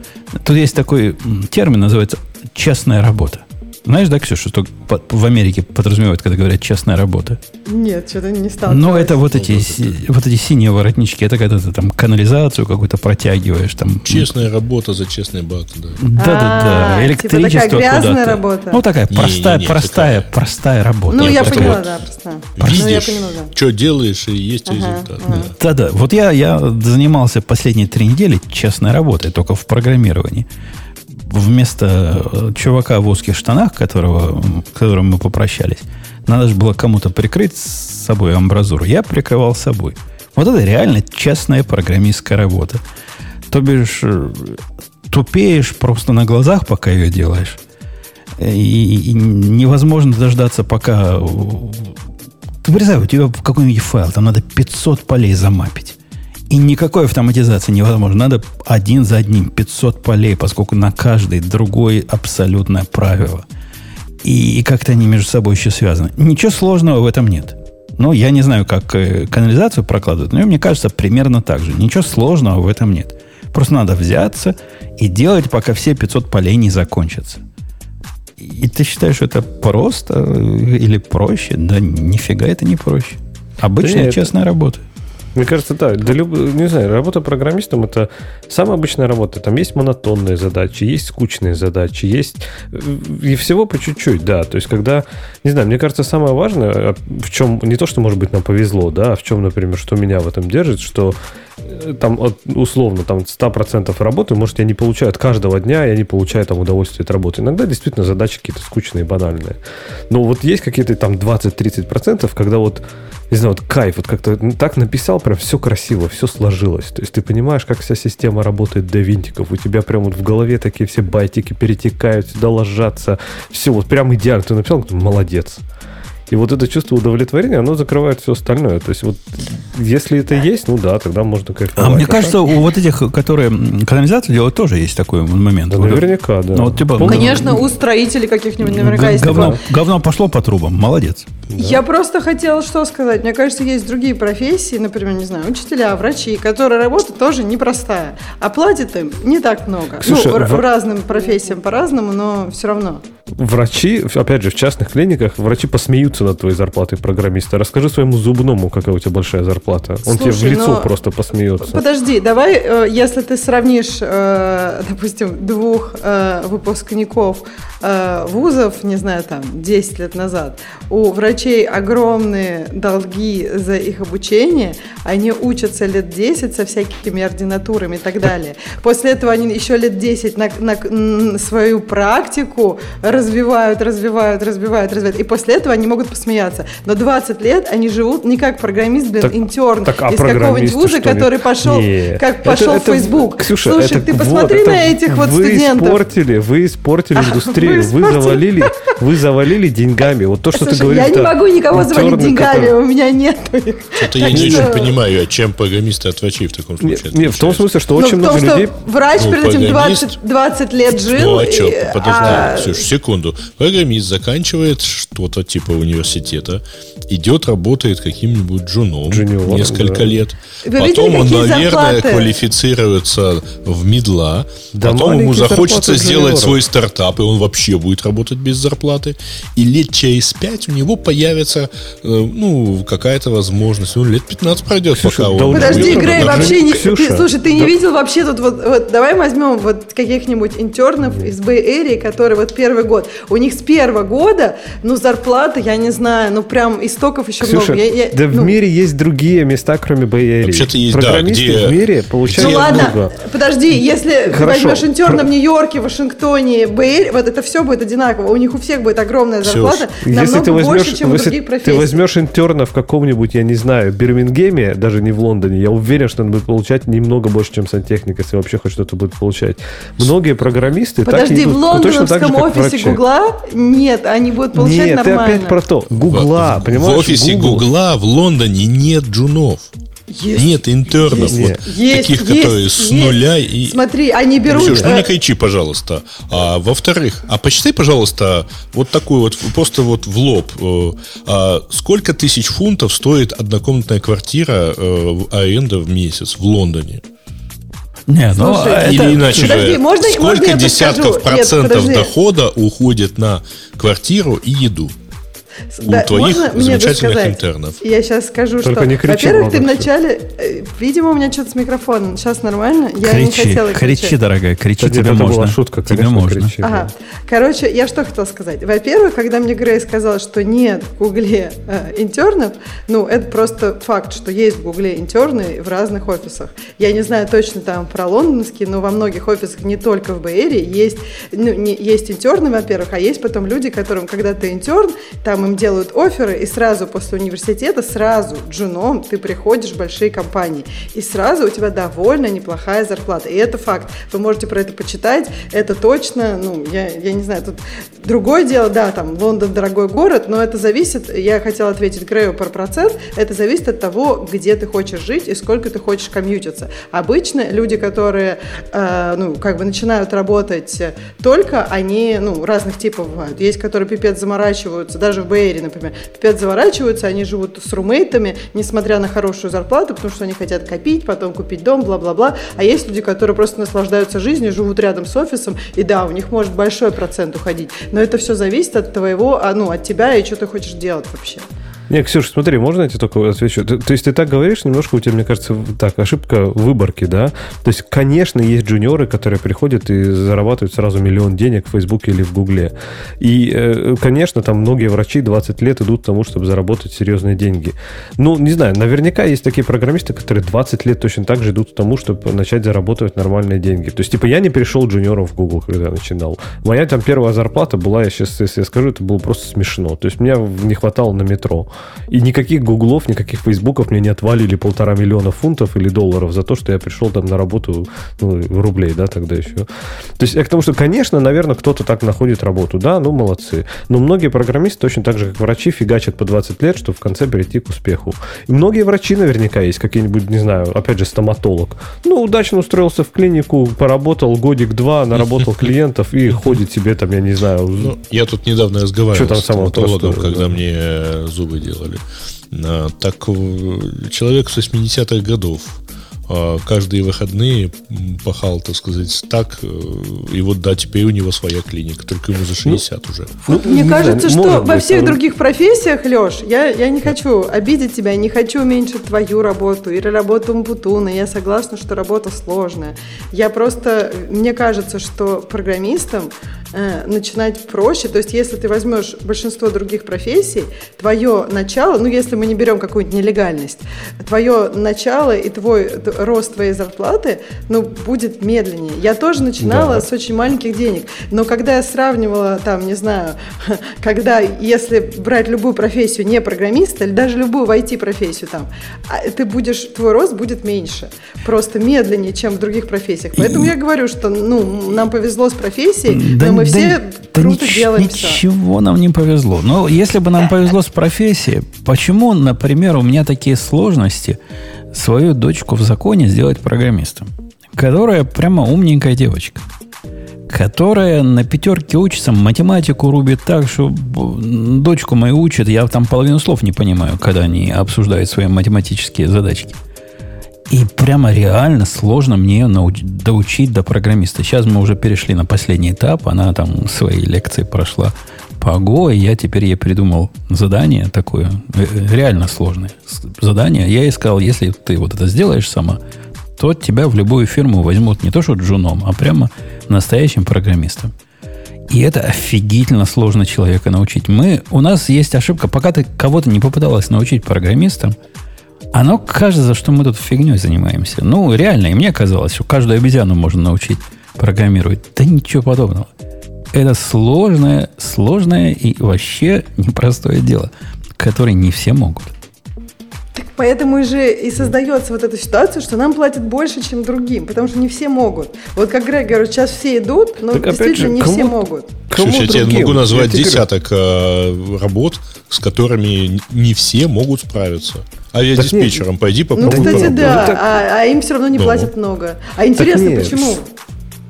Тут есть такой термин, называется честная работа. Знаешь, да, Ксюша, что в Америке подразумевают, когда говорят честная работа? Нет, что-то не стал. Ну, это вот эти, вот эти синие воротнички. Это когда ты там канализацию какую-то протягиваешь. Там. Честная работа за честный бак, да. Да-да-да. А, Электричество типа такая грязная работа. Ну, такая простая, простая, простая работа. Ну, я поняла, да, простая. Видишь, что делаешь, и есть результат. Да-да. Вот я, я занимался последние три недели честной работой, только в программировании вместо э, чувака в узких штанах, которого, которым мы попрощались, надо же было кому-то прикрыть с собой амбразуру. Я прикрывал собой. Вот это реально честная программистская работа. То бишь, э, тупеешь просто на глазах, пока ее делаешь. И, и невозможно дождаться, пока... Ты представь, у тебя какой-нибудь файл, там надо 500 полей замапить. И никакой автоматизации невозможно. Надо один за одним 500 полей, поскольку на каждый другое абсолютное правило. И, и как-то они между собой еще связаны. Ничего сложного в этом нет. Ну, я не знаю, как э, канализацию прокладывают, но мне кажется, примерно так же. Ничего сложного в этом нет. Просто надо взяться и делать, пока все 500 полей не закончатся. И ты считаешь, что это просто э, или проще? Да нифига это не проще. Обычная да честная это... работа. Мне кажется, да. Для люб... Не знаю, работа программистом это самая обычная работа. Там есть монотонные задачи, есть скучные задачи, есть и всего по чуть-чуть, да. То есть, когда, не знаю, мне кажется, самое важное, а, в чем не то, что, может быть, нам повезло, да, а в чем, например, что меня в этом держит, что э, там условно там 100% работы, может, я не получаю от каждого дня, я не получаю там удовольствие от работы. Иногда действительно задачи какие-то скучные, банальные. Но вот есть какие-то там 20-30%, когда вот не знаю, вот кайф, вот как-то так написал, прям все красиво, все сложилось. То есть ты понимаешь, как вся система работает до винтиков. У тебя прям вот в голове такие все байтики перетекают, сюда ложатся. Все вот прям идеально. Ты написал, молодец. И вот это чувство удовлетворения, оно закрывает все остальное. То есть вот если это есть, ну да, тогда можно кайфовать. А мне кажется, у вот этих, которые канализацию делают, тоже есть такой момент. Да, наверняка, да. Ну, вот, типа, Конечно, у строителей каких-нибудь наверняка есть говно, такое. говно пошло по трубам, молодец. Да. Я просто хотела что сказать. Мне кажется, есть другие профессии, например, не знаю, учителя, врачи, которые работа тоже непростая. А платят им не так много. Слушай, ну, в, в разным профессиям по-разному, но все равно. Врачи, опять же, в частных клиниках, врачи посмеются над твоей зарплатой программиста. Расскажи своему зубному, какая у тебя большая зарплата. Он Слушай, тебе в лицо просто посмеется. Подожди, давай, э, если ты сравнишь, э, допустим, двух э, выпускников вузов, не знаю, там, 10 лет назад, у врачей огромные долги за их обучение, они учатся лет 10 со всякими ординатурами и так далее. После этого они еще лет 10 на, на свою практику развивают, развивают, развивают, развивают. И после этого они могут посмеяться. Но 20 лет они живут не как программист, блин, так, интерн так, а из какого-нибудь вуза, который пошел, Нет. как пошел это, в Facebook. Ксюша, Слушай, это, ты посмотри вот, на этих вот вы студентов. Испортили, вы испортили индустрию, вы, вы завалили, вы завалили деньгами. Вот то, что Слушай, ты говоришь. Я не могу никого завалить деньгами, у меня нет. Это я не очень понимаю, а чем программисты от врачей в таком случае Нет, в том смысле, что очень ну, много людей... Врач ну, перед этим 20, 20 лет жил. Ну, а что, подожди, а Ксюш, секунду. Программист заканчивает что-то типа университета, идет, работает каким-нибудь джуном Джуниор, несколько да. лет. Вы потом видели, он, наверное, зарплаты? квалифицируется в медла. Да потом ему захочется сделать свой стартап, и он вообще будет работать без зарплаты. И лет через пять у него появится э, ну, какая-то возможность. Ну, лет 15 пройдет, Ксюша, пока он... Подожди, Грей, вообще не... Ты, слушай, ты не да. видел вообще тут вот, вот... Давай возьмем вот каких-нибудь интернов из Bay Area, которые вот первый год. У них с первого года, ну, зарплата, я не знаю, ну, прям истоков еще Ксюша, много. Я, я, да ну, в мире есть другие места, кроме Area. Вообще-то есть, Программисты да, где... в мире получают Ну, ладно, много. подожди, если Хорошо. возьмешь интерна в Нью-Йорке, Вашингтоне, Area, вот это все будет одинаково. У них у всех будет огромная зарплата, Ксюш, намного если ты возьмешь, больше, чем у других профессий. Ты возьмешь интерна в каком-нибудь, я не знаю, Бирмингеме, даже не в Лондоне, я уверен, что он будет получать немного больше, чем сантехник, если вообще хоть что-то будет получать. Многие программисты Подожди, так идут, в лондонском ну, офисе Гугла нет, они будут получать нет, нормально. Нет, ты опять про то. Гугла, в, понимаешь? В офисе Гугла в Лондоне нет джунов. Есть. Нет интернов, есть, вот, есть, таких, есть, которые есть. с нуля и... Смотри, они берут... Ксюш, ну не кричи, пожалуйста. А, во-вторых, а почитай, пожалуйста, вот такой вот, просто вот в лоб. Э, а, сколько тысяч фунтов стоит однокомнатная квартира э, аренда в месяц в Лондоне? Не, ну, Слушай, это... Или иначе подожди, же, можно, сколько можно десятков процентов Нет, дохода уходит на квартиру и еду? У да, твоих замечательных интернов. Я сейчас скажу, Только что, во-первых, ты вначале, э, видимо, у меня что-то с микрофоном, сейчас нормально, я кричи, не хотела кричать. Кричи, дорогая, кричи, тебе можно. Была шутка, тебе можно. Кричи, ага. Короче, я что хотела сказать. Во-первых, когда мне Грей сказал, что нет в Гугле э, интернов, ну, это просто факт, что есть в Гугле интерны в разных офисах. Я не знаю точно там про лондонские, но во многих офисах, не только в Бэйре, есть, ну, не, есть интерны, во-первых, а есть потом люди, которым, когда ты интерн, там им делают оферы, и сразу после университета, сразу джуном ты приходишь в большие компании, и сразу у тебя довольно неплохая зарплата. И это факт. Вы можете про это почитать, это точно, ну, я, я не знаю, тут другое дело, да, там, Лондон дорогой город, но это зависит, я хотела ответить Грею про процент, это зависит от того, где ты хочешь жить и сколько ты хочешь комьютиться. Обычно люди, которые, э, ну, как бы начинают работать только, они, ну, разных типов бывают. Есть, которые пипец заморачиваются, даже в Бэйре, например, пипец заворачиваются, они живут с румейтами, несмотря на хорошую зарплату, потому что они хотят копить, потом купить дом, бла-бла-бла. А есть люди, которые просто наслаждаются жизнью, живут рядом с офисом, и да, у них может большой процент уходить. Но это все зависит от твоего, а, ну, от тебя и что ты хочешь делать вообще. Не, Ксюша, смотри, можно я тебе только отвечу? То, то есть ты так говоришь, немножко у тебя, мне кажется, так, ошибка выборки, да? То есть, конечно, есть джуниоры, которые приходят и зарабатывают сразу миллион денег в Фейсбуке или в Гугле. И, э, конечно, там многие врачи 20 лет идут к тому, чтобы заработать серьезные деньги. Ну, не знаю, наверняка есть такие программисты, которые 20 лет точно так же идут к тому, чтобы начать зарабатывать нормальные деньги. То есть, типа, я не пришел джуниором в Google, когда начинал. Моя там первая зарплата была, я сейчас, если я скажу, это было просто смешно. То есть, мне не хватало на метро. И никаких гуглов, никаких фейсбуков мне не отвалили полтора миллиона фунтов или долларов за то, что я пришел там на работу, ну, рублей, да, тогда еще. То есть я к тому, что, конечно, наверное, кто-то так находит работу, да, ну, молодцы. Но многие программисты точно так же, как врачи, фигачат по 20 лет, чтобы в конце перейти к успеху. И многие врачи наверняка есть, какие-нибудь, не знаю, опять же, стоматолог. Ну, удачно устроился в клинику, поработал годик-два, наработал клиентов и ходит себе там, я не знаю. Ну, я тут недавно разговаривал с стоматологом, когда мне зубы делали. А, так человек с 80-х годов а, каждые выходные пахал, так сказать, так, э, и вот да, теперь у него своя клиника, только ему за 60 ну, уже. Ну, Мне кажется, знаю, что во всех других профессиях, Леш, я, я не хочу обидеть тебя, не хочу уменьшить твою работу или работу Мбутуна, я согласна, что работа сложная. Я просто, мне кажется, что программистам э, начинать проще, то есть если ты возьмешь большинство других профессий, твое начало, ну если мы не берем какую-нибудь нелегальность, твое начало и твой рост твоей зарплаты, ну, будет медленнее. Я тоже начинала да. с очень маленьких денег, но когда я сравнивала, там, не знаю, когда, если брать любую профессию не программиста, или даже любую в IT-профессию там, а, ты будешь, твой рост будет меньше, просто медленнее, чем в других профессиях. Поэтому я говорю, что, ну, нам повезло с профессией, да, но мы да, все да круто нич- делаем Ничего нам не повезло. Но если бы нам повезло с профессией, почему, например, у меня такие сложности свою дочку в законе сделать программистом, которая прямо умненькая девочка, которая на пятерке учится, математику рубит так, что дочку мою учат, я там половину слов не понимаю, когда они обсуждают свои математические задачки. И прямо реально сложно мне ее науч- доучить до программиста. Сейчас мы уже перешли на последний этап, она там свои лекции прошла по Go, и я теперь ей придумал задание такое, э, реально сложное задание. Я ей сказал, если ты вот это сделаешь сама, то тебя в любую фирму возьмут не то что джуном, а прямо настоящим программистом. И это офигительно сложно человека научить. Мы, у нас есть ошибка, пока ты кого-то не попыталась научить программистам, оно кажется, что мы тут фигней занимаемся. Ну, реально, и мне казалось, что каждую обезьяну можно научить программировать. Да ничего подобного. Это сложное, сложное и вообще непростое дело, которое не все могут. Так поэтому же и создается вот эта ситуация, что нам платят больше, чем другим, потому что не все могут. Вот как Грег говорит, сейчас все идут, но так действительно же, не кому, все могут. Кому Слушай, я тебе могу назвать я десяток э, работ, с которыми не все могут справиться. Авиадиспетчером пойди попробуй. Ну, кстати, да, ну, а, а им все равно не ну. платят много. А интересно, почему?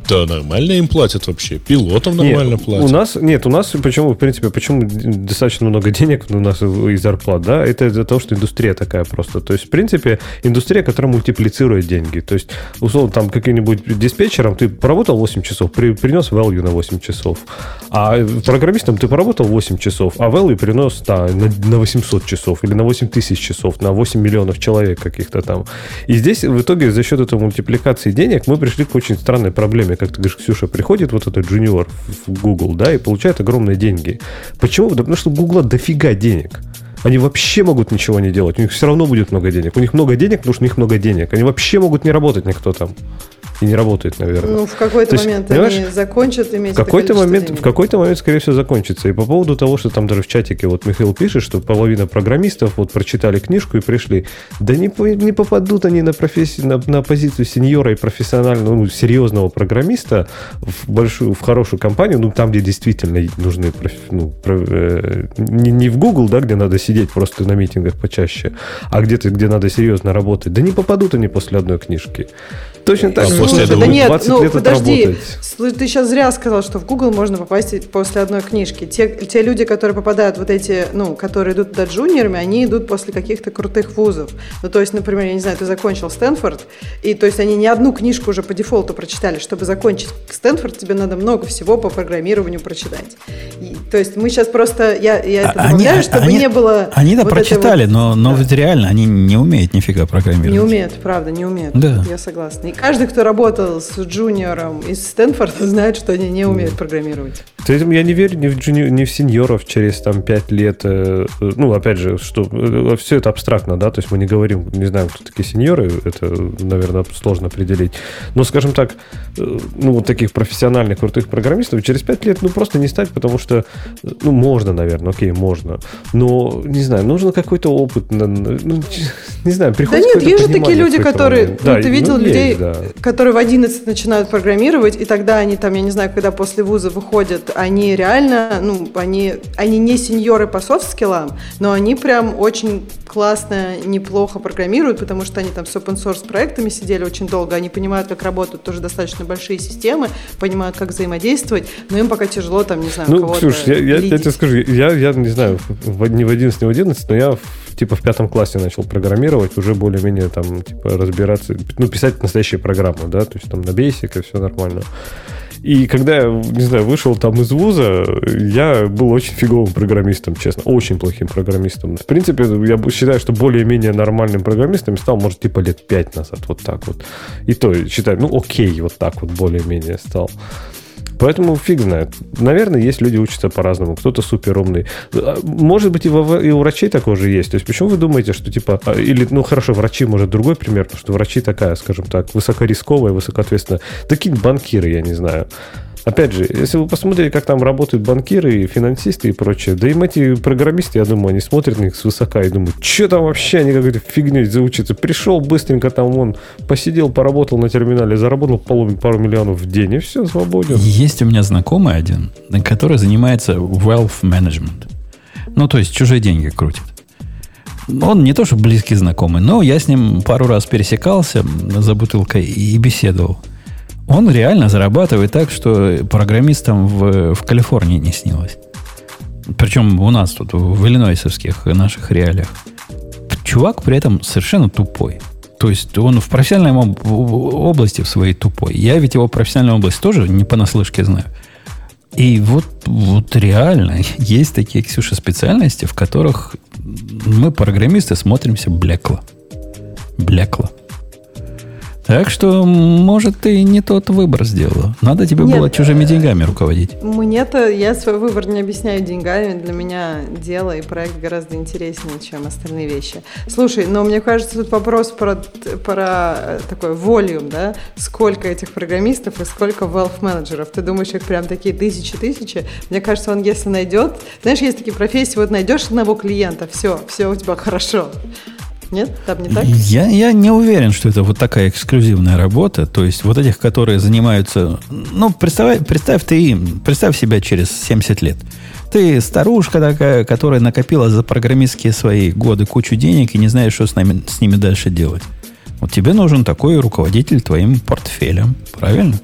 Да, нормально им платят вообще. Пилотам нормально нет, платят. У нас, нет, у нас почему, в принципе, почему достаточно много денег у нас и зарплат, да, это из-за того, что индустрия такая просто. То есть, в принципе, индустрия, которая мультиплицирует деньги. То есть, условно, там каким-нибудь диспетчером ты поработал 8 часов, при, принес value на 8 часов. А программистом ты поработал 8 часов, а value принес да, на, на 800 часов или на 8 тысяч часов, на 8 миллионов человек каких-то там. И здесь в итоге за счет этой мультипликации денег мы пришли к очень странной проблеме как ты говоришь, Ксюша, приходит вот этот джуниор в Google, да, и получает огромные деньги. Почему? Да потому что у Google дофига денег. Они вообще могут ничего не делать. У них все равно будет много денег. У них много денег, потому что у них много денег. Они вообще могут не работать никто там и не работает, наверное. Ну, в какой-то То момент есть, они закончат иметь в какой-то момент, денег. В какой-то момент, скорее всего, закончится. И по поводу того, что там даже в чатике вот Михаил пишет, что половина программистов вот прочитали книжку и пришли. Да не, не попадут они на, профессию, на, на позицию сеньора и профессионального, ну, серьезного программиста в большую, в хорошую компанию, ну, там, где действительно нужны, ну, э, не, не в Google, да, где надо сидеть просто на митингах почаще, а где-то, где надо серьезно работать. Да не попадут они после одной книжки. Точно так же после этого да нет, 20 ну, лет подожди, ты сейчас зря сказал, что в Google можно попасть после одной книжки. Те, те люди, которые попадают вот эти, ну, которые идут туда джуниорами, они идут после каких-то крутых вузов. Ну, то есть, например, я не знаю, ты закончил Стэнфорд, и то есть они не одну книжку уже по дефолту прочитали. Чтобы закончить Стэнфорд, тебе надо много всего по программированию прочитать. И, то есть мы сейчас просто, я, я это добавляю, они, чтобы они, не было... Они-то вот прочитали, вот, но, но да. ведь реально они не умеют нифига программировать. Не умеют, правда, не умеют. Да. Я согласна. И каждый, кто работал с джуниором из Стэнфорда, знает, что они не умеют программировать. Поэтому я не верю ни в, джуни... ни в сеньоров через там 5 лет. Э, ну, опять же, что э, все это абстрактно, да, то есть мы не говорим, не знаем, кто такие сеньоры, это, наверное, сложно определить. Но, скажем так, э, ну, вот таких профессиональных крутых программистов через 5 лет, ну, просто не стать, потому что, ну, можно, наверное, окей, можно. Но, не знаю, нужно какой-то опыт, ну, не знаю, приходит Да нет, есть же такие люди, которые, ну, да, ты видел ну, людей, есть, да. которые в 11 начинают программировать, и тогда они там, я не знаю, когда после вуза выходят, они реально, ну, они, они не сеньоры по софт-скиллам, но они прям очень классно, неплохо программируют, потому что они там с open source проектами сидели очень долго, они понимают, как работают тоже достаточно большие системы, понимают, как взаимодействовать, но им пока тяжело, там, не знаю, ну, кого-то Ксюш, я, я, я тебе скажу, я, я не знаю, в, не в 11, не в 11, но я в, типа в пятом классе начал программировать, уже более-менее там, типа, разбираться, ну, писать настоящие программы, да, то есть там на Basic и все нормально. И когда я, не знаю, вышел там из вуза, я был очень фиговым программистом, честно. Очень плохим программистом. В принципе, я считаю, что более-менее нормальным программистом стал, может, типа лет пять назад. Вот так вот. И то считаю, ну, окей, вот так вот более-менее стал. Поэтому фиг знает. Наверное, есть люди учатся по-разному. Кто-то супер умный. А, может быть, и, во, и у врачей такое же есть. То есть, почему вы думаете, что типа... А, или, ну, хорошо, врачи, может, другой пример, потому что врачи такая, скажем так, высокорисковая, высокоответственная. Такие банкиры, я не знаю. Опять же, если вы посмотрите, как там работают банкиры, финансисты и прочее, да им эти программисты, я думаю, они смотрят на них свысока и думают, что там вообще, они какой-то фигней заучатся. Пришел быстренько там он, посидел, поработал на терминале, заработал пару, пару миллионов в день, и все, свободен. Есть у меня знакомый один, который занимается wealth management. Ну, то есть чужие деньги крутит. Он не то, что близкий знакомый, но я с ним пару раз пересекался за бутылкой и беседовал. Он реально зарабатывает так, что программистам в, в Калифорнии не снилось. Причем у нас тут, в иллинойсовских наших реалиях. Чувак при этом совершенно тупой. То есть он в профессиональной области в своей тупой. Я ведь его профессиональную область тоже не понаслышке знаю. И вот, вот реально есть такие, Ксюша, специальности, в которых мы, программисты, смотримся блекло. Блекло. Так что, может, ты не тот выбор сделала. Надо тебе Нет, было чужими э, деньгами руководить. Мне-то, я свой выбор не объясняю деньгами. Для меня дело и проект гораздо интереснее, чем остальные вещи. Слушай, но мне кажется, тут вопрос про, про э, такой волюм, да? Сколько этих программистов и сколько wealth менеджеров Ты думаешь, их прям такие тысячи-тысячи? Мне кажется, он если найдет... Знаешь, есть такие профессии, вот найдешь одного клиента, все, все у тебя хорошо. Нет, там не так? Я, я не уверен, что это вот такая эксклюзивная работа. То есть вот этих, которые занимаются... Ну, представь, представь ты им, представь себя через 70 лет. Ты старушка такая, которая накопила за программистские свои годы кучу денег и не знаешь, что с, нами, с ними дальше делать. Вот тебе нужен такой руководитель твоим портфелем. Правильно?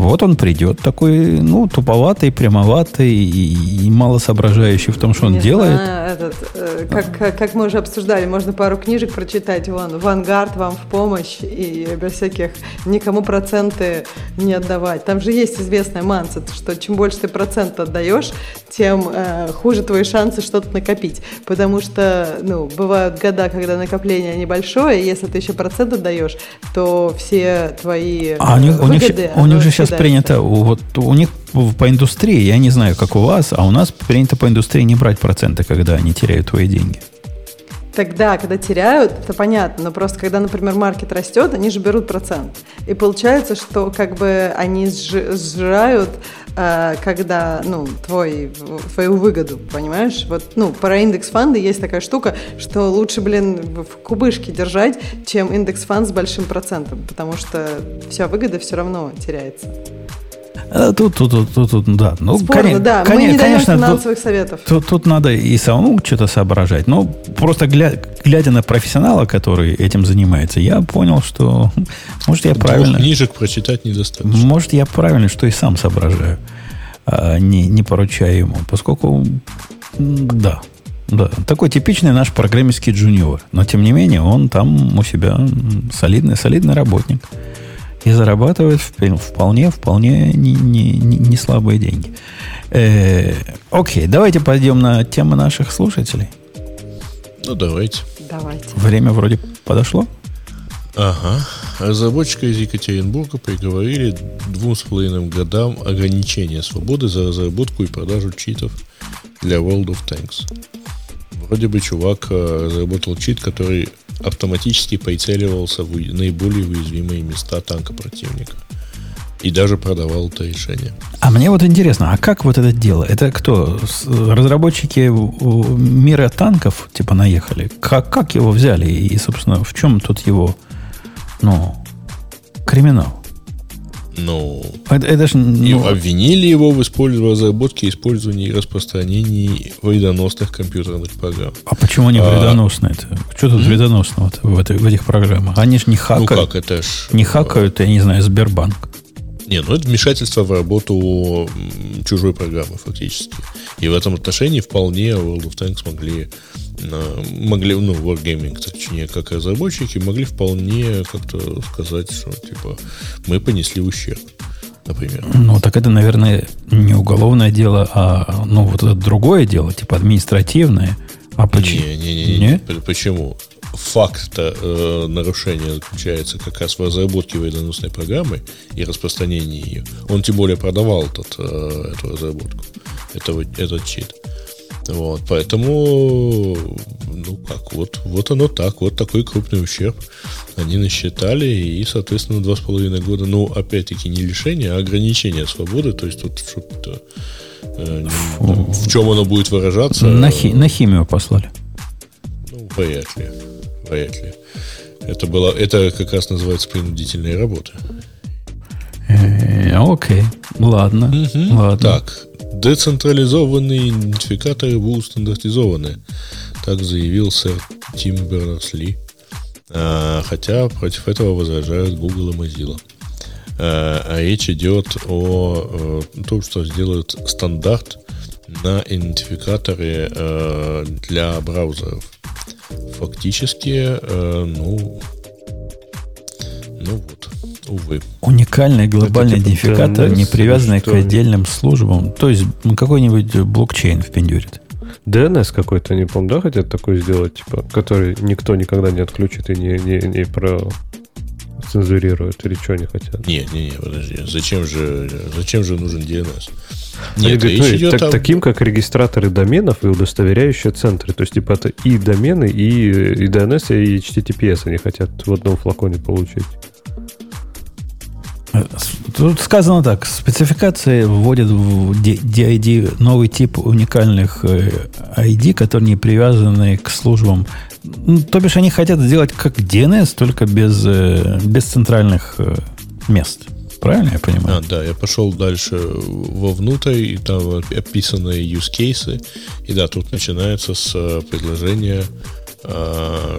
Вот он придет такой, ну, туповатый, прямоватый и, и мало соображающий в том, что он Не делает. знаю, этот, э, как, как, как мы уже обсуждали, можно пару книжек прочитать, вон, «Вангард» вам в помощь, и без всяких никому проценты не отдавать. Там же есть известная манса, что чем больше ты процент отдаешь, тем э, хуже твои шансы что-то накопить. Потому что, ну, бывают года, когда накопление небольшое, и если ты еще процент отдаешь, то все твои А у них, э, у них, выгоды, у них же сейчас съедается. принято, вот у них по индустрии, я не знаю, как у вас, а у нас принято по индустрии не брать проценты, когда они теряют твои деньги. Тогда, когда теряют, это понятно, но просто когда, например, маркет растет, они же берут процент. И получается, что как бы они сжи- сжирают, э, когда, ну, твой, твою выгоду, понимаешь? Вот, ну, про индекс фанды есть такая штука, что лучше, блин, в кубышке держать, чем индекс фанд с большим процентом, потому что вся выгода все равно теряется. А Тут, тут, тут, тут, тут, да. Ну, Спорно, коне- да, мы коне- не даем конечно, тут- финансовых советов. Тут, тут надо и самому что-то соображать. Но просто гля- глядя на профессионала, который этим занимается, я понял, что может я Двух правильно, книжек прочитать недостаточно. может я правильно, что и сам соображаю, а не, не поручаю ему, поскольку да, да, такой типичный наш программистский джуниор, но тем не менее он там у себя солидный, солидный работник и зарабатывает вп- вполне, вполне не, не, не- слабые деньги. Э, окей, давайте пойдем на тему наших слушателей. Ну, давайте. Давайте. Время вроде подошло. Ага. Разработчика из Екатеринбурга приговорили двум с половиной годам ограничения свободы за разработку и продажу читов для World of Tanks. Вроде бы чувак э, разработал чит, который автоматически прицеливался в наиболее уязвимые места танка противника. И даже продавал это решение. А мне вот интересно, а как вот это дело? Это кто? Разработчики мира танков типа наехали? Как, как его взяли? И, собственно, в чем тут его, ну, криминал? Ну, Это, это ж, ну, обвинили его в использовании разработке, использовании и распространении вредоносных компьютерных программ. а почему они а- вредоносные? -то? Что тут вредоносного в, этой- в этих программах? Они же не Ну хакают. как, это ж... Не хакают, я не знаю, Сбербанк. Не, ну это вмешательство в работу чужой программы фактически. И в этом отношении вполне World of Tanks могли, э, могли ну, Wargaming, точнее, как разработчики, могли вполне как-то сказать, что типа мы понесли ущерб, например. Ну, так это, наверное, не уголовное дело, а ну, вот это другое дело, типа административное. А почему? Не, не, не, не. П- Почему? Факт э, нарушения заключается как раз в разработке вредоносной программы и распространении ее. Он тем более продавал этот, э, эту разработку, этого, этот чит. Вот, поэтому, ну как, вот, вот оно так, вот такой крупный ущерб они насчитали, и, соответственно, два с половиной года, ну, опять-таки, не лишение, а ограничение свободы, то есть тут что-то, э, в чем оно будет выражаться, На, хи- на химию послали. ну, вряд ли. Вряд ли. Это, было, это как раз называется принудительная работа. Э, Окей, ладно, ладно. Так, децентрализованные идентификаторы будут стандартизованы. Так заявил сэр Тим Бернерс-Ли. А, хотя против этого возражают Google и Mozilla. А, а речь идет о э, том, что сделают стандарт на идентификаторы э, для браузеров. Фактически, э, ну, ну вот, увы. Уникальный глобальный типа идентификатор, не привязанный к отдельным службам. То есть какой-нибудь блокчейн впендюрит. DNS какой-то, не помню, да, хотят такой сделать, типа, который никто никогда не отключит и не, не, не про цензурирует или что они хотят. Не, не, не, подожди. Зачем же, зачем же нужен DNS? Они Нет, говорят, речь ну, идет так- о... таким, как регистраторы доменов и удостоверяющие центры. То есть, типа, это и домены, и, и DNS, и HTTPS они хотят в одном флаконе получить. Э, Тут сказано так. Спецификации вводят в DID новый тип уникальных ID, которые не привязаны к службам. Ну, то бишь они хотят сделать как DNS, только без, без центральных мест. Правильно я понимаю? А, да, я пошел дальше вовнутрь, и там описаны use cases. И да, тут начинается с предложения а,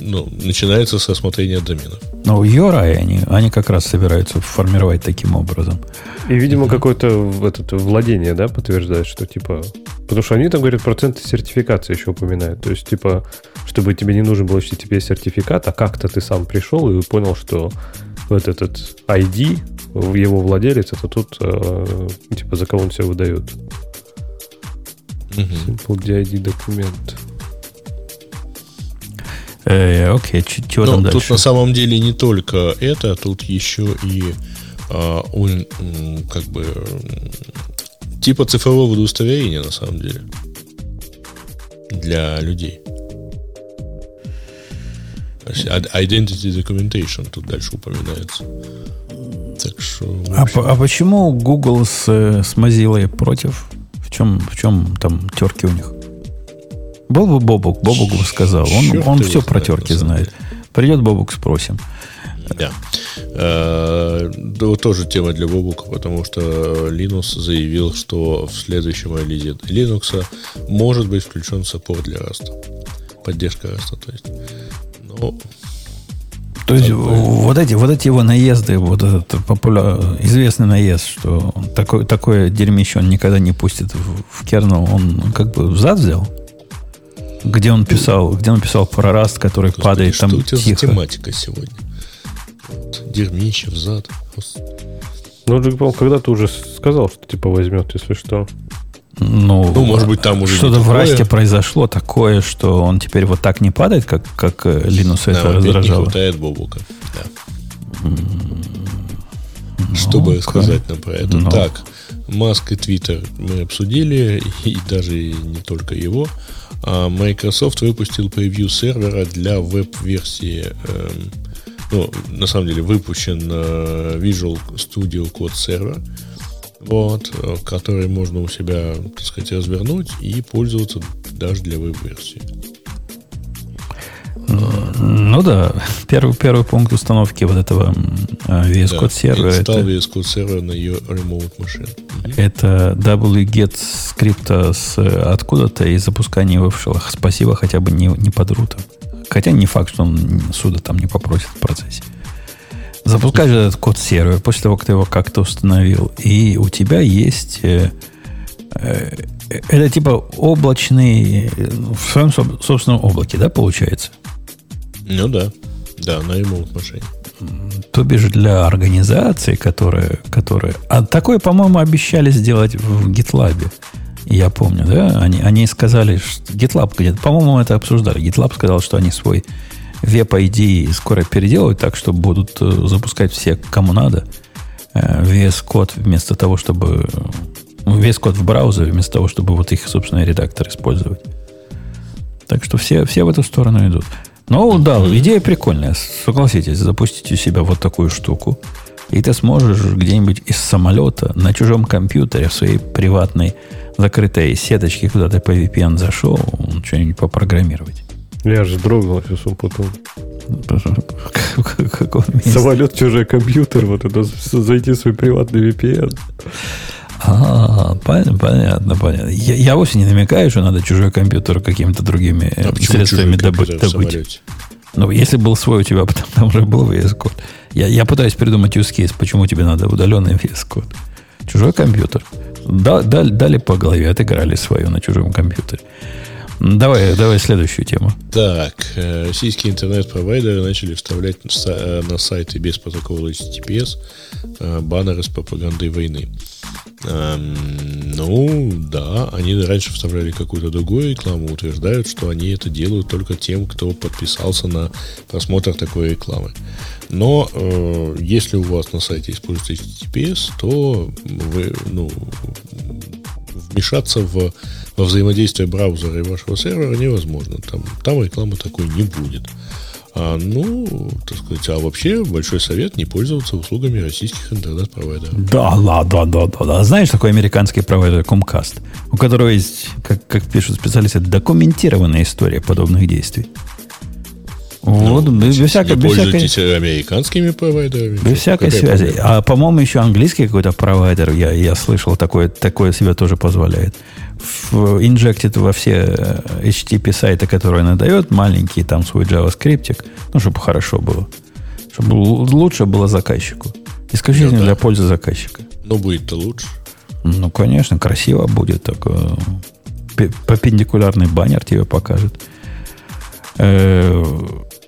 ну, начинается с осмотрения доменов. Но у URI они, они как раз собираются формировать таким образом. И, видимо, какое-то этот, владение, да, подтверждает, что типа... Потому что они там говорят, проценты сертификации еще упоминают. То есть, типа, чтобы тебе не нужен был тебе сертификат, а как-то ты сам пришел и понял, что вот этот ID, его владелец, это тут, э, типа, за кого он все выдает. Simple DID документ. Э, окей, чего там дальше? Тут на самом деле не только это, тут еще и а, он, как бы типа цифрового удостоверения на самом деле для людей. Identity documentation тут дальше упоминается. Так что, а, а почему Google с, с Mozilla против? В чем, в чем там терки у них? Был бы Бобук, Бобук бы сказал. Он, он все про терки знает. Придет Бобук, спросим. Да. Э, тоже тема для Бобука, потому что Linux заявил, что в следующем релизе Linux может быть включен саппорт для Rust. Поддержка Rust, то есть. Ну, то есть вот эти, вот эти его наезды, вот этот популяр, известный наезд, что такое, такое дерьмище он никогда не пустит в, в кернел, он как бы взад взял? Где он писал, где он писал про раст, который Господи, падает что там у тебя тихо. тематика сегодня? Вот, дерьмище взад. Ну, Джек Пол когда-то уже сказал, что типа возьмет, если что. Ну, ну может быть, там уже что-то в расте произошло такое, что он теперь вот так не падает, как, как Linux да, это раздражало. Не хватает Бобука. Да. Ну, Чтобы сказать нам про это. Ну. Так, Маск и Твиттер мы обсудили, и даже не только его. А Microsoft выпустил превью сервера для веб-версии. Эм, ну, на самом деле выпущен э, Visual Studio Code Server, вот, э, который можно у себя, так сказать, развернуть и пользоваться даже для веб-версии. Ну да, первый, первый пункт установки вот этого VS Code да, сервера. Install это, VS Code сервер на ее remote machine. Это wget скрипта с откуда-то и запускание его в шелах. Спасибо, хотя бы не, не под рутом. Хотя не факт, что он суда там не попросит в процессе. Запускаешь этот код сервер после того, как ты его как-то установил, и у тебя есть э, э, это типа облачный в своем собственном облаке, да, получается? Ну да. Да, на remote машине. То бишь для организации, которая, которая... А такое, по-моему, обещали сделать в GitLab. Я помню, да? Они, они сказали, что GitLab где-то... По-моему, это обсуждали. GitLab сказал, что они свой веб ID скоро переделают так, что будут э, запускать все, кому надо, VS Code вместо того, чтобы... VS Code в браузере вместо того, чтобы вот их собственный редактор использовать. Так что все, все в эту сторону идут. Ну, да, идея прикольная. Согласитесь, запустите у себя вот такую штуку. И ты сможешь где-нибудь из самолета на чужом компьютере в своей приватной закрытой сеточке, куда ты по VPN зашел, что-нибудь попрограммировать. Я же дрогнул сейчас он потом. Самолет, чужой компьютер, вот это зайти в свой приватный VPN. А, понятно, понятно, понятно. Я, я вовсе не намекаю, что надо чужой компьютер какими-то другими а средствами добыть. добыть. Ну, если был свой у тебя, потом там уже был VS Code. Я, я пытаюсь придумать use case, почему тебе надо удаленный VS Code. Чужой компьютер. Да, дали, дали по голове, отыграли свою на чужом компьютере. Давай, давай следующую тему. Так, э, российские интернет-провайдеры начали вставлять э, на сайты без протокола HTTPS э, баннеры с пропагандой войны. Эм, ну, да, они раньше вставляли какую-то другую рекламу, утверждают, что они это делают только тем, кто подписался на просмотр такой рекламы. Но э, если у вас на сайте используется HTTPS, то вы, ну, вмешаться в, во взаимодействие браузера и вашего сервера невозможно. Там, там рекламы такой не будет. А, ну, так сказать, а вообще большой совет не пользоваться услугами российских интернет-провайдеров. Да, да, да, да, да. Знаешь, такой американский провайдер Comcast, у которого есть, как, как пишут специалисты, документированная история подобных действий. Вот, ну, без, без всякой... Без всякой, американскими провайдерами. Без всякой связи. Проблема? А, по-моему, еще английский какой-то провайдер, я, я слышал, такое, такое себе тоже позволяет. В, инжектит во все э, HTTP сайты, которые она дает, маленький там свой JavaScript, ну, чтобы хорошо было. Чтобы лучше было заказчику. Исключительно ну, да. для пользы заказчика. Ну, будет-то лучше. Ну, конечно, красиво будет. Такой перпендикулярный баннер тебе покажет. Э,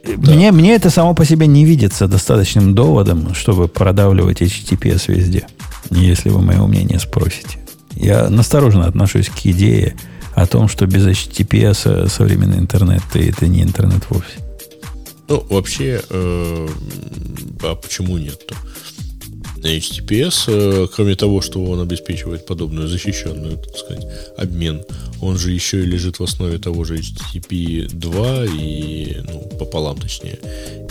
да. Мне, мне это само по себе не видится достаточным доводом, чтобы продавливать HTTPS везде, если вы мое мнение спросите. Я настороженно отношусь к идее о том, что без HTTPS современный интернет это не интернет вовсе. Ну, вообще, э, а почему нет-то? HTTPS, э, кроме того, что он обеспечивает подобную защищенную, так сказать, обмен, он же еще и лежит в основе того же HTTP 2 и, ну, пополам точнее.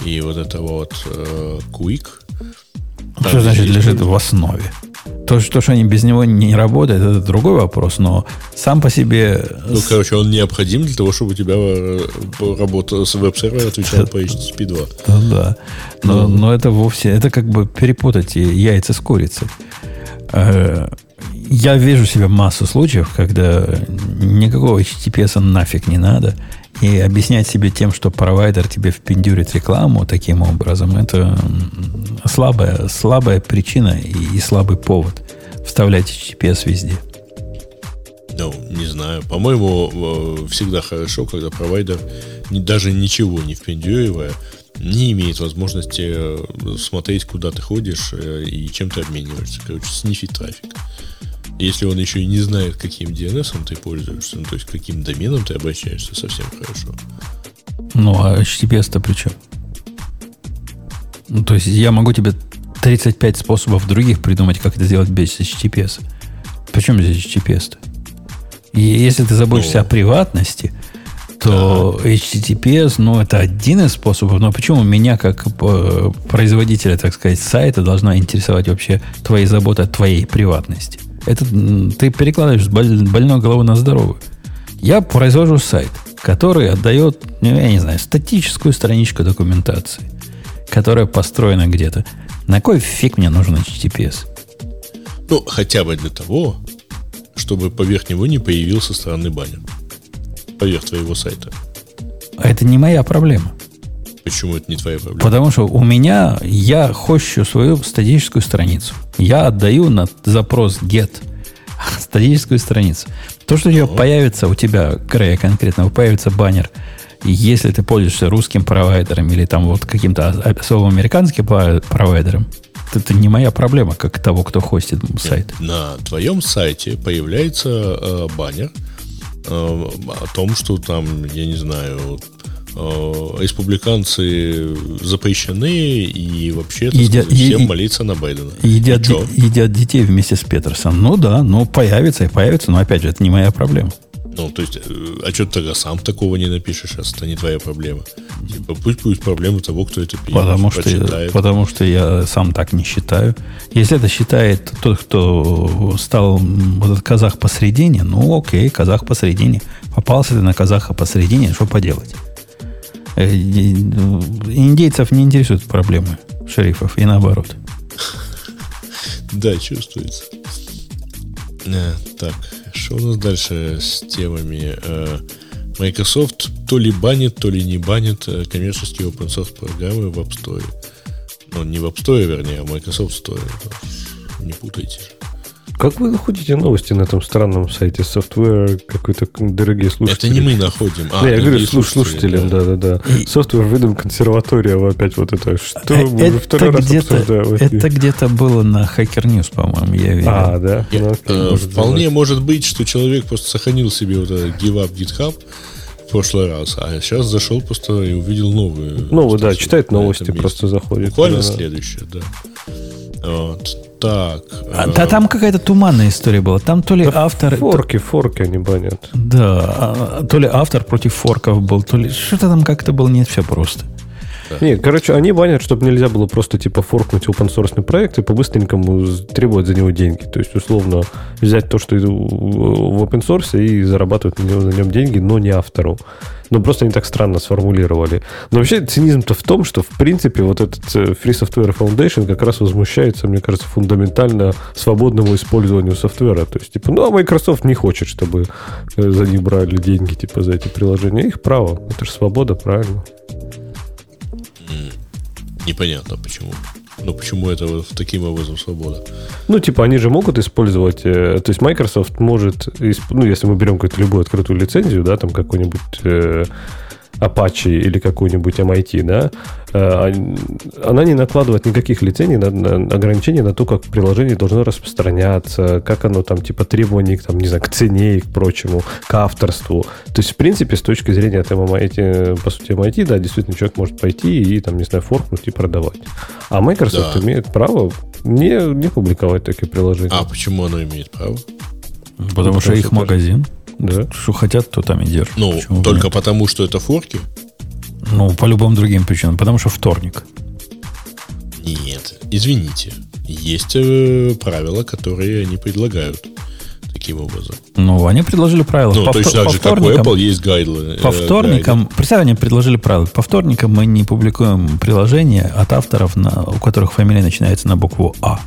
И вот это вот э, Quick. Что значит лежит в основе? То, что, что они без него не работают, это другой вопрос, но сам по себе... Ну, короче, он необходим для того, чтобы у тебя э, работа с веб-сервер отвечал по HTTP 2. Ну, да. Но, но это вовсе... Это как бы перепутать яйца с курицей. Э, я вижу себе массу случаев, когда никакого HTTPS нафиг не надо, и объяснять себе тем, что провайдер тебе впендюрит рекламу таким образом, это слабая, слабая причина и, и слабый повод вставлять HTTPS везде. Ну, не знаю. По-моему, всегда хорошо, когда провайдер, даже ничего не впендюривая, не имеет возможности э, смотреть, куда ты ходишь э, и чем ты обмениваешься. Короче, снифить трафик. Если он еще и не знает, каким DNS ты пользуешься, ну, то есть каким доменом ты обращаешься, совсем хорошо. Ну, а HTTPS-то при чем? Ну, то есть я могу тебе 35 способов других придумать, как это сделать без HTTPS. Причем здесь HTTPS-то? И если ты заботишься ну, о приватности, то да. HTTPS, ну, это один из способов. Но почему меня, как э, производителя, так сказать, сайта, должна интересовать вообще твои заботы о твоей приватности? Это ты перекладываешь с больной головы на здоровую. Я произвожу сайт, который отдает, ну, я не знаю, статическую страничку документации, которая построена где-то. На кой фиг мне нужен HTTPS? Ну, хотя бы для того, чтобы поверх него не появился странный баннер. Поверх твоего сайта. А это не моя проблема. Почему это не твоя проблема? Потому что у меня, я хощу свою статическую страницу. Я отдаю на запрос get статическую страницу. То, что у тебя появится, у тебя, Грея конкретно, появится баннер, если ты пользуешься русским провайдером или там вот каким-то особым американским провайдером, это не моя проблема, как того, кто хостит сайт. На твоем сайте появляется э, баннер э, о том, что там, я не знаю, республиканцы запрещены и вообще едят, сказать, всем е- молиться на Байдена. Едят, де, едят детей вместе с Петерсом. Ну да, ну появится и появится, но опять же, это не моя проблема. Ну, то есть, э, а что ты тогда сам такого не напишешь, а это не твоя проблема. Типа, пусть будет проблема того, кто это пишет, потому что, я, потому что я сам так не считаю. Если это считает тот, кто стал вот этот казах посередине, ну окей, казах посередине. Попался ты на казаха посередине, что поделать? Э, индейцев не интересуют проблемы шерифов, и наоборот. Да, чувствуется. Э, так, что у нас дальше с темами? Э, Microsoft то ли банит, то ли не банит коммерческие open source программы в App Store. Ну, не в App Store, вернее, а в Microsoft Store. Не путайте. Как вы находите новости на этом странном сайте Software какой-то дорогие слушатели? Это не мы находим. А, я говорю слушатели, слушателям, да, да, да. Software выдам консерватория, опять вот это. Что мы уже второй раз обсуждаем? Это где-то было на Hacker News, по-моему, я видел. А, да? Я, ну, э, может вполне быть. может быть, что человек просто сохранил себе вот этот give up GitHub в прошлый раз, а сейчас зашел просто и увидел новую. Новую, да, читает новости, просто заходит. Буквально да, следующее, да. Вот. Так. А, э... Да там какая-то туманная история была. Там то ли да автор... Форки, форки они банят. Да, а, то ли автор против форков был, то ли... Что-то там как-то было не все просто. Да. Нет, короче, они банят, чтобы нельзя было просто типа форкнуть open source проект и по-быстренькому требовать за него деньги. То есть, условно, взять то, что в open source и зарабатывать на нем, на нем деньги, но не автору. Ну, просто они так странно сформулировали. Но вообще цинизм-то в том, что, в принципе, вот этот э, Free Software Foundation как раз возмущается, мне кажется, фундаментально свободному использованию софтвера. То есть, типа, ну, а Microsoft не хочет, чтобы э, за них брали деньги, типа, за эти приложения. Их право. Это же свобода, правильно? Непонятно, почему. Ну, почему это вот таким образом свобода? Ну, типа, они же могут использовать... Э, то есть, Microsoft может... Ну, если мы берем какую-то любую открытую лицензию, да, там какой-нибудь... Э, Apache или какой-нибудь MIT, да, э, она не накладывает никаких лицензий, на, на, ограничений на то, как приложение должно распространяться, как оно там, типа, требований, там, не знаю, к цене и к прочему, к авторству. То есть, в принципе, с точки зрения там, MIT, по сути, MIT, да, действительно, человек может пойти и, там, не знаю, форкнуть и продавать. А Microsoft да. имеет право не, не публиковать такие приложения. А почему оно имеет право? Потому, Потому что, что их магазин. Да. Что хотят, то там и держат. Ну, Почему только нет? потому, что это форки? Ну, по любым другим причинам. Потому что вторник. Нет, извините. Есть э, правила, которые они предлагают таким образом. Ну, они предложили правила. Ну, по точно так же, как у Apple есть гайды. По э, вторникам, гайды. представь, они предложили правила. По вторникам мы не публикуем приложения от авторов, на, у которых фамилия начинается на букву А.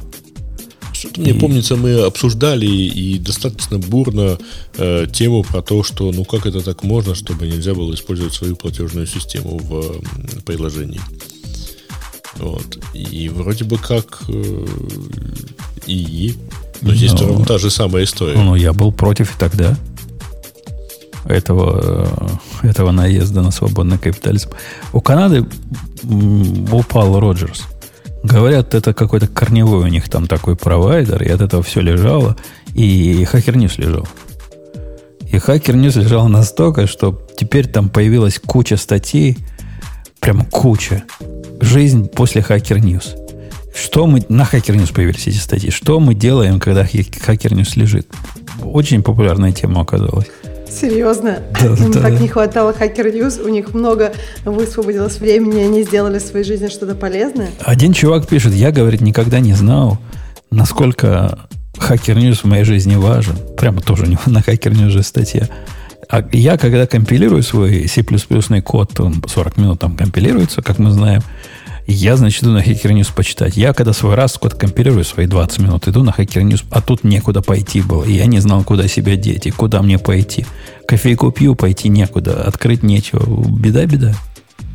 Что-то мне помнится, мы обсуждали и достаточно бурно э, тему про то, что ну как это так можно, чтобы нельзя было использовать свою платежную систему в э, приложении. Вот. И вроде бы как э, и... Но здесь но, ровно та же самая история. Ну, я был против и тогда этого, этого наезда на свободный капитализм. У Канады упал Роджерс. Говорят, это какой-то корневой у них там такой провайдер, и от этого все лежало, и Hacker News лежал. И Hacker News лежал настолько, что теперь там появилась куча статей, прям куча. Жизнь после Hacker News. Что мы... На Hacker News появились эти статьи. Что мы делаем, когда Hacker News лежит? Очень популярная тема оказалась. Серьезно? Да, Им да. так не хватало Hacker News, у них много высвободилось времени, они сделали в своей жизни что-то полезное. Один чувак пишет, я, говорит, никогда не знал, насколько Hacker News в моей жизни важен. Прямо тоже на Hacker News же статья. А я, когда компилирую свой C++ код, он 40 минут там компилируется, как мы знаем, я, значит, иду на Hacker News почитать. Я, когда свой раз код компилирую, свои 20 минут, иду на Hacker News, а тут некуда пойти было. И я не знал, куда себя деть и куда мне пойти. Кофейку пью, пойти некуда, открыть нечего. Беда-беда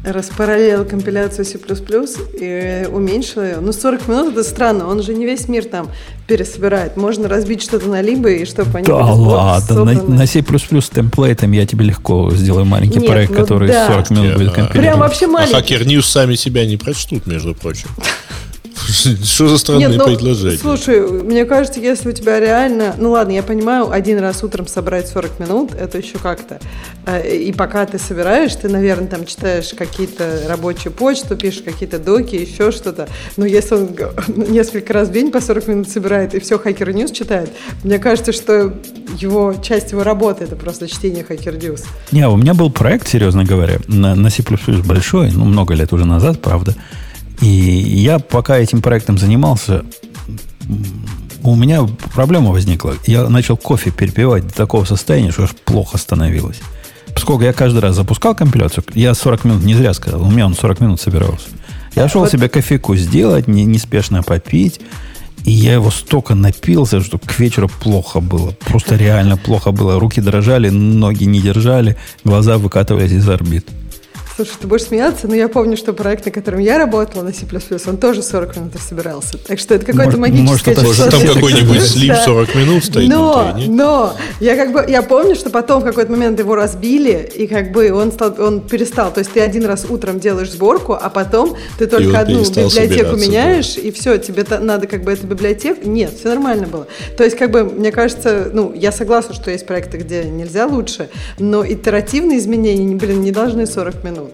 распараллелил компиляцию C++ и уменьшил ее. Ну, 40 минут это странно, он же не весь мир там пересобирает. Можно разбить что-то на либо, и чтобы они Да ладно, на, на C++ с темплейтом я тебе легко сделаю маленький Нет, проект, ну который да. 40 минут будет компилировать. Прям вообще маленький. А Hacker News сами себя не прочтут, между прочим. Что за странные Нет, ну, предложения? Слушай, мне кажется, если у тебя реально... Ну ладно, я понимаю, один раз утром собрать 40 минут, это еще как-то. Э, и пока ты собираешь, ты, наверное, там читаешь какие-то рабочие почту, пишешь какие-то доки, еще что-то. Но если он несколько раз в день по 40 минут собирает и все Hacker News читает, мне кажется, что его, часть его работы это просто чтение Hacker News. Не, у меня был проект, серьезно говоря, на, на C++ большой, ну, много лет уже назад, правда, и я пока этим проектом занимался, у меня проблема возникла. Я начал кофе перепивать до такого состояния, что аж плохо становилось. Поскольку я каждый раз запускал компиляцию, я 40 минут, не зря сказал, у меня он 40 минут собирался. Я шел вот. себе кофейку сделать, не, неспешно попить, и я его столько напился, что к вечеру плохо было. Просто реально плохо было. Руки дрожали, ноги не держали, глаза выкатывались из орбит. Слушай, ты будешь смеяться, но я помню, что проект, на котором я работала на C++, он тоже 40 минут собирался. Так что это какой-то магический... Может, может там какой-нибудь слив 40 минут стоит Но, внутри, но, я как бы, я помню, что потом в какой-то момент его разбили, и как бы он, стал, он перестал. То есть ты один раз утром делаешь сборку, а потом ты только одну библиотеку меняешь, да. и все, тебе надо как бы эту библиотеку... Нет, все нормально было. То есть как бы, мне кажется, ну, я согласна, что есть проекты, где нельзя лучше, но итеративные изменения, блин, не должны 40 минут минут.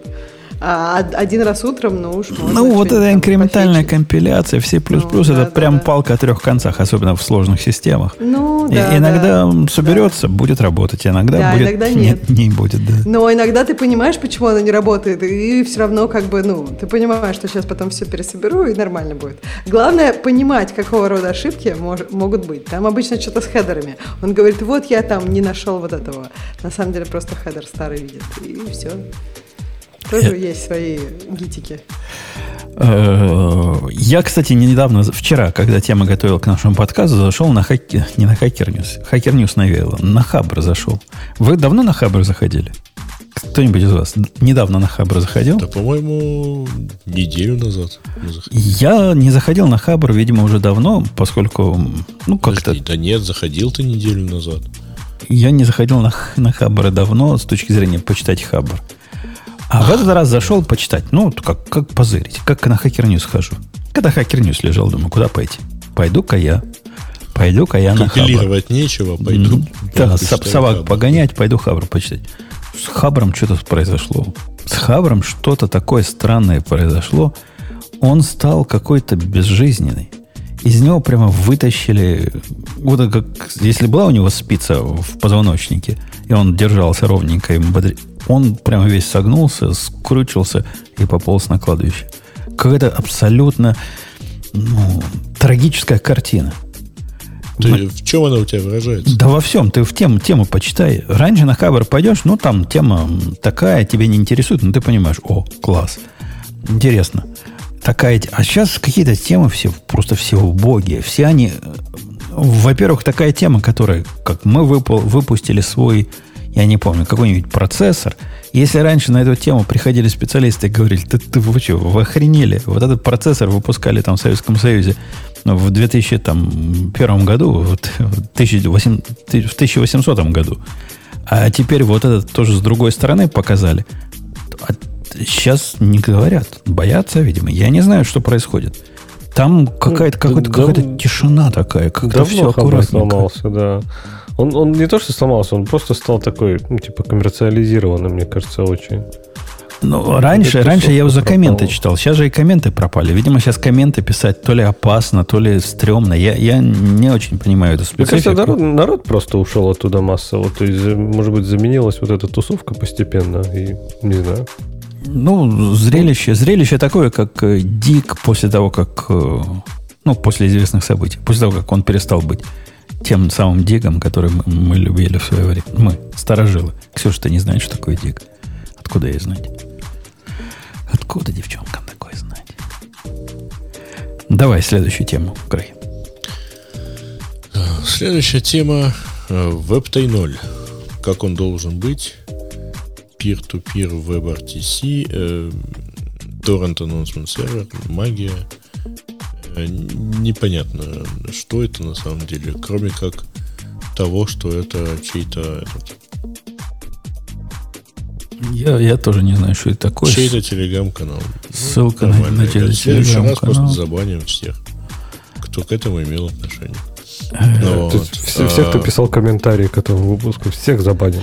А один раз утром, ну уж можно. Ну, вот эта инкрементальная компиляция в C++, ну, это да, прям да, палка о трех концах, особенно в сложных системах. Ну, да, и, Иногда да, соберется, да. будет работать, иногда да, будет... иногда нет. Не, не будет, да. Но иногда ты понимаешь, почему она не работает, и все равно как бы, ну, ты понимаешь, что сейчас потом все пересоберу, и нормально будет. Главное понимать, какого рода ошибки мож, могут быть. Там обычно что-то с header ами. Он говорит, вот я там не нашел вот этого. На самом деле просто header старый видит, и все. Тоже есть свои гитики. Э, я, кстати, недавно, вчера, когда тема готовил к нашему подкасту, зашел на Hacker, не на Hacker News, Hacker News навеяло, на Хабр зашел. Вы давно на Хабр заходили? Кто-нибудь из вас недавно на Хабр заходил? Да, по-моему, неделю назад. Я не заходил на Хабр, видимо, уже давно, поскольку, ну, как-то... Да нет, заходил ты неделю назад. Я не заходил на, на Хабр давно с точки зрения почитать Хабр. А в этот раз зашел почитать. Ну, как, как позырить. Как на Hacker News хожу. Когда Hacker News лежал, думаю, куда пойти? Пойду-ка я. Пойду-ка я на Хабр. нечего, пойду. Да, собак погонять, пойду Хабр почитать. С Хабром что-то произошло. С Хабром что-то такое странное произошло. Он стал какой-то безжизненный. Из него прямо вытащили... Вот как если была у него спица в позвоночнике, и он держался ровненько и бодр он прямо весь согнулся, скручился и пополз на кладбище. Какая-то абсолютно ну, трагическая картина. Ты, Мы... В чем она у тебя выражается? Да во всем. Ты в тему, тему почитай. Раньше на хабар пойдешь, ну там тема такая, тебе не интересует, но ты понимаешь, о, класс. Интересно. Такая, а сейчас какие-то темы все просто все убогие. Все они... Во-первых, такая тема, которая, как мы выпу- выпустили свой я не помню, какой-нибудь процессор. Если раньше на эту тему приходили специалисты и говорили, ты, ты вы что, вы охренели? Вот этот процессор выпускали там в Советском Союзе ну, в 2001 году, в, 1800 году. А теперь вот этот тоже с другой стороны показали. А сейчас не говорят. Боятся, видимо. Я не знаю, что происходит. Там какая-то какая да, какая тишина такая, как-то все аккуратненько. сломался, да. Он, он не то, что сломался, он просто стал такой, ну, типа, коммерциализированным, мне кажется, очень. Ну, раньше, раньше я его за комменты читал. Сейчас же и комменты пропали. Видимо, сейчас комменты писать то ли опасно, то ли стрёмно. Я, я не очень понимаю эту специфику. Мне кажется, народ, народ просто ушел оттуда массово. То есть, может быть, заменилась вот эта тусовка постепенно. И не знаю. Ну, зрелище, зрелище такое, как э, Дик после того, как... Э, ну, после известных событий. После того, как он перестал быть тем самым дигом, который мы, мы любили в свое время. Мы, старожилы. Ксюша, ты не знаешь, что такое диг? Откуда ей знать? Откуда девчонкам такое знать? Давай следующую тему, Край. Следующая тема Web 3.0. Как он должен быть? Peer-to-peer WebRTC, э, Torrent Announcement Server, магия, Э, непонятно, что это на самом деле, кроме как того, что это чей-то этот, я, я тоже не знаю, что это такое. Чей-то телеграм-канал. Ссылка ну, на, на телеграм-канал. раз просто забаним всех, кто к этому имел отношение. Э, Но, вот, все, а... всех, кто писал комментарии к этому выпуску, всех забаним.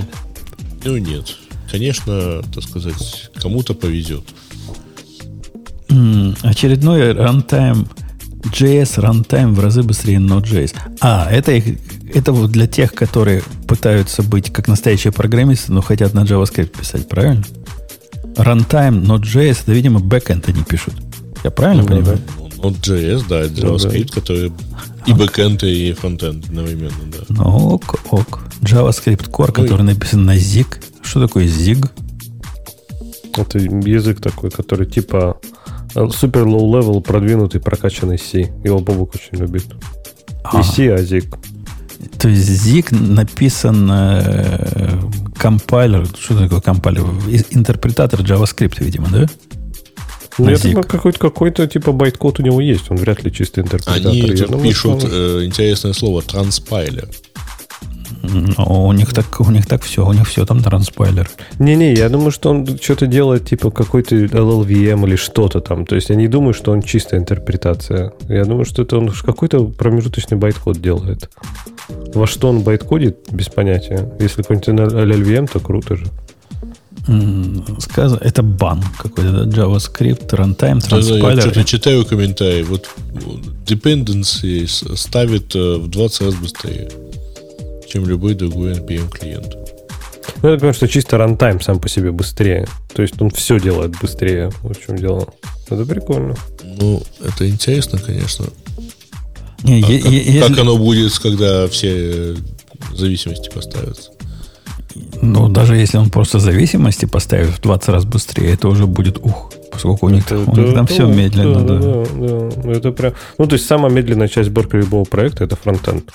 Ну, нет. Конечно, так сказать, кому-то повезет. Очередной рантайм JS runtime в разы быстрее Node.js. А, это, это вот для тех, которые пытаются быть как настоящие программисты, но хотят на JavaScript писать, правильно? Runtime Node.js, это, видимо, backend они пишут. Я правильно ну, понимаю? Node.js, да, это JavaScript, да. который и backend, и frontend одновременно, да. Ну, ок, ок. JavaScript Core, ну, который написан на Zig. Что такое Zig? Это язык такой, который типа Супер low-level, продвинутый, прокачанный C. Его Бобук очень любит. Не C, а Zig. То есть Zig написан э, compiler. Что такое compiler? Интерпретатор JavaScript, видимо, да? Ну, я думаю, какой-то, какой-то типа байткод у него есть. Он вряд ли чистый интерпретатор. Они тут пишут э, интересное слово transpiler. У них так, у них так все, у них все там transpiler. Не-не, я думаю, что он что-то делает типа какой-то LLVM или что-то там. То есть я не думаю, что он чистая интерпретация. Я думаю, что это он какой-то промежуточный байткод делает. Во что он байткодит, без понятия. Если какой-нибудь LLVM, то круто же. сказано, это бан какой-то, да? JavaScript, runtime, transpiler. Да, я что-то читаю комментарии. Вот dependency ставит э, в 20 раз быстрее, чем любой другой NPM клиент. Ну, я думаю, что чисто рантайм сам по себе быстрее. То есть он все делает быстрее. Вот в чем дело. Это прикольно. Ну, это интересно, конечно. Не, а е- как, е- как оно будет, когда все зависимости поставятся? Ну, даже если он просто зависимости поставит в 20 раз быстрее, это уже будет ух. Поскольку у них, Это- у них это- там все да, медленно, да. да, да, да. Это прям... Ну, то есть самая медленная часть сборки любого проекта это фронтенд.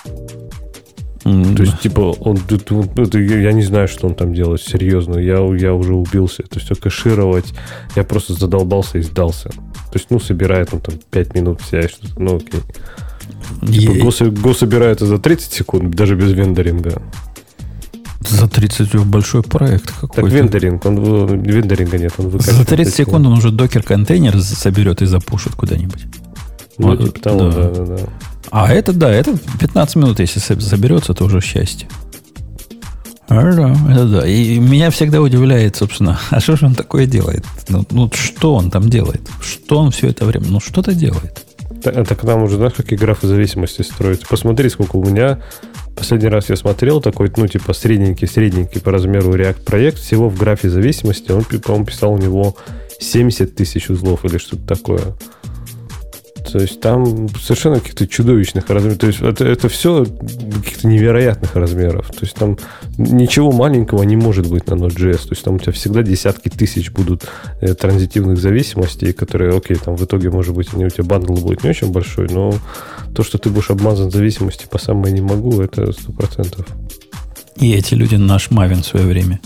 М, То есть, типа, он, это- я не знаю, что он там делает, серьезно. Я, я уже убился. Это все кэшировать. Я просто задолбался и сдался. То есть, ну, собирает он там 5 минут вся что-то. Ну, окей. Типа, е- со- Go собирает за 30 секунд, даже без вендоринга. За 30 большой проект Так какой-то. вендоринг, он, в- вендоринга нет, он За выкатывает 30 такие. секунд он уже докер-контейнер соберет и запушит куда-нибудь. Ну, Вот, типа того, да. да, да, да. А это, да, это 15 минут, если заберется, то уже счастье. Это да. И меня всегда удивляет, собственно, а что же он такое делает? Ну, ну, что он там делает? Что он все это время? Ну, что-то делает. Это к нам уже, знаешь, какие графы зависимости строятся. Посмотри, сколько у меня. Последний раз я смотрел такой, ну, типа, средненький-средненький по размеру React проект. Всего в графе зависимости он, по-моему, писал у него 70 тысяч узлов или что-то такое. То есть там совершенно каких-то чудовищных размеров. То есть это, это все каких-то невероятных размеров. То есть там ничего маленького не может быть на Node.js. То есть там у тебя всегда десятки тысяч будут э, транзитивных зависимостей, которые, окей, там в итоге, может быть, они у тебя бандл будет не очень большой, но то, что ты будешь обмазан зависимости по самое не могу, это сто процентов. И эти люди наш Мавин в свое время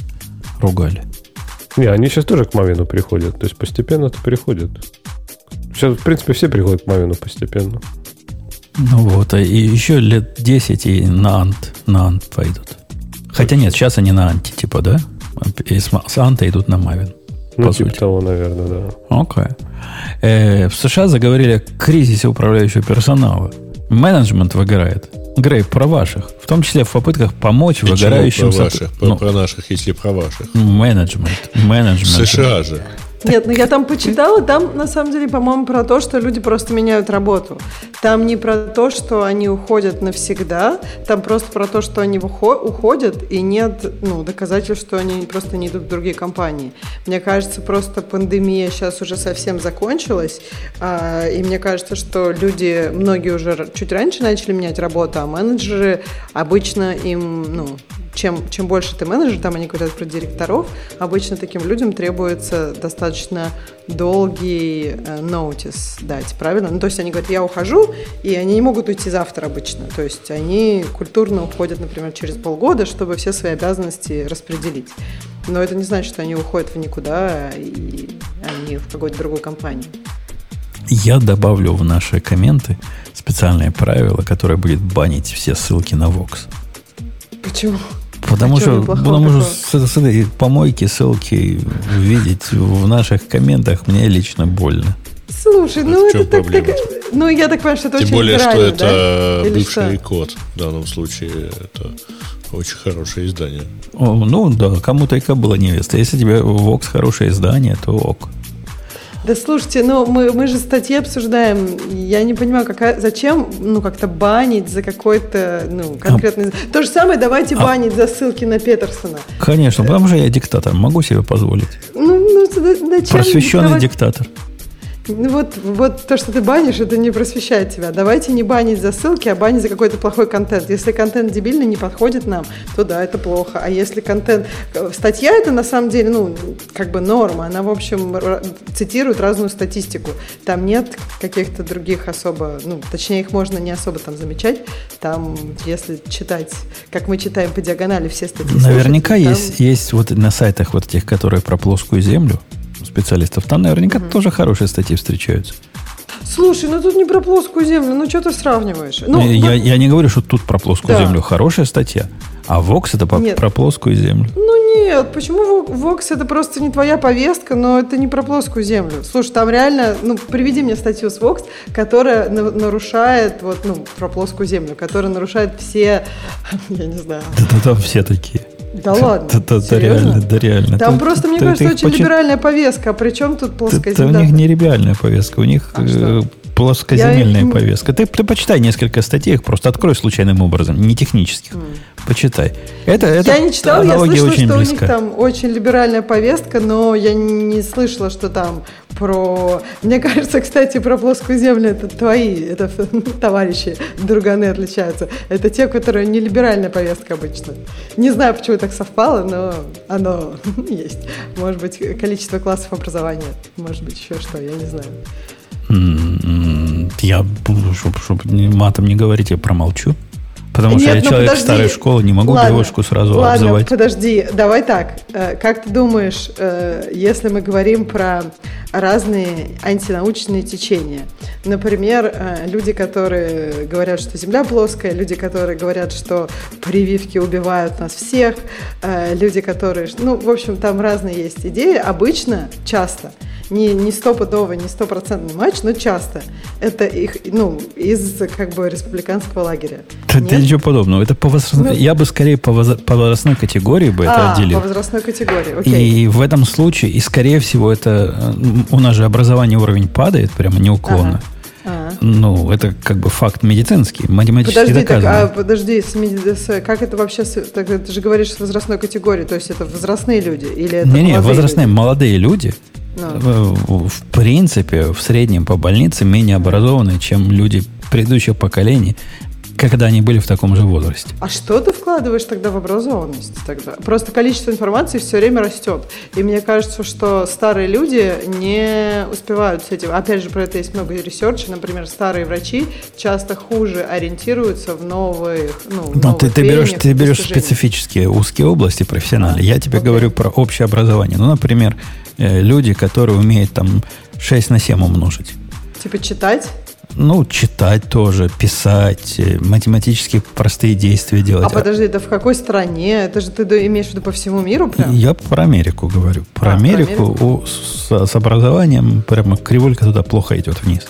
ругали. Не, они сейчас тоже к Мавину приходят. То есть постепенно это приходят. Сейчас, в принципе, все приходят к Мавину постепенно. Ну вот, а и еще лет 10 и на Ант, на Ант пойдут. Хотя нет, сейчас они на Анте, типа, да? И с, с Анта идут на Мавин. Ну, По типа сути. того, наверное, да. Окей. Э, в США заговорили о кризисе управляющего персонала. Менеджмент выгорает. Грей, про ваших. В том числе в попытках помочь Почему выгорающим... про ваших? Про, Ну, про наших, если про ваших. менеджмент. Менеджмент. США же. Нет, ну я там почитала, там на самом деле, по-моему, про то, что люди просто меняют работу. Там не про то, что они уходят навсегда, там просто про то, что они уходят, и нет ну, доказательств, что они просто не идут в другие компании. Мне кажется, просто пандемия сейчас уже совсем закончилась, а, и мне кажется, что люди, многие уже чуть раньше начали менять работу, а менеджеры обычно им, ну, чем, чем больше ты менеджер, там они говорят про директоров, обычно таким людям требуется достаточно долгий э, notice дать, правильно? Ну, то есть они говорят, я ухожу, и они не могут уйти завтра обычно. То есть они культурно уходят, например, через полгода, чтобы все свои обязанности распределить. Но это не значит, что они уходят в никуда, и они в какую-то другую компанию. Я добавлю в наши комменты специальное правило, которое будет банить все ссылки на Vox. Почему? Потому А что, потому что с, с этой помойки ссылки видеть в наших комментах мне лично больно. Слушай, А ну это чём так, так- Ну, я так понимаю, что это Тем очень более, что это да? Бывший что? код. В данном случае это очень хорошее издание. О, ну да, кому-то и было невеста. Если тебе Vox хорошее издание, то ок. Да слушайте, ну мы, мы же статьи обсуждаем. Я не понимаю, какая, зачем ну как-то банить за какой-то ну, конкретный... То же самое давайте А. банить за ссылки на Петерсона. Конечно, потому что я диктатор, могу себе позволить. Ну, ну за- зачем... Просвещенный давать- диктатор. Ну вот, вот то, что ты банишь, это не просвещает тебя. Давайте не банить за ссылки, а банить за какой-то плохой контент. Если контент дебильный не подходит нам, то да, это плохо. А если контент... э, Статья это на самом деле, ну, как бы норма. Она, в общем, цитирует разную статистику. Там нет каких-то других особо... Ну, точнее, их можно не особо там замечать. Там, если читать, как мы читаем по диагонали все статьи... Наверняка слушать, там- есть, есть вот на сайтах вот этих, которые про плоскую землю, специалистов, там наверняка тоже хорошие статьи встречаются. Слушай, ну тут не про плоскую землю, ну что ты сравниваешь? Ну, я, вот- я не говорю, что тут про плоскую Да. землю хорошая статья, а Vox это по- про плоскую землю. Ну нет, почему Вокс это просто не твоя повестка, но это не про плоскую землю. Слушай, там реально, ну приведи мне статью с Вокс, которая на- нарушает, вот, ну, про плоскую землю, которая нарушает все, я не знаю. Да, да, там все такие. Да ладно. Да, да, реально, да реально. Там просто, мне кажется, очень либеральная повестка. А при чем тут плоская земля? у них не либеральная повестка, у них а плоскоземельная повестка. Ты, ты почитай несколько статей, просто открой случайным образом, не технических. Mm. Почитай. Это, это я не читал, я слышала, что близка. у них там очень либеральная повестка, но я не слышала, что там про... Мне кажется, кстати, про плоскую землю это твои, это товарищи, друганы отличаются. Это те, которые не либеральная повестка обычно. Не знаю, почему так совпало, но оно есть. Может быть, количество классов образования, может быть, еще что, я не знаю. Я, чтобы чтоб матом не говорить, я промолчу. Потому Нет, что я ну человек подожди. старой школы, не могу ладно, девушку сразу ладно, обзывать. подожди, давай так. Э, как ты думаешь, э, если мы говорим про разные антинаучные течения? Например, э, люди, которые говорят, что Земля плоская, люди, которые говорят, что прививки убивают нас всех, люди, которые... Ну, в общем, там разные есть идеи. Обычно, часто – не, не стопудовый, не стопроцентный матч, но часто. Это их, ну, из как бы республиканского лагеря. Да, да ничего подобного. Это по возрастной, ну, я бы скорее по, воз, по возрастной категории бы а, это отделил. по возрастной категории, окей. И в этом случае, и скорее всего, это у нас же образование уровень падает прямо неуклонно. Ага. А. Ну, это как бы факт медицинский, математически подожди, доказано. Так, а подожди, с меди... как это вообще, так, ты же говоришь с возрастной категории, то есть это возрастные люди или это Не-не, возрастные, люди? молодые люди, ну. в принципе, в среднем по больнице менее образованные, чем люди предыдущих поколений, когда они были в таком же возрасте. А что ты вкладываешь тогда в образованность? Тогда? Просто количество информации все время растет. И мне кажется, что старые люди не успевают с этим. Опять же, про это есть много research а. Например, старые врачи часто хуже ориентируются в новых ну, в Но ты, ты берешь, ты берешь специфические узкие области профессиональные. Я тебе okay. говорю про общее образование. Ну, например, э, люди, которые умеют там 6 на 7 умножить. Типа читать? Ну, читать тоже, писать, э, математически простые действия делать. А подожди, это в какой стране? Это же ты имеешь в виду по всему миру прям? Я про Америку говорю. Про а, Америку, про Америку? У, с, с образованием прямо кривулька туда плохо идет вниз.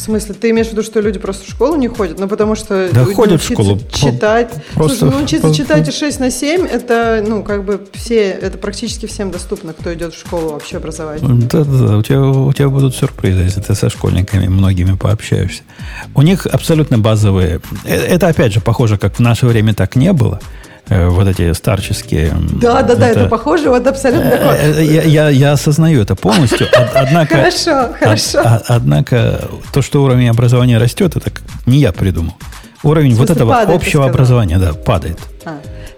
В смысле, ты имеешь в виду, что люди просто в школу не ходят? Ну, потому что да ходят в школу. читать. Просто, Слушай, ну, учиться читать и 6 на 7, это, ну, как бы все, это практически всем доступно, кто идет в школу вообще образование. Да-да, у тебя, у тебя будут сюрпризы, если ты со школьниками многими пообщаешься. У них абсолютно базовые... Э, это, опять же, похоже, как в наше время так не было. Э, вот эти старческие... Да, да, да, это, это похоже, вот абсолютно э, э, я, я, я осознаю это полностью, однако... Хорошо, хорошо. Однако то, что уровень образования растет, это не я придумал. Уровень вот этого общего образования, да, падает.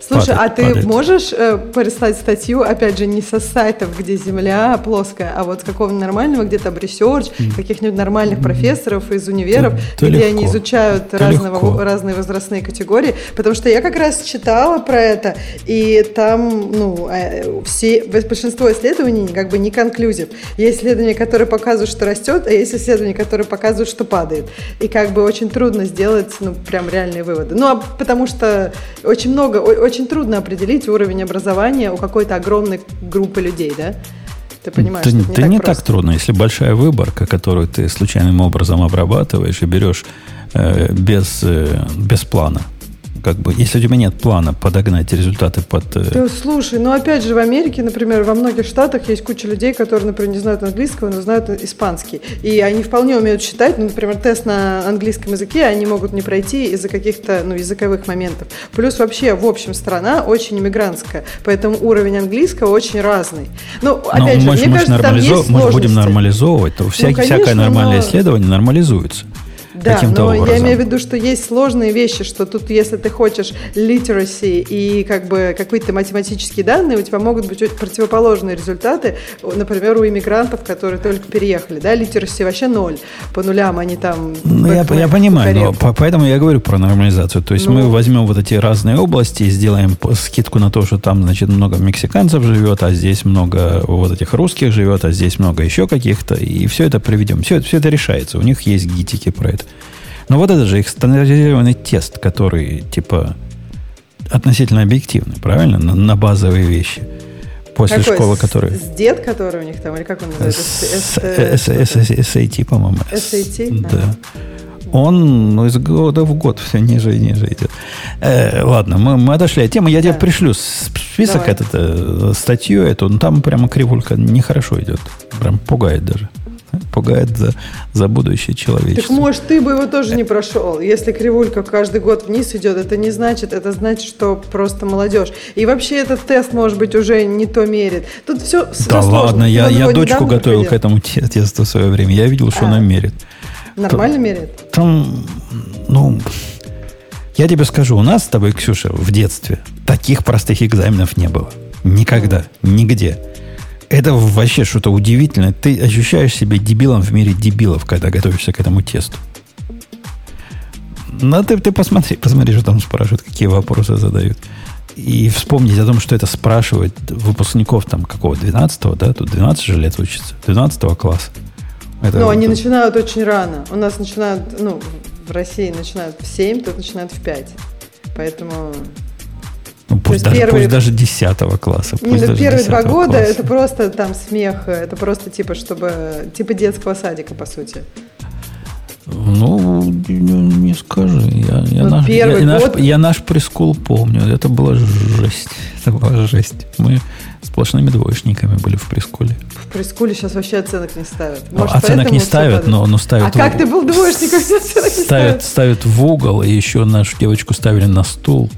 Слушай, падает, а ты падает. можешь э, прислать статью, опять же, не со сайтов, где Земля плоская, а вот с какого-то нормального, где там research, mm. каких-нибудь нормальных mm. профессоров из универов, то, где легко. они изучают разного, разные возрастные категории? Потому что я как раз читала про это, и там, ну, э, все, большинство исследований как бы не конклюзив. Есть исследования, которые показывают, что растет, а есть исследования, которые показывают, что падает. И как бы очень трудно сделать, ну, прям реальные выводы. Ну, а потому что очень много, очень трудно определить уровень образования у какой-то огромной группы людей, да? Ты понимаешь, да, это не, да так, не так трудно. Если большая выборка, которую ты случайным образом обрабатываешь и берешь э, без, э, без плана, как бы, если у тебя нет плана подогнать результаты под... Да, слушай, ну опять же в Америке, например, во многих штатах есть куча людей, которые, например, не знают английского, но знают испанский. И они вполне умеют считать, ну, например, тест на английском языке они могут не пройти из-за каких-то ну, языковых моментов. Плюс вообще, в общем, страна очень иммигрантская, поэтому уровень английского очень разный. Ну, опять но же, мы, мне кажется, там есть Мы будем нормализовывать, то всякий, ну, конечно, всякое нормальное но... исследование нормализуется. Да, но образом. я имею в виду, что есть сложные вещи, что тут, если ты хочешь literacy и как бы какие-то математические данные, у тебя могут быть противоположные результаты, например, у иммигрантов, которые только переехали, да, literacy вообще ноль, по нулям они там... Ну, я, я понимаю, но по, поэтому я говорю про нормализацию, то есть ну, мы возьмем вот эти разные области и сделаем скидку на то, что там, значит, много мексиканцев живет, а здесь много вот этих русских живет, а здесь много еще каких-то, и все это приведем, все, все это решается, у них есть гитики про это. Но вот это же их стандартизированный тест, который, типа, относительно объективный, правильно? На, на базовые вещи. После Какой? школы, который... С дед, который у них там, или как он называется? SAT, по-моему. SAT? Да. Он ну, из года в год все ниже и ниже идет. Э, ладно, мы, мы отошли от темы. Я да. тебе пришлю список Давай. этот, э, статью эту, ну, там прямо кривулька нехорошо идет. Прям пугает даже. Пугает за, за будущее Так человечество. может, ты бы его тоже не прошел. Если кривулька каждый год вниз идет, это не значит, это значит, что просто молодежь. И вообще этот тест, может быть, уже не то мерит. Тут все, да ладно, я, я дочку готовил к этому те- тесту в свое время. Я видел, что А. она мерит. Нормально меряет? Там, ну, я тебе скажу, у нас с тобой, Ксюша, в детстве таких простых экзаменов не было. Никогда, нигде. Это вообще что-то удивительное. Ты ощущаешь себя дебилом в мире дебилов, когда готовишься к этому тесту. Ну, ты, ты посмотри, посмотри, что там спрашивают, какие вопросы задают. И вспомнить о том, что это спрашивают выпускников там какого, 12-го, да? Тут 12 же лет учится, 12 класса. Это Ну, вот- они начинают очень рано. У нас начинают, ну, в России начинают в 7, тут начинают в 5. Поэтому Ну, пусть, даже, первые- пусть даже 10 класса. не, Пусть ну, даже первые два 10 года класса. это просто там смех, это просто типа, чтобы, типа детского садика, по сути. Ну, не, не скажи. Я, я, Ну, наш, я, наш, год- я наш прескул помню. Это была жесть. Это была жесть. Мы сплошными двоечниками были в прескуле. В прескуле сейчас вообще оценок не ставят. Ну, Может, оценок не ставят, но, но ставят, А как в- ты был двоечником, оценок не ставят? ставят в угол, и еще нашу девочку ставили на стул.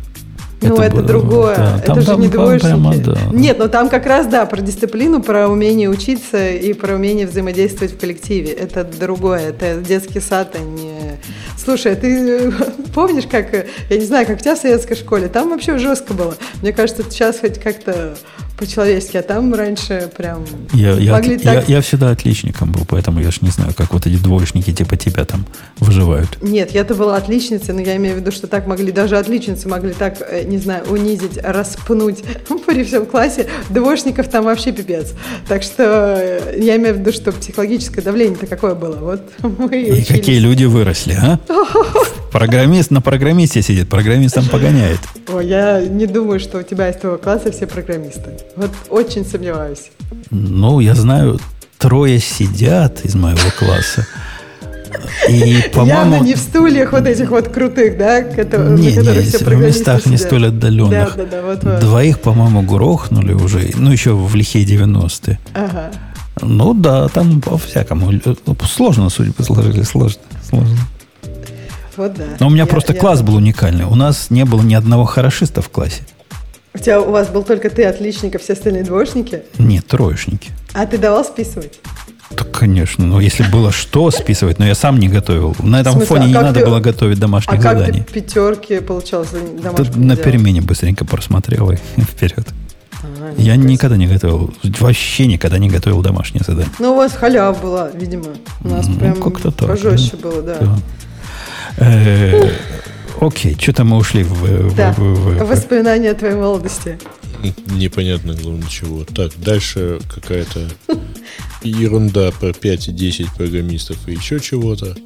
Ну, это, было- другое. да, это там- же там не двоечники. прямо, да. Нет, но там как раз, да, про дисциплину, про умение учиться и про умение взаимодействовать в коллективе. Это другое. Это детский сад, а не... Слушай, а ты э, помнишь, как... э, Я не знаю, как у тебя в советской школе. Там вообще жестко было. Мне кажется, сейчас хоть как-то по-человечески, а там раньше прям Я, я, могли я, так... я всегда отличником был, поэтому я ж не знаю, как вот эти двоечники типа тебя там выживают. Нет, я-то была отличницей, но я имею в виду, что так могли, даже отличницы могли так, э, не знаю, унизить, распнуть при всем классе. Двоечников там вообще пипец. Так что э, я имею в виду, что психологическое давление-то какое было. Вот мы и И какие люди выросли, а? Программист на программисте сидит, программистом погоняет. Ой, я не думаю, что у тебя из твоего класса все программисты. Вот очень сомневаюсь. Ну, я знаю, трое сидят из моего класса. И, Явно по-моему, не в стульях вот этих вот крутых, да, кото- не, на не, все в местах не сидят. столь отдаленных. Да, да, да, вот, вот. Двоих, по-моему, грохнули уже, ну, еще в лихие 90-е. Ага. Ну да, там по-всякому. Сложно судьбы сложились, сложно, сложно. Вот да. Но у меня Я- просто я- класс был уникальный. У нас не было ни одного хорошиста в классе. У тебя у вас был только ты отличник, а все остальные двоечники? Нет, троечники. А ты давал списывать? Так, конечно. Но если было что списывать, но я сам не готовил. На этом смысле, фоне а не как надо ты- было готовить А домашних как заданий. ты пятерки получалось Да домашних на делал? перемене быстренько просмотрел и вперед. А, Я ну, никогда не готовил, вообще никогда не готовил домашние задания. Ну, у вас халява была, видимо. У нас Ну, прям как-то так, пожестче да. было, да. Да. Э, Окей, что-то мы ушли в... Да, воспоминания о твоей молодости. Непонятно, главное, чего. Так, дальше какая-то ерунда про 5 и 10 программистов и еще чего-то.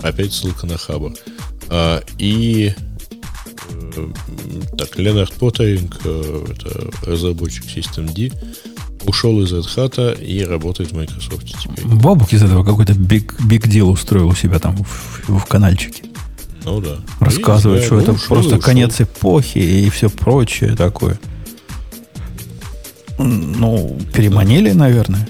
Опять ссылка на Хабр. А, и э, так, Ленард Поттеринг, это разработчик System D, ушел из Red Hat и работает в Microsoft теперь. Бобук из этого какой-то big, big deal устроил у себя там в, в каналчике. Ну да. Не что это ушел просто ушел. конец эпохи и все прочее такое. Ну, переманили, наверное.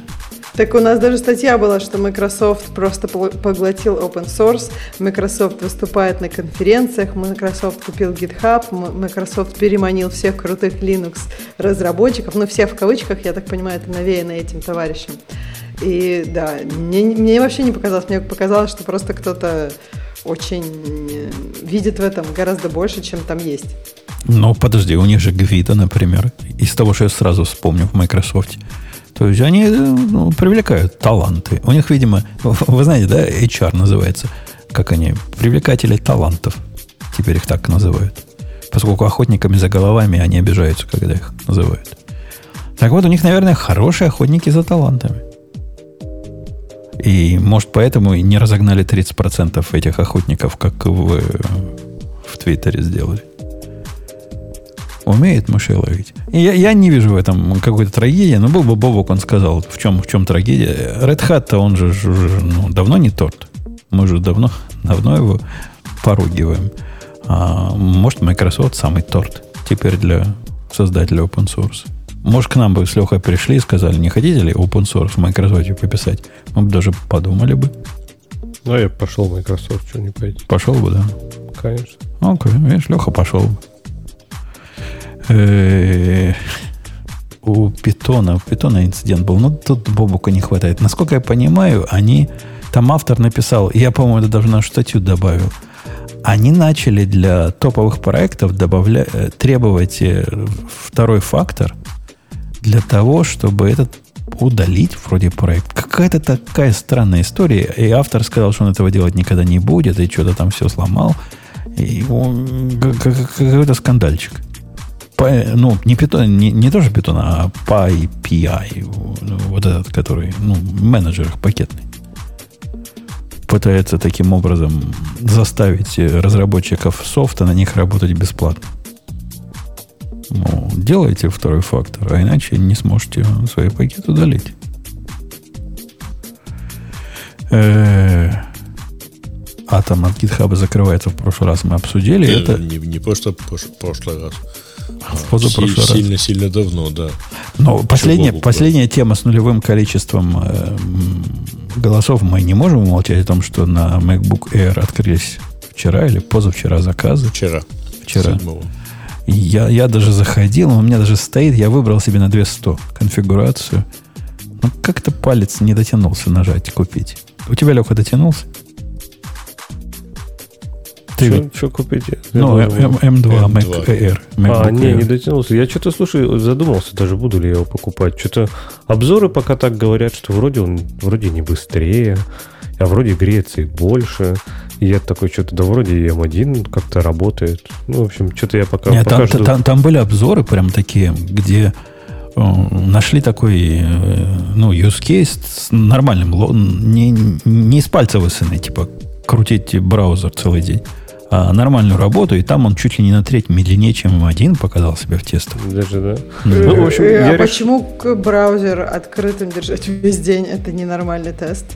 Так у нас даже статья была, что Microsoft просто поглотил open source, Microsoft выступает на конференциях, Microsoft купил GitHub, Microsoft переманил всех крутых Linux разработчиков, ну все в кавычках, я так понимаю, это навеяно этим товарищем. И да, мне, мне вообще не показалось, мне показалось, что просто кто-то очень э, видит в этом гораздо больше, чем там есть. Ну, подожди, у них же Гвида, например, из того, что я сразу вспомню в Microsoft. То есть они э, ну, привлекают таланты. У них, видимо, вы знаете, да, HR называется, как они, привлекатели талантов. Теперь их так называют. Поскольку охотниками за головами они обижаются, когда их называют. Так вот, у них, наверное, хорошие охотники за талантами. И, может, поэтому и не разогнали 30% этих охотников, как в, э, в Твиттере сделали. Умеет мышей ловить. И я, я не вижу в этом какой-то трагедии, но был бы Бобок, он сказал, в чем, в чем трагедия. Red Hat-то он же уже ну, давно не торт. Мы же давно, давно его поругиваем. А, может, Microsoft самый торт теперь для создатели open source. Может, к нам бы с Лехой пришли и сказали, не хотите ли open source в Microsoft пописать? Мы бы даже подумали бы. Ну, я пошел в Microsoft, что не пойти. Пошел бы, да? Конечно. Окей, видишь, Леха пошел бы. Э, у Питона, у Питона инцидент был, но тут Бобука не хватает. Насколько я понимаю, они, там автор написал, я, по-моему, это даже нашу статью добавил, они начали для топовых проектов добавлять, э, требовать э, второй фактор для того, чтобы этот удалить вроде проект. Какая-то такая странная история. И автор сказал, что он этого делать никогда не будет, и что-то там все сломал. И какой-то скандальчик. По, ну, не, питон, не, не тоже питон, а PyPI, вот этот, который, ну, менеджер пакетный пытается таким образом заставить разработчиков софта на них работать бесплатно. Ну, делайте второй фактор, а иначе не сможете свои пакеты удалить. Атом от GitHub закрывается в прошлый раз, мы обсудили не, это. Не, не просто в прошлый раз. А в позапрошлый раз. Сильно-сильно давно, да. Но последняя, последняя тема с нулевым количеством э, голосов мы не можем умолчать о том, что на MacBook Air открылись вчера или позавчера заказы. Вчера. Вчера. 7 я, я даже заходил, у меня даже стоит, я выбрал себе на 200 конфигурацию. Но как-то палец не дотянулся нажать купить. У тебя, Леха, дотянулся? Ты что купить? Ну, M2 Mac Air. А, не, не дотянулся. Я что-то, слушай, задумался, даже буду ли я его покупать. Что-то обзоры пока так говорят, что вроде он вроде не быстрее, а вроде греется и больше. И я такой, что-то, да вроде и М1 как-то работает. Ну, в общем, что-то я пока... Нет, пока там, жду. там, там были обзоры прям такие, где э, нашли такой, э, ну, use case с нормальным, не, не из пальца высыны, типа крутить браузер целый день а, нормальную работу, и там он чуть ли не на треть медленнее, чем M1 показал себя в тестах. Даже, да? Ну, в общем, а почему браузер открытым держать весь день? Это ненормальный тест.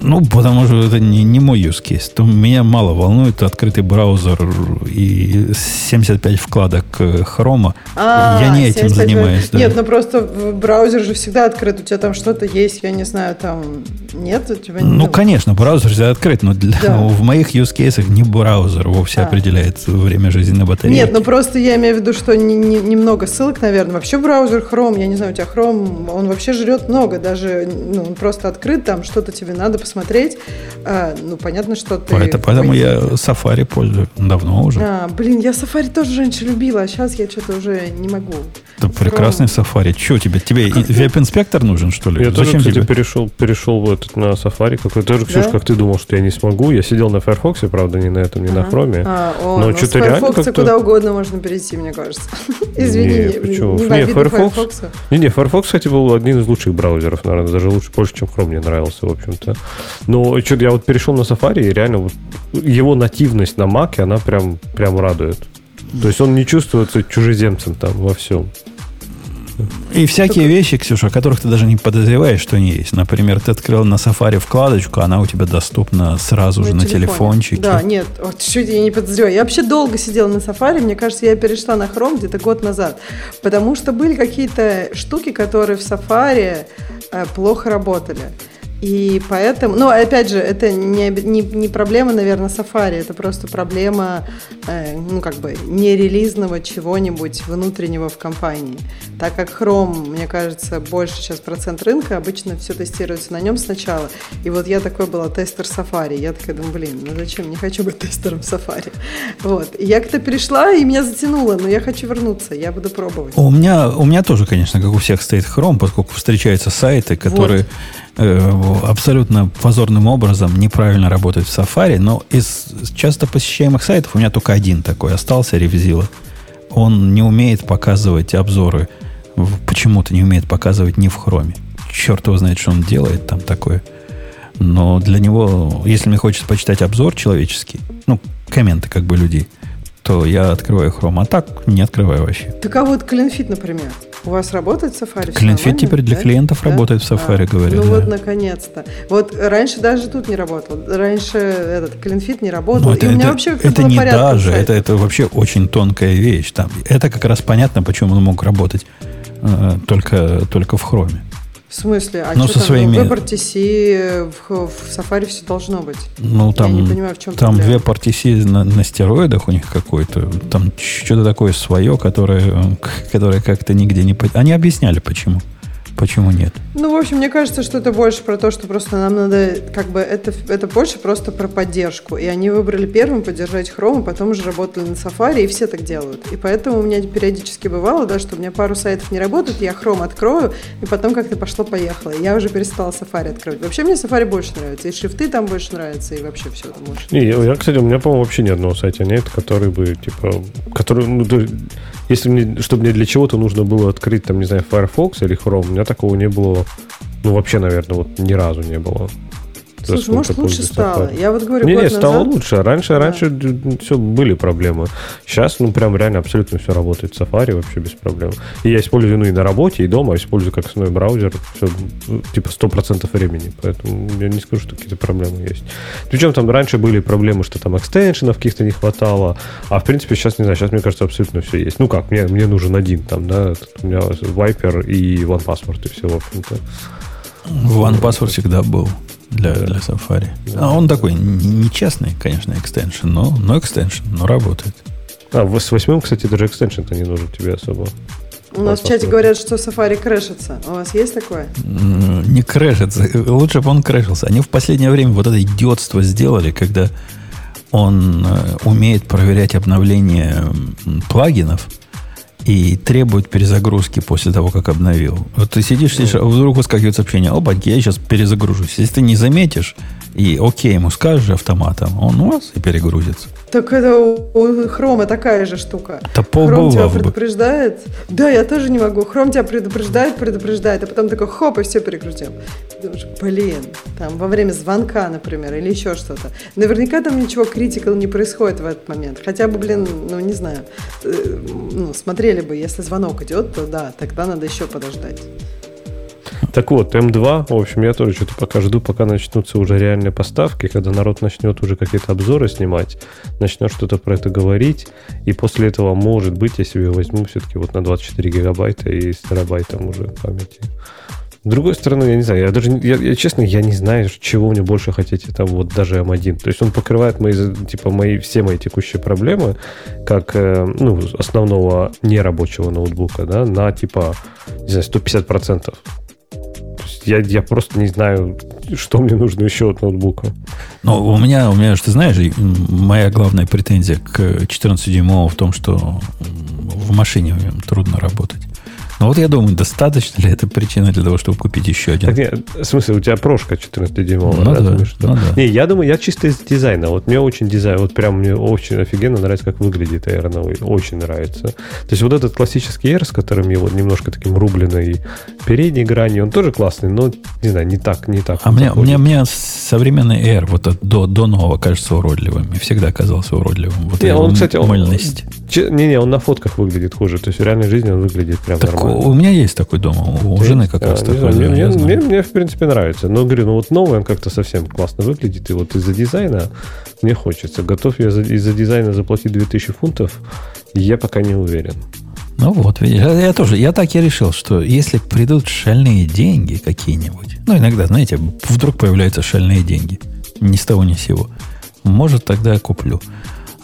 Ну, потому что это не, не мой use case. То меня мало волнует открытый браузер и 75 вкладок хрома. А, я не этим занимаюсь. Да. Нет, ну просто браузер же всегда открыт. У тебя там что-то есть, я не знаю, там нет у тебя Ну, конечно, браузер всегда открыт, но для, да. в моих use cases не браузер вовсе а. определяет время жизни на батарее. Нет, ну просто я имею в виду, что не, не, немного ссылок, наверное. Вообще браузер Chrome, я не знаю, у тебя Chrome, он вообще жрет много, даже ну, он просто открыт, там что-то тебе надо посмотреть. А, ну, понятно, что ты... Поэтому, поэтому я Safari пользуюсь давно уже. А, блин, я Safari тоже раньше любила, а сейчас я что-то уже не могу. Это прекрасный Safari. Что тебе? Тебе веб-инспектор нужен, что ли? Я Зачем тоже, кстати, тебе? перешел, перешел в этот, на Safari. Какой тоже, Ксюш, да? как ты думал, что я не смогу. Я сидел на Firefox, правда, не на этом, не ага. на Chrome. А, о, но ну, что-то реально как-то... куда угодно можно перейти, мне кажется. Извини, не, почему? не, не, Firefox, Firefox. Не, не, Firefox, кстати, был один из лучших браузеров, наверное, даже лучше, больше, чем Chrome мне нравился, в общем-то. Но что-то я вот перешел на Safari, и реально вот его нативность на Mac, она прям, прям радует. То есть он не чувствуется чужеземцем там во всем. И всякие вещи, Ксюша, о которых ты даже не подозреваешь, что они есть. Например, ты открыл на Safari вкладочку, она у тебя доступна сразу на же на телефончике. Да, нет, вот чуть я не подозреваю. Я вообще долго сидела на Safari, мне кажется, я перешла на Chrome где-то год назад, потому что были какие-то штуки, которые в Safari э, плохо работали. И поэтому, ну, опять же, это не, не, не проблема, наверное, Safari, это просто проблема, э, ну, как бы, нерелизного чего-нибудь внутреннего в компании. Так как Chrome, мне кажется, больше сейчас процент рынка, обычно все тестируется на нем сначала. И вот я такой была тестер Safari. Я такая думаю, блин, ну зачем, не хочу быть тестером Safari. Вот. И я как-то перешла, и меня затянуло, но я хочу вернуться, я буду пробовать. У меня, у меня тоже, конечно, как у всех стоит Chrome, поскольку встречаются сайты, которые... Вот абсолютно позорным образом неправильно работает в Safari, но из часто посещаемых сайтов у меня только один такой остался, Ревзила. Он не умеет показывать обзоры, почему-то не умеет показывать ни в хроме. Черт его знает, что он делает там такое. Но для него, если мне хочется почитать обзор человеческий, ну, комменты как бы людей, то я открываю Chrome, а так не открываю вообще. Так а вот CleanFit, например, у вас работает Safari? CleanFit теперь для да? клиентов да? работает в Safari, а, говорят. Ну да. вот, наконец-то. Вот раньше даже тут не работал. Раньше этот CleanFit не работал. Но это, и у меня это, вообще это не даже, это, это вообще очень тонкая вещь. Там, это как раз понятно, почему он мог работать э, только, только в Chrome. В смысле? А ну, что со там, своими... ну, WebRTC в, в Safari все должно быть? Ну, там, Я не понимаю, в чем там проблема. WebRTC на, на стероидах у них какой-то. Там что-то такое свое, которое, которое как-то нигде не... Они объясняли, почему. Почему нет? Ну, в общем, мне кажется, что это больше про то, что просто нам надо, как бы, это, это больше просто про поддержку. И они выбрали первым поддержать Chrome, а потом уже работали на Safari, и все так делают. И поэтому у меня периодически бывало, да, что у меня пару сайтов не работают, я Chrome открою, и потом как-то пошло-поехало. Я уже перестала Safari открывать. Вообще мне Safari больше нравится, и шрифты там больше нравятся, и вообще все там больше. Не, я, кстати, у меня, по-моему, вообще ни одного сайта нет, который бы, типа, который, ну, если мне, чтобы мне для чего-то нужно было открыть, там, не знаю, Firefox или Chrome, у меня такого не было, ну, вообще, наверное, вот ни разу не было. Слушай, может, лучше стало. Я вот говорю, не, не, стало назад... лучше. Раньше, да. раньше все были проблемы. Сейчас, ну, прям реально абсолютно все работает. Safari вообще без проблем. И я использую, ну, и на работе, и дома, использую как основной браузер. Все, ну, типа, 100% времени. Поэтому я не скажу, что какие-то проблемы есть. Причем там раньше были проблемы, что там экстеншенов каких-то не хватало. А, в принципе, сейчас, не знаю, сейчас, мне кажется, абсолютно все есть. Ну, как, мне, мне нужен один там, да. У меня Viper и OnePassword, и все, в общем-то. OnePassword всегда был для, для Safari. А он такой нечестный, конечно, экстеншн, но, но экстеншн, но работает. А, с восьмым, кстати, даже экстеншн-то не нужен тебе особо. У нас в чате говорят, что Safari крэшится. У вас есть такое? Не крэшится. Лучше бы он крэшился. Они в последнее время вот это идиотство сделали, когда он э, умеет проверять обновление плагинов – и требует перезагрузки после того, как обновил. Вот ты сидишь, сидишь, а вдруг выскакивает сообщение, опаньки, я сейчас перезагружусь. Если ты не заметишь, и окей ему скажешь автоматом, он у вас и перегрузится. Так это у Хрома такая же штука. Да Хром тебя предупреждает. Да, я тоже не могу. Хром тебя предупреждает, предупреждает, а потом такой хоп, и все перегрузил. Ты думаешь, блин, там во время звонка, например, или еще что-то. Наверняка там ничего критикал не происходит в этот момент. Хотя бы, блин, ну не знаю, э, ну, смотрели бы, если звонок идет, то да, тогда надо еще подождать. Так вот, М2, в общем, я тоже что-то пока жду, пока начнутся уже реальные поставки, когда народ начнет уже какие-то обзоры снимать, начнет что-то про это говорить, и после этого, может быть, я себе возьму все-таки вот на 24 гигабайта и с терабайтом уже памяти. С другой стороны, я не знаю, я даже, я, я, честно, я не знаю, чего мне больше хотите там вот даже M1. То есть он покрывает мои, типа, мои, все мои текущие проблемы, как, э, ну, основного нерабочего ноутбука, да, на, типа, не знаю, 150% я, я просто не знаю, что мне нужно еще от ноутбука. Но у меня, у меня, ты знаешь, моя главная претензия к 14-дюймовому в том, что в машине трудно работать. Ну вот я думаю, достаточно ли это причина для того, чтобы купить еще один? Так нет, в смысле, у тебя прошка 14-дюймовая, ну, да? да, что? ну, да. Не, я думаю, я чисто из дизайна. Вот мне очень дизайн, вот прям мне очень офигенно нравится, как выглядит Air новый. Очень нравится. То есть вот этот классический Air, с которым его немножко таким рубленой передней гранью, он тоже классный, но, не знаю, не так, не так. А мне, мне, мне современный Air вот до, до нового кажется уродливым. И всегда казался уродливым. Вот не, он, кстати, мыльность. Не-не, он на фотках выглядит хуже. То есть в реальной жизни он выглядит прям так нормально. У меня есть такой дома. У Ты? жены как а, раз такой. Мне, мне, мне, мне, в принципе, нравится. Но, говорю, ну вот новый он как-то совсем классно выглядит. И вот из-за дизайна мне хочется. Готов я из-за дизайна заплатить 2000 фунтов? Я пока не уверен. Ну вот, видишь, я тоже, я так и решил, что если придут шальные деньги какие-нибудь, ну, иногда, знаете, вдруг появляются шальные деньги, ни с того ни с сего, может, тогда я куплю.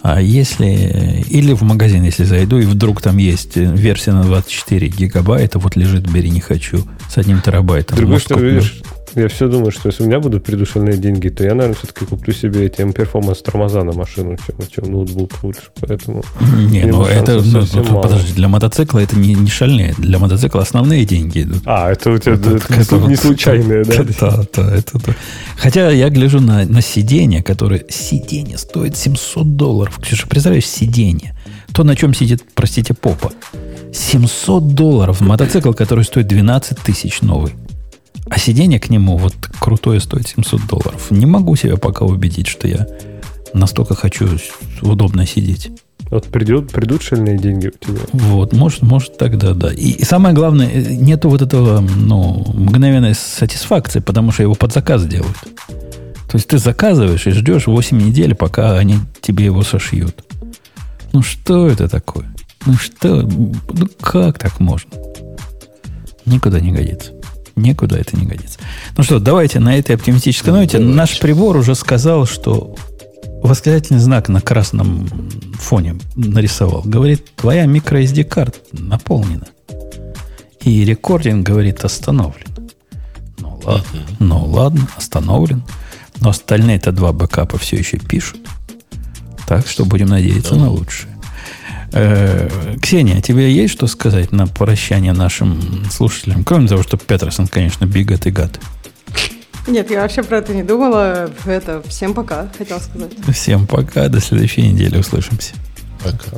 А если... Или в магазин, если зайду, и вдруг там есть версия на 24 гигабайта, вот лежит, бери, не хочу, с одним терабайтом. Другой, что, видишь, я все думаю, что если у меня будут придушенные деньги, то я, наверное, все-таки куплю себе эти M-Performance тормоза на машину, чем, чем ноутбук лучше. Поэтому не, ну это, ну, ну, подожди, для мотоцикла это не, не шальные. Для мотоцикла основные деньги идут. А, это у тебя это, это, это, не случайные, да? Да, да, это, да. Хотя я гляжу на, на сиденье, которое... Сиденье стоит 700 долларов. Ксюша, представляешь, сиденье. То, на чем сидит, простите, попа. 700 долларов. Мотоцикл, который стоит 12 тысяч новый. А сиденье к нему вот крутое стоит 700 долларов. Не могу себя пока убедить, что я настолько хочу удобно сидеть. Вот придет, придут шальные деньги у тебя. Вот, может, может тогда, да. И, и самое главное, э, нету вот этого, ну, мгновенной сатисфакции, потому что его под заказ делают. То есть ты заказываешь и ждешь 8 недель, пока они тебе его сошьют. Ну что это такое? Ну что? Ну как так можно? Никуда не годится. Никуда это не годится. Ну что, давайте на этой оптимистической ноте. Ну, Наш прибор уже сказал, что восклицательный знак на красном фоне нарисовал. Говорит, твоя microSD карта наполнена. И рекординг, говорит, остановлен. Ну ладно, ну ладно, остановлен. Но остальные-то два бэкапа все еще пишут. Так что будем надеяться на лучшее. Э, Ксения, тебе есть что сказать на прощание нашим слушателям? Кроме того, что Петерсон, конечно, бигат и гад. Нет, я вообще про это не думала. Это всем пока, хотел сказать. Всем пока, до следующей недели услышимся. Пока.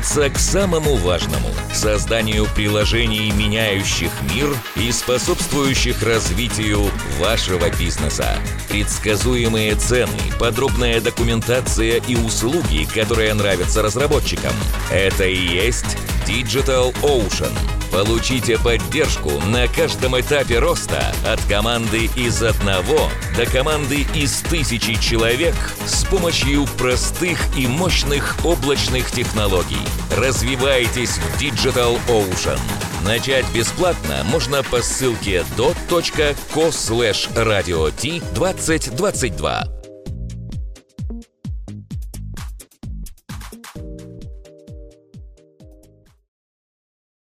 к самому важному – созданию приложений, меняющих мир и способствующих развитию вашего бизнеса. Предсказуемые цены, подробная документация и услуги, которые нравятся разработчикам – это и есть Digital Ocean. Получите поддержку на каждом этапе роста от команды из одного до команды из тысячи человек с помощью простых и мощных облачных технологий. Развивайтесь в Digital Ocean. Начать бесплатно можно по ссылке dot.co slash radio 2022.